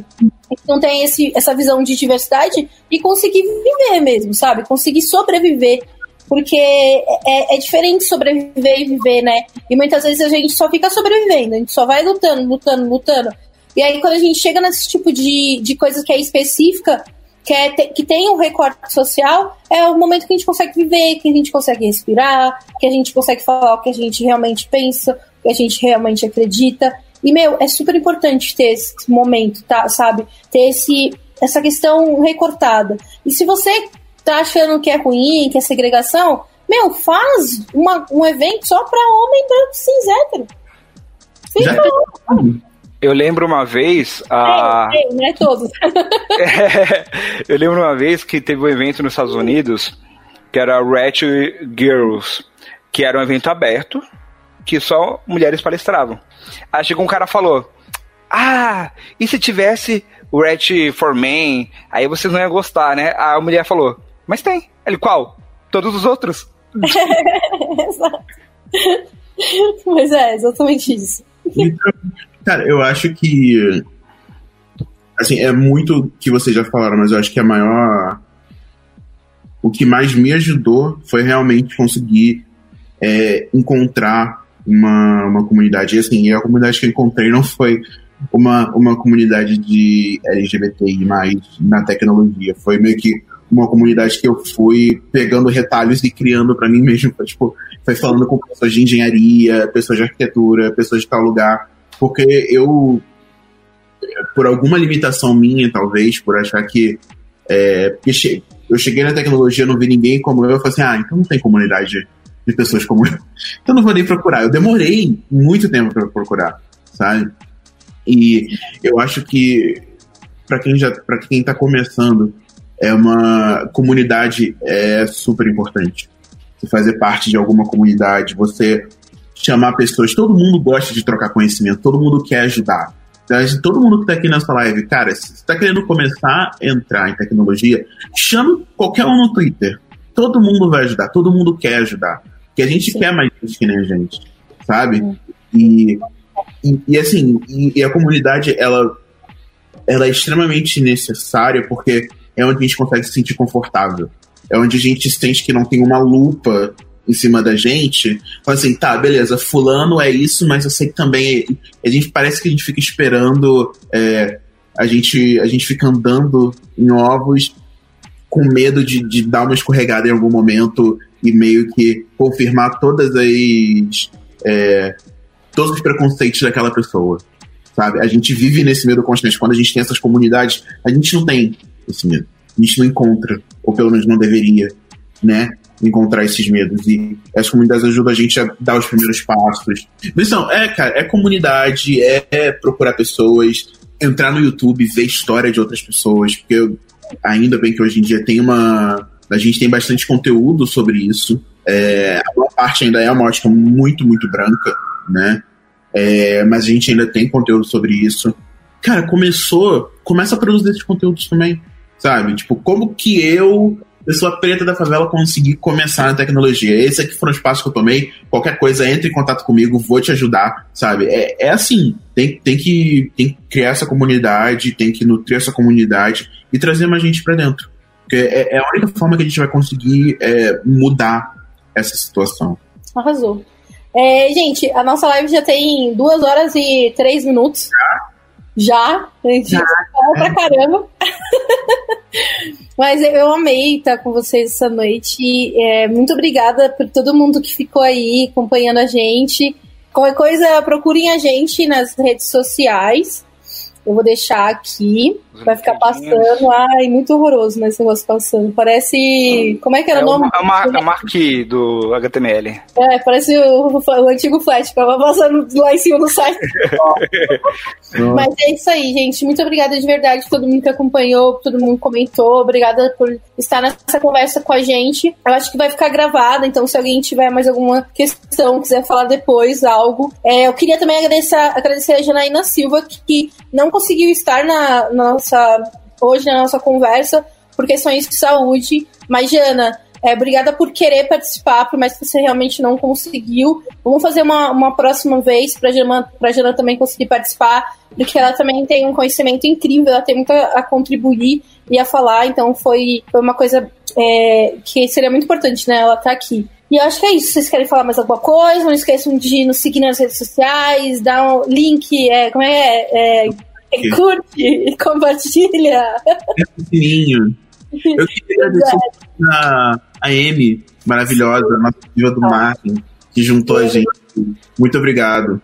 não tem esse, essa visão de diversidade e conseguir viver mesmo, sabe? Conseguir sobreviver. Porque é, é diferente sobreviver e viver, né? E muitas vezes a gente só fica sobrevivendo, a gente só vai lutando, lutando, lutando. E aí, quando a gente chega nesse tipo de, de coisa que é específica, que, é te, que tem um recorte social, é o momento que a gente consegue viver, que a gente consegue respirar, que a gente consegue falar o que a gente realmente pensa, o que a gente realmente acredita. E, meu, é super importante ter esse momento, tá, sabe? Ter esse, essa questão recortada. E se você tá achando que é ruim, que é segregação, meu, faz uma, um evento só pra homem branco cis hétero. Fica eu lembro uma vez. A... É, não é todos. é, eu lembro uma vez que teve um evento nos Estados Unidos que era Red Girls, que era um evento aberto que só mulheres palestravam. Aí chegou um cara falou: Ah, e se tivesse o Red for Men? Aí vocês não iam gostar, né? A mulher falou, mas tem. Ele, qual? Todos os outros? Exato. Mas é, exatamente isso. Cara, eu acho que. Assim, é muito que vocês já falaram, mas eu acho que a maior. O que mais me ajudou foi realmente conseguir é, encontrar uma, uma comunidade. E assim, a comunidade que eu encontrei não foi uma, uma comunidade de LGBTI mais na tecnologia. Foi meio que uma comunidade que eu fui pegando retalhos e criando para mim mesmo. Tipo, foi falando com pessoas de engenharia, pessoas de arquitetura, pessoas de tal lugar. Porque eu, por alguma limitação minha, talvez, por achar que. É, eu cheguei na tecnologia, não vi ninguém como eu, eu falei assim: ah, então não tem comunidade de pessoas como eu. Então não vou nem procurar. Eu demorei muito tempo para procurar, sabe? E eu acho que para quem já, para quem está começando, é uma comunidade é super importante. Você fazer parte de alguma comunidade, você chamar pessoas, todo mundo gosta de trocar conhecimento, todo mundo quer ajudar. Todo mundo que está aqui nessa live, cara, se você está querendo começar a entrar em tecnologia, chama qualquer um no Twitter. Todo mundo vai ajudar, todo mundo quer ajudar. Que a gente Sim. quer mais gente que nem a gente, sabe? E, e, e assim, e, e, a comunidade, ela, ela é extremamente necessária porque é onde a gente consegue se sentir confortável. É onde a gente sente que não tem uma lupa em cima da gente. Fala assim, tá, beleza, fulano é isso, mas eu sei que também. A gente parece que a gente fica esperando. É, a, gente, a gente fica andando em ovos com medo de, de dar uma escorregada em algum momento e meio que confirmar todas as é, todos os preconceitos daquela pessoa, sabe? A gente vive nesse medo constante. Quando a gente tem essas comunidades, a gente não tem esse medo. A gente não encontra, ou pelo menos não deveria, né? Encontrar esses medos. E as comunidades ajudam a gente a dar os primeiros passos. Então, é, cara, é comunidade, é, é procurar pessoas, entrar no YouTube, ver história de outras pessoas, porque eu, ainda bem que hoje em dia tem uma a gente tem bastante conteúdo sobre isso. É, a maior parte ainda é uma ótica muito, muito branca, né? É, mas a gente ainda tem conteúdo sobre isso. Cara, começou. Começa a produzir esses conteúdos também, sabe? Tipo, como que eu, pessoa preta da favela, consegui começar na tecnologia? Esse aqui foram os passos que eu tomei. Qualquer coisa, entre em contato comigo, vou te ajudar, sabe? É, é assim. Tem, tem, que, tem que criar essa comunidade, tem que nutrir essa comunidade e trazer mais gente para dentro. Porque é, é, a única forma que a gente vai conseguir é, mudar essa situação. Arrasou. É, gente, a nossa live já tem duas horas e três minutos. Já? Já? A gente já. fala pra caramba. Mas eu amei estar com vocês essa noite. É, muito obrigada por todo mundo que ficou aí acompanhando a gente. Qualquer coisa, procurem a gente nas redes sociais. Eu vou deixar aqui. Vai ficar passando. Ai, muito horroroso né, esse negócio passando. Parece. Como é que era é o nome? É a, marque do HTML. É, parece o, o antigo Flash, passando lá em cima do site. Mas é isso aí, gente. Muito obrigada de verdade a todo mundo que acompanhou, todo mundo comentou. Obrigada por estar nessa conversa com a gente. Eu acho que vai ficar gravada, então se alguém tiver mais alguma questão, quiser falar depois algo. É, eu queria também agradecer, agradecer a Janaína Silva, que não conseguiu estar na, nossa hoje na nossa conversa por questões de saúde. Mas, Jana, é, obrigada por querer participar, por mais que você realmente não conseguiu. Vamos fazer uma, uma próxima vez para a Jana também conseguir participar, porque ela também tem um conhecimento incrível, ela tem muito a, a contribuir e a falar, então foi, foi uma coisa é, que seria muito importante, né? Ela estar tá aqui. E eu acho que é isso. Vocês querem falar mais alguma coisa? Não esqueçam de nos seguir nas redes sociais, dar um link, é, como é, é e curte e compartilha. É sininho. Eu queria agradecer a, a Amy, maravilhosa, nossa diva do ah. marketing, que juntou a gente. Muito obrigado.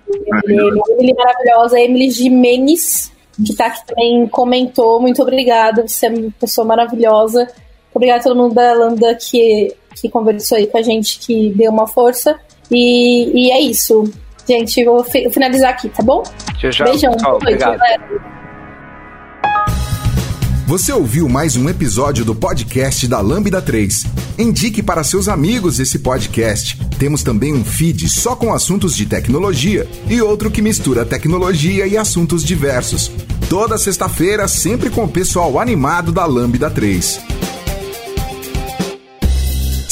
Emily maravilhosa, Emily Jimenez, que tá aqui também comentou. Muito obrigada, você é uma pessoa maravilhosa. Obrigada a todo mundo da Lambda que, que conversou aí com a gente, que deu uma força. E, e é isso. Gente, vou finalizar aqui, tá bom? Tchau, tchau. Beijão. Tchau, obrigado. Você ouviu mais um episódio do podcast da Lambda 3. Indique para seus amigos esse podcast. Temos também um feed só com assuntos de tecnologia e outro que mistura tecnologia e assuntos diversos. Toda sexta-feira, sempre com o pessoal animado da Lambda 3.